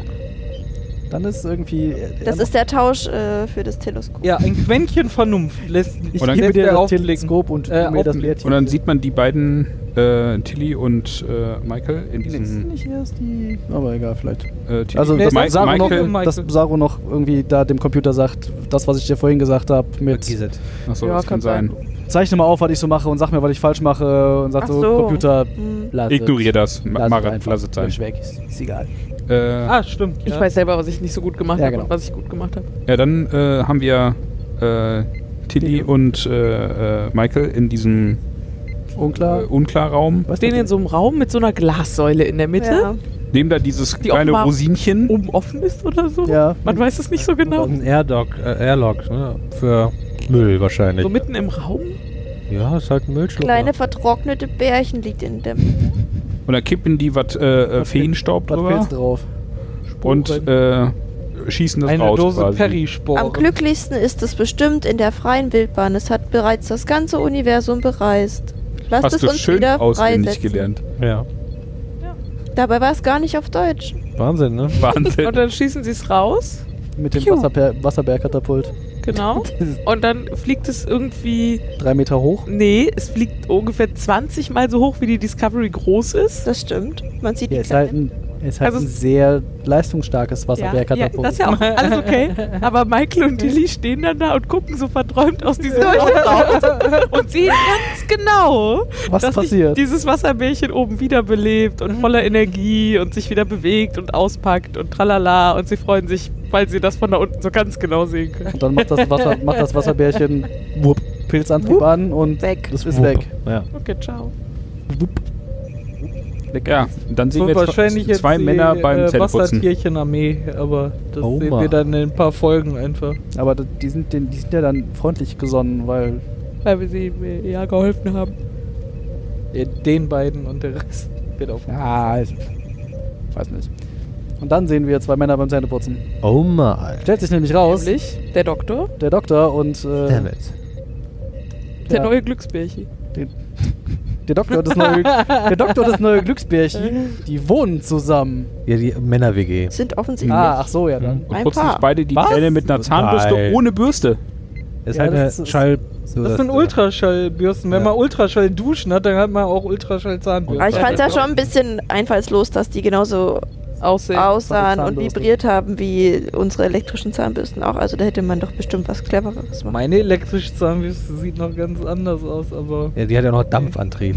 Dann ist irgendwie. das ist der Tausch äh, für das Teleskop. ja, ein Quäntchen Vernunft lässt Ich Und dann gebe dir das. Teleskop und Äh, mir das. Bärtchen. Und dann sieht man die beiden, äh, Tilly und äh, Michael, in Nee, ist diesem. nicht erst die. Aber egal, vielleicht. Äh, Tilly Also, und dass Saru, noch, Michael. dass Saru noch irgendwie da dem Computer sagt, das, was ich dir vorhin gesagt habe, mit. Achso, Ja, das kann kann sein. sein. zeichne mal auf, was ich so mache und sag mir, was ich falsch mache und sag so, so. Computer, Hm. lass Ignorier es. das. Ma- Lass Mach es es, einfach. lass es sein. Weg, ist, ist egal. Äh, Ah, stimmt. Ich ja. weiß selber, was ich nicht so gut gemacht Ja, habe genau. und was ich gut gemacht habe. Ja, dann äh, haben wir äh, Tilly Tilly. und äh, äh, Michael in diesem Unklar. äh, Unklarraum. Was Stehen denn? in so einem Raum mit so einer Glassäule in der Mitte, Ja. Nehmen da dieses Die kleine Rosinchen. oben offen ist oder so. Ja. Man weiß es nicht so genau. Ein Airlock, äh, Airlock ne? für Müll wahrscheinlich. So mitten im Raum. ja, ist halt ein Müllschlucker. Kleine vertrocknete Bärchen liegt in dem. Und da kippen die was äh, äh, Feenstaub Was drüber drauf? und äh, schießen das Eine raus. Dose quasi. Perisport. Am glücklichsten ist es bestimmt in der freien Wildbahn. Es hat bereits das ganze Universum bereist. Lasst Hast es du uns schön wieder auswendig gelernt. Ja. Dabei war es gar nicht auf Deutsch. Wahnsinn, ne? Wahnsinn. Und dann schießen sie es raus. Mit dem. Wasserper Wasserbärkatapult. Genau. Und dann fliegt es irgendwie. Drei Meter hoch. Nee, es fliegt ungefähr 20 Mal so hoch, wie die Discovery groß ist. Das stimmt. Man sieht Ja, die ist halt ein, ist halt Also ein sehr leistungsstarkes Ja, ja, Wasserbärkatapult. das ist ja auch alles okay. Aber Michael und Tilly stehen dann da und gucken so verträumt aus diesem Raum und sehen ganz genau, Was dass sich passiert? dieses Wasserbärchen oben wiederbelebt und voller Energie und sich wieder bewegt und auspackt und tralala und sie freuen sich, weil sie das von da unten so ganz genau sehen können. Und dann macht das, Wasser, macht das Wasserbärchen wupp, Pilzantrieb Wupp. an und Weg. das ist Wupp. weg. Ja. Okay, ciao. Ja, dann sehen So wir wahrscheinlich jetzt zwei die, Männer beim äh, Zähneputzen. Wassertierchen-Armee, aber das Oh sehen wir dann in ein paar Folgen einfach. Aber die sind, den- die sind ja dann freundlich gesonnen, weil Weil wir sie mir ja geholfen haben. Äh, Den beiden und der Rest wird auf. Ja, also, weiß nicht. Und dann sehen wir zwei Männer beim Zähneputzen. Oh my. Stellt sich nämlich raus, Nämlich der Doktor, der Doktor und äh, Damn it. der Ja. neue Glücksbärchen. Der Doktor und das neue, der Doktor und das neue Glücksbärchen, die wohnen zusammen. Ja, die Männer-WG. Sind offensichtlich. Ah, ach so, ja dann. Und Ein putzen Paar. sich beide die Was? Zähne mit einer Zahnbürste Nein. ohne Bürste. Ist Ja, halt das eine ist- Schall. Das sind Ultraschallbürsten. Wenn Ja. man Ultraschall duschen hat, dann hat man auch Ultraschall-Zahnbürsten. Aber ich fand es ja schon ein bisschen einfallslos, dass die genauso Aussehen. aussahen und vibriert haben wie unsere elektrischen Zahnbürsten auch. Also da hätte man doch bestimmt was Clevereres machen. Meine elektrische Zahnbürste sieht noch ganz anders aus, aber. Ja, die hat ja noch Dampfantrieb.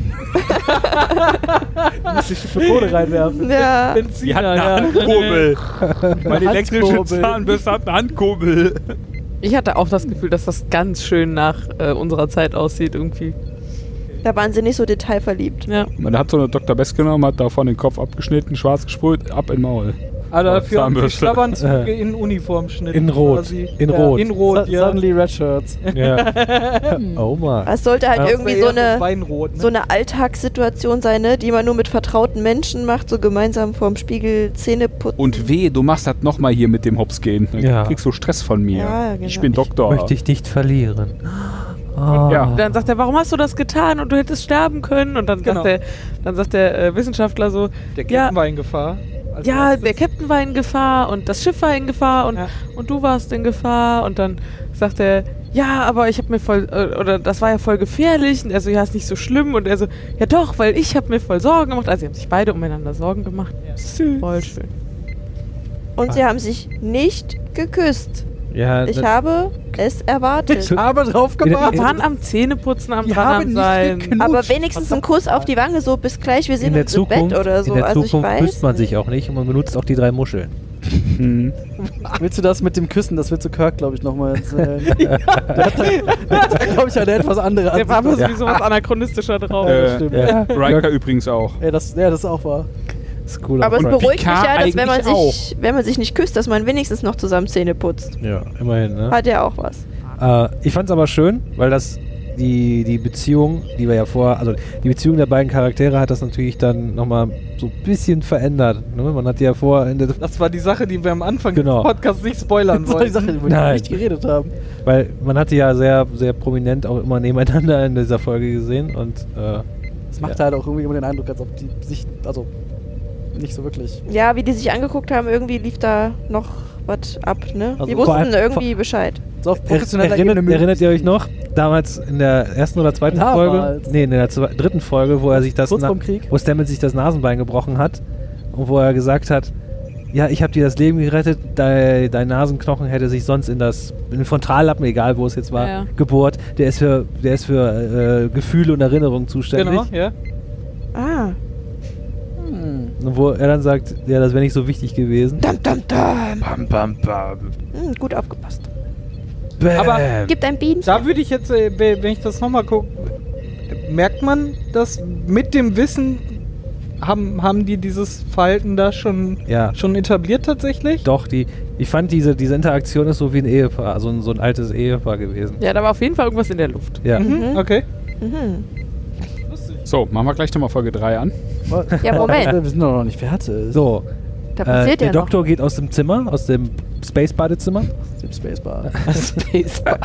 Muss ich die Kohle reinwerfen. Ja, Benziner, Die hat eine ja. Handkurbel. Meine elektrische Handkurbel. Zahnbürste hat eine Handkurbel. Ich hatte auch das Gefühl, dass das ganz schön nach äh, unserer Zeit aussieht irgendwie. Da waren sie nicht so detailverliebt. Ja. Man hat so eine Dr. Best genommen, hat davon den Kopf abgeschnitten, schwarz gesprüht, ab in Maul. Aber dafür haben sie. Schlafanzüge in Uniformschnitt. In Rot. quasi. In ja, Rot. In Rot, Su- ja. Suddenly Red Shirts. ja. oh my. Es sollte halt Ja. irgendwie so eine, Weinrot, ne? so eine Alltagssituation sein, ne? die man nur mit vertrauten Menschen macht, so gemeinsam vorm Spiegel Zähne putzen. Und weh, du machst das nochmal hier mit dem Hops gehen. Dann Ja. kriegst du Stress von mir. Ja, genau. Ich bin Doktor. Möchte ich nicht verlieren. Ah. Ja. Dann sagt er, warum hast du das getan und du hättest sterben können? Und dann Genau. sagt der, dann sagt der äh, Wissenschaftler so, Der ja, Captain war in Gefahr. als ja, der Captain war in Gefahr und das Schiff war in Gefahr und, Ja. und du warst in Gefahr. Und dann sagt er, ja, aber ich habe mir voll, äh, oder das war ja voll gefährlich. Und er so, ja, ist nicht so schlimm. Und er so, ja doch, weil ich habe mir voll Sorgen gemacht. Also sie haben sich beide umeinander Sorgen gemacht. Süß. Voll schön. Und sie haben sich nicht geküsst. Ja, Ich habe es erwartet. habe drauf Wir gewartet. waren am Zähneputzen, am dran sein. Aber wenigstens ein Kuss auf die Wange, so bis gleich, wir der uns im Zukunft, Bett oder so. in der also ich Zukunft weiß. küsst man sich auch nicht und man benutzt auch die drei Muscheln. Hm. Willst du das mit dem Küssen? Das wird zu Kirk, glaube ich, nochmal erzählen. der hat, glaube ich, eine etwas andere Der war aber Ansicht. sowieso was anachronistischer drauf. Äh, stimmt. Ja. Riker übrigens auch. Ja, das, ja, das ist auch wahr. Ist cool. Aber es beruhigt mich Picard ja, dass wenn man, sich, wenn man sich nicht küsst, dass man wenigstens noch zusammen Zähne putzt. ja, immerhin, ne? Hat ja auch was. Äh, ich fand es aber schön, weil das die, die Beziehung, die wir ja vorher, also die Beziehung der beiden Charaktere hat das natürlich dann nochmal so ein bisschen verändert. Ne? Man hat ja vorher, Das war die Sache, die wir am Anfang Genau. des Podcasts nicht spoilern Das war die wollten. Sache, über die wir nicht geredet haben. weil man hatte ja sehr, sehr prominent auch immer nebeneinander in dieser Folge gesehen und äh, Das macht Ja. halt auch irgendwie immer den Eindruck, als ob die sich, also nicht so wirklich. Ja, wie die sich angeguckt haben, irgendwie lief da noch was ab, ne? Also die wussten irgendwie Bescheid. So auf Er, professioneller erinnert, Ebene erinnert ihr euch noch, damals in der ersten oder zweiten Damals. Folge? Nee, in der dritten Folge, wo er sich das Kurz vorm Krieg? wo Stamets sich das Nasenbein gebrochen hat und wo er gesagt hat, ja, ich habe dir das Leben gerettet, dein, dein Nasenknochen hätte sich sonst in das in den Frontallappen, egal wo es jetzt war, Ja, ja. gebohrt. Der ist für der ist für äh, Gefühle und Erinnerungen zuständig. Genau, ja. Ah. Wo er dann sagt, ja, das wäre nicht so wichtig gewesen. Dum, dum, dum. Bam, bam, bam. Hm, gut aufgepasst. Bam. Aber Gibt ein Bienchen. Da würde ich jetzt, äh, we- wenn ich das nochmal gucke, merkt man, dass mit dem Wissen haben, haben die dieses Verhalten da schon, ja. schon etabliert tatsächlich? Doch, die, ich fand diese, diese Interaktion ist so wie ein Ehepaar, also ein, so ein altes Ehepaar gewesen. Ja, da war auf jeden Fall irgendwas in der Luft. Ja. Mhm, Mhm. okay. Mhm. So, machen wir gleich nochmal Folge 3 an. Ja, Moment. Wir sind doch noch nicht fertig. So, Da äh, passiert der ja noch. Doktor geht aus dem Zimmer, aus dem Space-Badezimmer Dem Spacebar. Spacebar.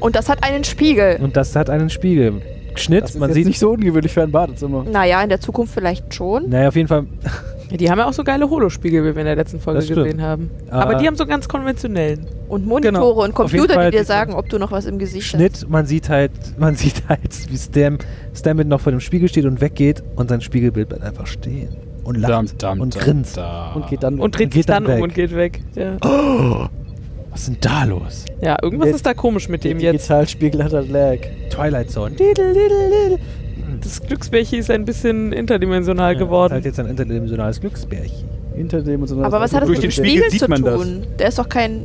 Und das hat einen Spiegel. und das hat einen Spiegel. Schnitt, Das ist man jetzt sieht nicht so ungewöhnlich für ein Badezimmer. Naja, in der Zukunft vielleicht schon. Naja, auf jeden Fall. Ja, die haben ja auch so geile Holospiegel, wie wir in der letzten Folge gesehen haben. Ah. Aber die haben so ganz konventionellen. Und Monitore Genau. und Computer, die dir sagen, ob du noch was im Gesicht hast. Schnitt, man sieht halt, man sieht halt, wie Stam, Stammet noch vor dem Spiegel steht und weggeht und sein Spiegelbild bleibt einfach stehen und lacht Dam, dam, und dam, grinst. da. Und geht dann. Und dreht sich dann dann, um weg. und geht weg. Ja, Was ist denn da los? ja irgendwas Jetzt- ist da komisch mit der dem jetzt. Digitalspiegel hat halt Lag. Twilight Zone. Das Glücksbärchen ist ein bisschen interdimensional Ja, geworden. Halt jetzt ein interdimensionales Glücksbärchen. Und so. Aber was hat das Durch mit dem den Spiegel Spiegel sieht zu tun? Der ist doch kein.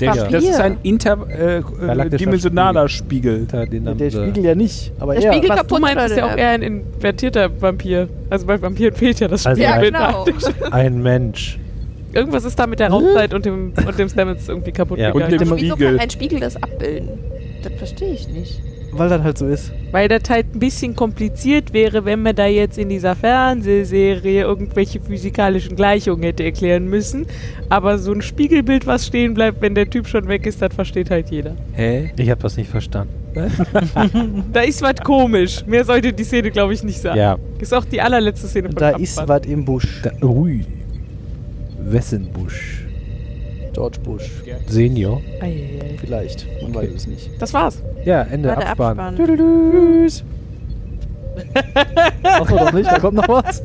Der, Vampir. das ist ein interdimensionaler äh, dimensionaler Spiegel. Hinter den Der, Spiegel ja nicht. Aber Der er. Spiegel- Was du kaputt meinst, ist ja auch der- eher ein invertierter Vampir. Also bei Vampiren fehlt ja das Also Ja, Spiegelbild. genau. Ein Mensch. Irgendwas ist da mit der Raumzeit und dem, und dem Stamets irgendwie kaputt Ja. Und gegangen. dem Aber wieso Spiegel. kann ein Spiegel das abbilden? Das verstehe ich nicht. Weil das halt so ist. Weil das halt ein bisschen kompliziert wäre, wenn man da jetzt in dieser Fernsehserie irgendwelche physikalischen Gleichungen hätte erklären müssen. Aber so ein Spiegelbild, was stehen bleibt, wenn der Typ schon weg ist, das versteht halt jeder. Hä? Ich habe das nicht verstanden. Da ist was komisch. Mehr sollte die Szene, glaube ich, nicht sagen. Ja. Ist auch die allerletzte Szene von Da Kampfbahn. ist was im Busch. Da, ui. Wessen Busch? George Bush. Senior. Eieiei. Vielleicht. Man weiß es nicht. Das war's. Ja, Ende War der Abspann. Abspann. Tschüss. Achso, doch nicht. Da kommt noch was.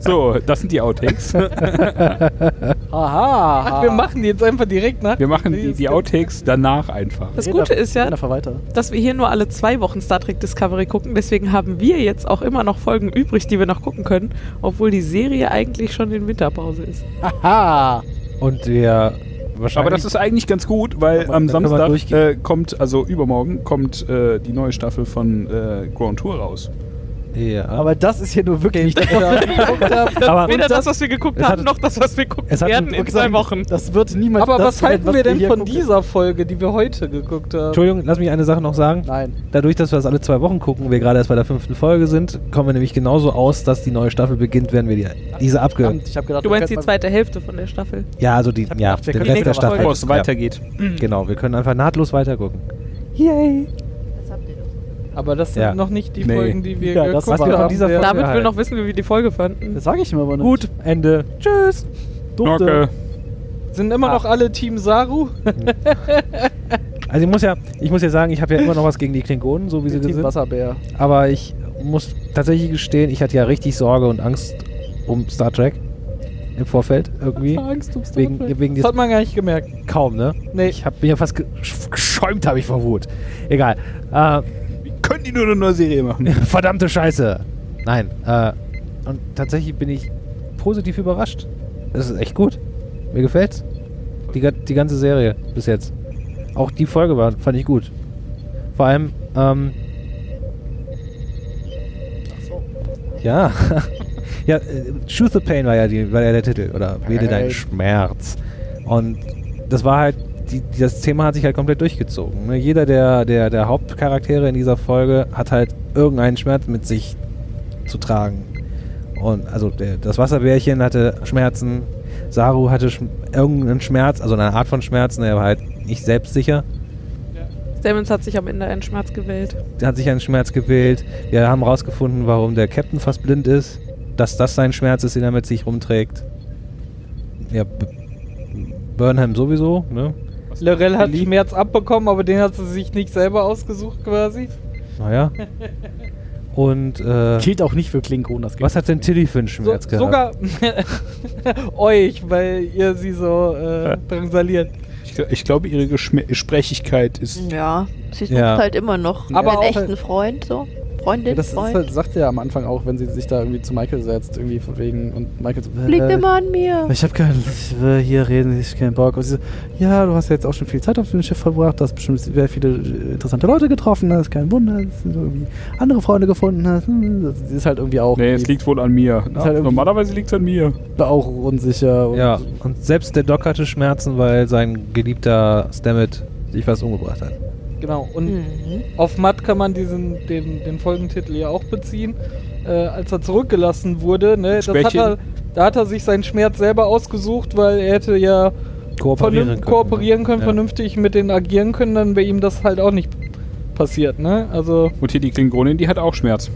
So, das sind die Outtakes. Aha. Ach, wir machen die jetzt einfach direkt nach. Wir machen die, die Outtakes danach einfach. Das Gute ist ja, Einfach weiter. dass wir hier nur alle zwei Wochen Star Trek Discovery gucken. Deswegen haben wir jetzt auch immer noch Folgen übrig, die wir noch gucken können, obwohl die Serie eigentlich schon in Winterpause ist. Aha. Und der wahrscheinlich. Aber das ist eigentlich ganz gut, weil am Samstag äh, kommt, also übermorgen, kommt äh, die neue Staffel von äh, Grand Tour raus. Ja. Aber das ist hier nur wirklich nicht das, was ich geguckt habe. Aber- Weder das, was wir geguckt haben, noch das, was wir gucken werden in zwei Wochen. Das wird niemand. Aber was halten was wir denn von gucken. dieser Folge, die wir heute geguckt haben? Entschuldigung, lass mich eine Sache noch sagen. Nein. Dadurch, dass wir das alle zwei Wochen gucken, wir gerade erst bei der fünften Folge sind, kommen wir nämlich genauso aus, dass die neue Staffel beginnt, werden wir die, diese abge... Verdammt, Ich hab gedacht, Du wir meinst die zweite Hälfte von der Staffel? Ja, also die, ja, gedacht, wir den Rest der Staffel. Bevor es Ja. weitergeeit. Genau, wir können einfach nahtlos weitergucken. Yay. Aber das sind Ja. noch nicht die Nee. Folgen, die wir Ja, das geguckt was wir von haben. dieser Ja. Folge- David will halt. noch wissen, wie wir die Folge fanden. Das sage ich ihm aber nicht. Gut, Ende. Tschüss. Durfte. Okay. Sind immer noch alle Team Saru? Also ich muss ja, ich muss ja sagen, ich habe ja immer noch was gegen die Klingonen, so wie sie Team sind. Wasserbär. Aber ich muss tatsächlich gestehen, ich hatte ja richtig Sorge und Angst um Star Trek im Vorfeld irgendwie. Angst um Star Wegen, Trek. wegen Das hat man gar nicht gemerkt. kaum, ne? Nee. Ich habe mir fast ge geschäumt, habe ich vor Wut. Egal. Äh, können die nur eine neue Serie machen? verdammte Scheiße. Nein. Äh, und tatsächlich bin ich positiv überrascht. Es ist echt gut. Mir gefällt's. Die, die ganze Serie bis jetzt. Auch die Folge war, fand ich gut. Vor allem, ähm, ja, Ja, äh, Choose the Pain war ja, die, war ja der Titel, oder Wähle deinen Right. Schmerz. Und das war halt, die, das Thema hat sich halt komplett durchgezogen. Ne? Jeder der, der, der Hauptcharaktere in dieser Folge hat halt irgendeinen Schmerz mit sich zu tragen. Und also der, das Wasserbärchen hatte Schmerzen, Saru hatte schm irgendeinen Schmerz, also eine Art von Schmerzen, er war halt nicht selbstsicher. Stamens hat sich am Ende einen Schmerz gewählt. Der hat sich einen Schmerz gewählt. Wir haben rausgefunden, warum der Captain fast blind ist. Dass das sein Schmerz ist, den er mit sich rumträgt. Ja, B Burnham sowieso, ne? Lorel hat Schmerz abbekommen, aber den hat sie sich nicht selber ausgesucht quasi. Naja. Und äh, Gilt auch nicht für Klingonen, das was hat denn Tilly für einen So, Schmerz gehabt? sogar euch, weil ihr sie so äh, drangsaliert. Ich, gl- ich glaube, ihre Gesprächigkeit ist. Ja, sie sucht Ja. halt immer noch Aber einen echten Freund, so. Freundin, Ja, das Freund. halt, sagt sie ja am Anfang auch, wenn sie sich da irgendwie zu Michael setzt, irgendwie von wegen und Michael so, Liegt äh, immer an mir. Ich habe keine Lust, ich will hier reden, ich hab keinen Bock. Und sie so, ja, du hast ja jetzt auch schon viel Zeit auf dem Schiff verbracht, du hast bestimmt sehr viele äh, interessante Leute getroffen, das ist kein Wunder, dass du irgendwie andere Freunde gefunden hast. Hm, Das ist halt irgendwie auch, Nee, es liegt wohl an mir. ist halt irgendwie- Normalerweise liegt es an mir. auch unsicher. Und Ja, und selbst der Doc hatte Schmerzen, weil sein geliebter Stammet sich fast umgebracht hat. Genau. Und Mhm. auf Matt kann man diesen, den, den Folgentitel ja auch beziehen. Äh, als er zurückgelassen wurde, ne, das hat er, da hat er sich seinen Schmerz selber ausgesucht, weil er hätte ja Kooperieren vernünftig kooperieren können, Ja. vernünftig mit denen agieren können, dann wäre ihm das halt auch nicht passiert, ne? Also Und hier die Klingonin, die hat auch Schmerz.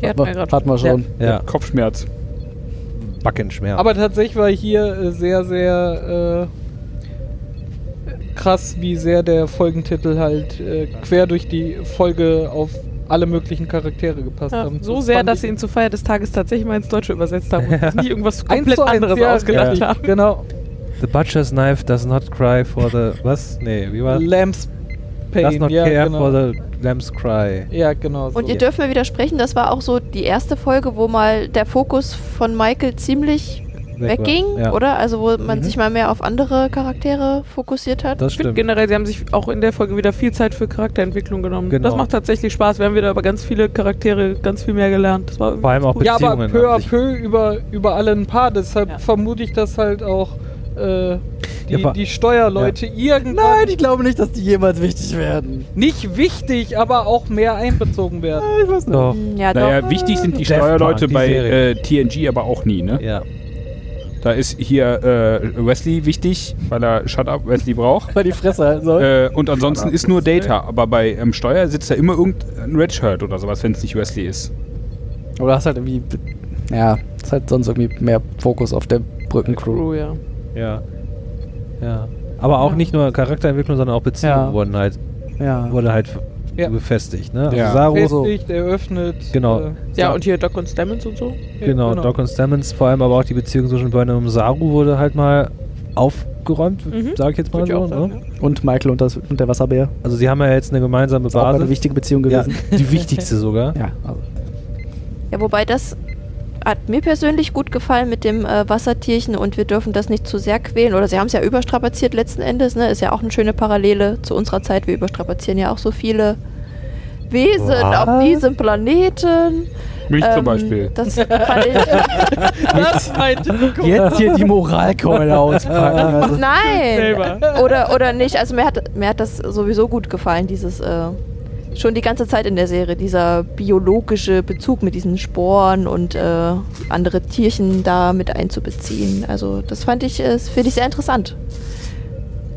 Die hat, hatten wir man, gerade hat man schon. Ja, Kopfschmerz. Backenschmerz. Aber tatsächlich war hier äh, sehr, sehr äh, krass, wie sehr der Folgentitel halt äh, quer durch die Folge auf alle möglichen Charaktere gepasst Ja, haben. so Das sehr, dass sie ihn zur Feier des Tages tatsächlich mal ins Deutsche übersetzt haben und nicht irgendwas komplett anderes ja, ausgedacht richtig, haben. Genau. The butcher's knife does not cry for the... Was? Nee, wie war Lamb's Pain. Does not ja, care genau. for the lamb's cry. ja, genau. So. Und ihr dürft mir widersprechen, das war auch so die erste Folge, wo mal der Fokus von Michael ziemlich. Wegging, Ja. oder? Also wo man Mhm. sich mal mehr auf andere Charaktere fokussiert hat. Das stimmt. generell, sie haben sich auch in der Folge wieder viel Zeit für Charakterentwicklung genommen. Genau. Das macht tatsächlich Spaß. Wir haben wieder über ganz viele Charaktere ganz viel mehr gelernt. Das war Vor allem auch ja, aber Beziehungen. peu à peu über, über alle ein paar. Deshalb Ja. vermute ich, dass halt auch äh, die, Ja, die Steuerleute irgendwann Nein, ich glaube nicht, dass die jemals wichtig werden. nicht wichtig, aber auch mehr einbezogen werden. Ich weiß nicht. Doch. Ja, Naja, doch. wichtig sind die Death Steuerleute Park, die bei äh, TNG aber auch nie, ne? Ja. Da ist hier äh, Wesley wichtig, weil er Shut Up Wesley braucht. Weil die Fresse halten soll. Äh, und ansonsten ist nur Data. Aber bei ähm, Steuer sitzt da immer irgendein Red Shirt oder sowas, wenn es nicht Wesley ist. Oder hast halt irgendwie. Ja, ist halt sonst irgendwie mehr Fokus auf der Brückencrew. Crew, ja. Ja. Ja. Aber auch Ja. nicht nur Charakterentwicklung, sondern auch Beziehungen Ja. wurden halt, Ja. wurde halt Ja. befestigt. Ne? Also Ja. Saru, so, Festigt, eröffnet. Genau. Äh, Ja, und hier Doc und Stamens und so. genau, Doc und Stamens, vor allem aber auch die Beziehung zwischen Burnham und Saru wurde halt mal aufgeräumt, Mhm. sage ich jetzt mal Würd ich so. sagen, ne? Und Michael und, das, und der Wasserbär. Also sie haben ja jetzt eine gemeinsame Ist auch Basis. eine wichtige Beziehung ja, gewesen. die wichtigste sogar. Ja, also. Ja, wobei das hat mir persönlich gut gefallen mit dem äh, Wassertierchen und wir dürfen das nicht zu sehr quälen. Oder sie haben es ja überstrapaziert letzten Endes, ne? Ist ja auch eine schöne Parallele zu unserer Zeit. Wir überstrapazieren ja auch so viele Wesen Was? auf diesem Planeten. Mich Ähm, zum Beispiel. Das fand ich. Das. Jetzt hier die Moralkeule auspacken. Also. Nein! Oder, oder nicht. Also mir hat, mir hat das sowieso gut gefallen, dieses äh, schon die ganze Zeit in der Serie, dieser biologische Bezug mit diesen Sporen und äh, andere Tierchen da mit einzubeziehen. Also das fand ich, äh, finde ich sehr interessant.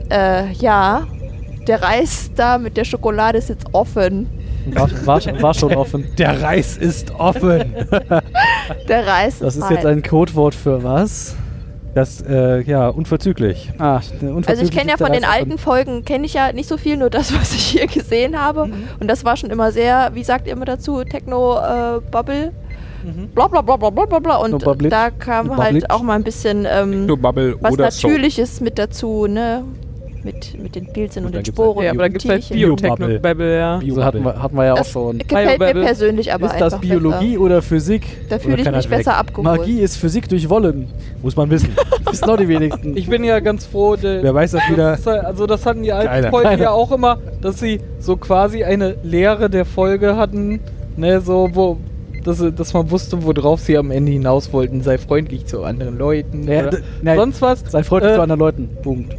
Äh, ja, der Reis da mit der Schokolade ist jetzt offen. War, war, schon- war schon offen. Der Reis ist offen. Der Reis Das ist jetzt ein Codewort für was? Das, äh, ja, unverzüglich. Ah, Also ich kenne ja von den alten Folgen, kenne ich ja nicht so viel, nur das, was ich hier gesehen habe. Mhm. Und das war schon immer sehr, wie sagt ihr immer dazu, Techno-Bubble. Mhm. bla bla bla bla bla bla bla. Und Techno-Bubble. da kam Bubble. halt auch mal ein bisschen ähm, was oder so. Natürliches mit dazu, ne? Mit, mit den Pilzen Und und, den gibt's Sporen. halt Ja, aber da gibt es halt. Biotechno-Babble, ja. So hatten wir, hatten wir ja auch Das schon. gefällt mir persönlich aber Ist das einfach Biologie oder Physik? Besser. Da Oder fühle ich mich das besser abgeholt. Magie ist Physik durch Wollen. Muss man wissen. Wissen auch die wenigsten. Ich bin ja ganz froh, Wer weiß das wieder. Das ist halt- also das hatten die alten Keiner. ja auch immer, dass sie so quasi eine Lehre der Folge hatten, ne, so wo dass, dass man wusste, worauf sie am Ende hinaus wollten. Sei freundlich zu anderen Leuten. Ja, oder nein, sonst was. Sei freundlich Äh, zu anderen Leuten. Punkt.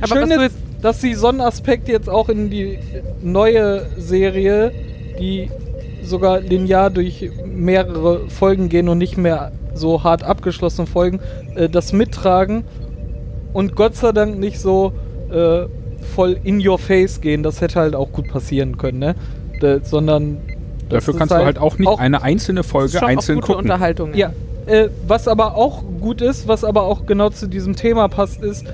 Aber Schön ist, dass sie so einen Aspekt jetzt auch in die neue Serie, die sogar linear durch mehrere Folgen gehen und nicht mehr so hart abgeschlossene Folgen, äh, das mittragen und Gott sei Dank nicht so äh, voll in your face gehen. Das hätte halt auch gut passieren können, ne? Da, sondern Dafür kannst du halt auch nicht eine einzelne Folge schon auch einzeln gute gucken. Unterhaltung. Ja, äh, was aber auch gut ist, was aber auch genau zu diesem Thema passt, ist,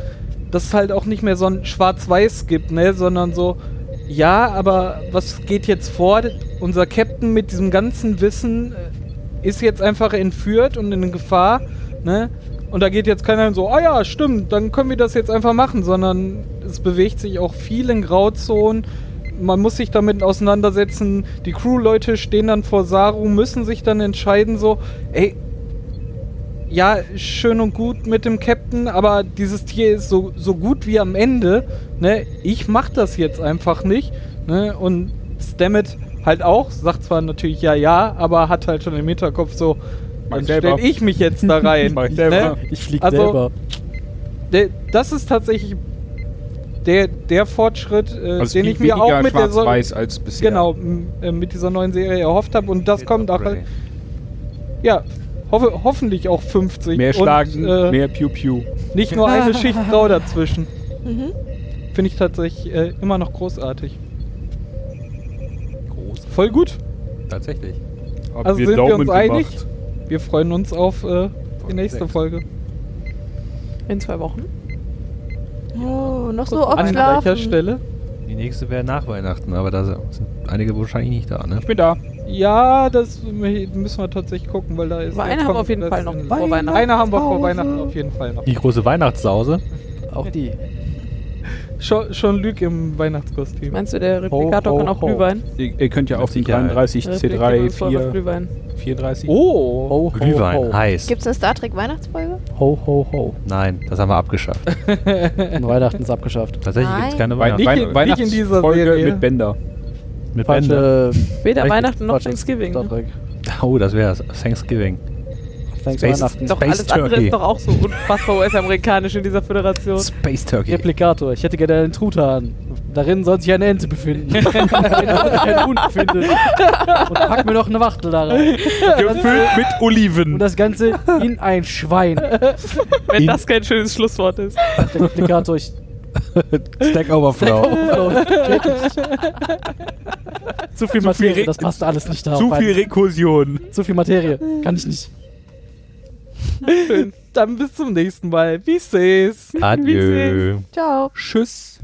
dass es halt auch nicht mehr so ein Schwarz-Weiß gibt, ne, sondern so, ja, aber was geht jetzt vor? Unser Captain mit diesem ganzen Wissen äh, ist jetzt einfach entführt und in Gefahr, ne? Und da geht jetzt keiner so, ah ja, stimmt, dann können wir das jetzt einfach machen, sondern es bewegt sich auch viel in Grauzonen. Man muss sich damit auseinandersetzen. Die Crew-Leute stehen dann vor Saru, müssen sich dann entscheiden, so, ey, ja, schön und gut mit dem Captain, aber dieses Tier ist so, so gut wie am Ende. Ne? Ich mach das jetzt einfach nicht. Ne? Und Stammet halt auch, sagt zwar natürlich ja, ja, aber hat halt schon im Hinterkopf so, dann stell ich mich jetzt da rein. Mach ich ne? Ich flieg Also, selber. Der, das ist tatsächlich der, der Fortschritt, äh, Also den ich mir auch mit der so als bisher. genau äh, mit dieser neuen Serie erhofft habe und das kommt auch halt, ja hoffe, hoffentlich auch 50 Mehr und, Schlagen, äh, mehr Pew Pew. nicht nur eine Schicht Grau dazwischen. Mhm. Finde ich tatsächlich äh, immer noch großartig. Groß. Voll gut. Tatsächlich. Haben Also sind wir Daumen uns einig? gemacht. Wir freuen uns auf äh, die nächste sechs. Folge. In zwei Wochen. Oh, noch so An oft gleicher schlafen. Stelle. Die nächste wäre nach Weihnachten, aber da sind einige wahrscheinlich nicht da, ne? Ich bin da. Ja, das müssen wir tatsächlich gucken, weil da ist. Aber eine haben wir auf jeden Fall noch vor Weihnachten. Eine haben wir vor Weihnachten auf jeden Fall noch. Die große Weihnachtssause. Auch die. Schon, schon Lüg im Weihnachtskostüm. Meinst du, der Replikator ho, kann auch ho. Glühwein? Ihr, ihr könnt ja auf den Sicherheit. 33 Der C3 Replikator ist voll auf 4, Glühwein. 34. Oh! Ho, ho, Glühwein, ho. heiß. Gibt es eine Star Trek Weihnachtsfolge? Ho, ho, ho. Nein, das haben wir abgeschafft. Weihnachten ist abgeschafft. Tatsächlich gibt es keine Wein Nicht Weihnachten. in- nicht in dieser Weihnachtsfolge Serie. mit Bänder. Mit Bänder. Falsche. Weder Richtig. Weihnachten noch Thanksgiving. Ne? Oh, das wäre Thanksgiving. Thanks Space-. Doch, Space alles andere Turkey. ist doch auch so unfassbar US-amerikanisch in dieser Föderation. Space Turkey. Replikator. Ich hätte gerne einen Truthahn. Darin soll sich eine Ente befinden. Einen Hund findet. Und pack mir noch eine Wachtel da rein. Gefüllt mit Oliven. Und das Ganze in ein Schwein. Wenn In- das kein schönes Schlusswort ist. Der Replikator, ich. Stack Overflow. Zu viel Zu Materie, viel das passt alles nicht da. Zu viel Rekursion. Zu viel Materie. Kann ich nicht. Dann bis zum nächsten Mal. Wie seh's? Adieu. Ciao. Tschüss.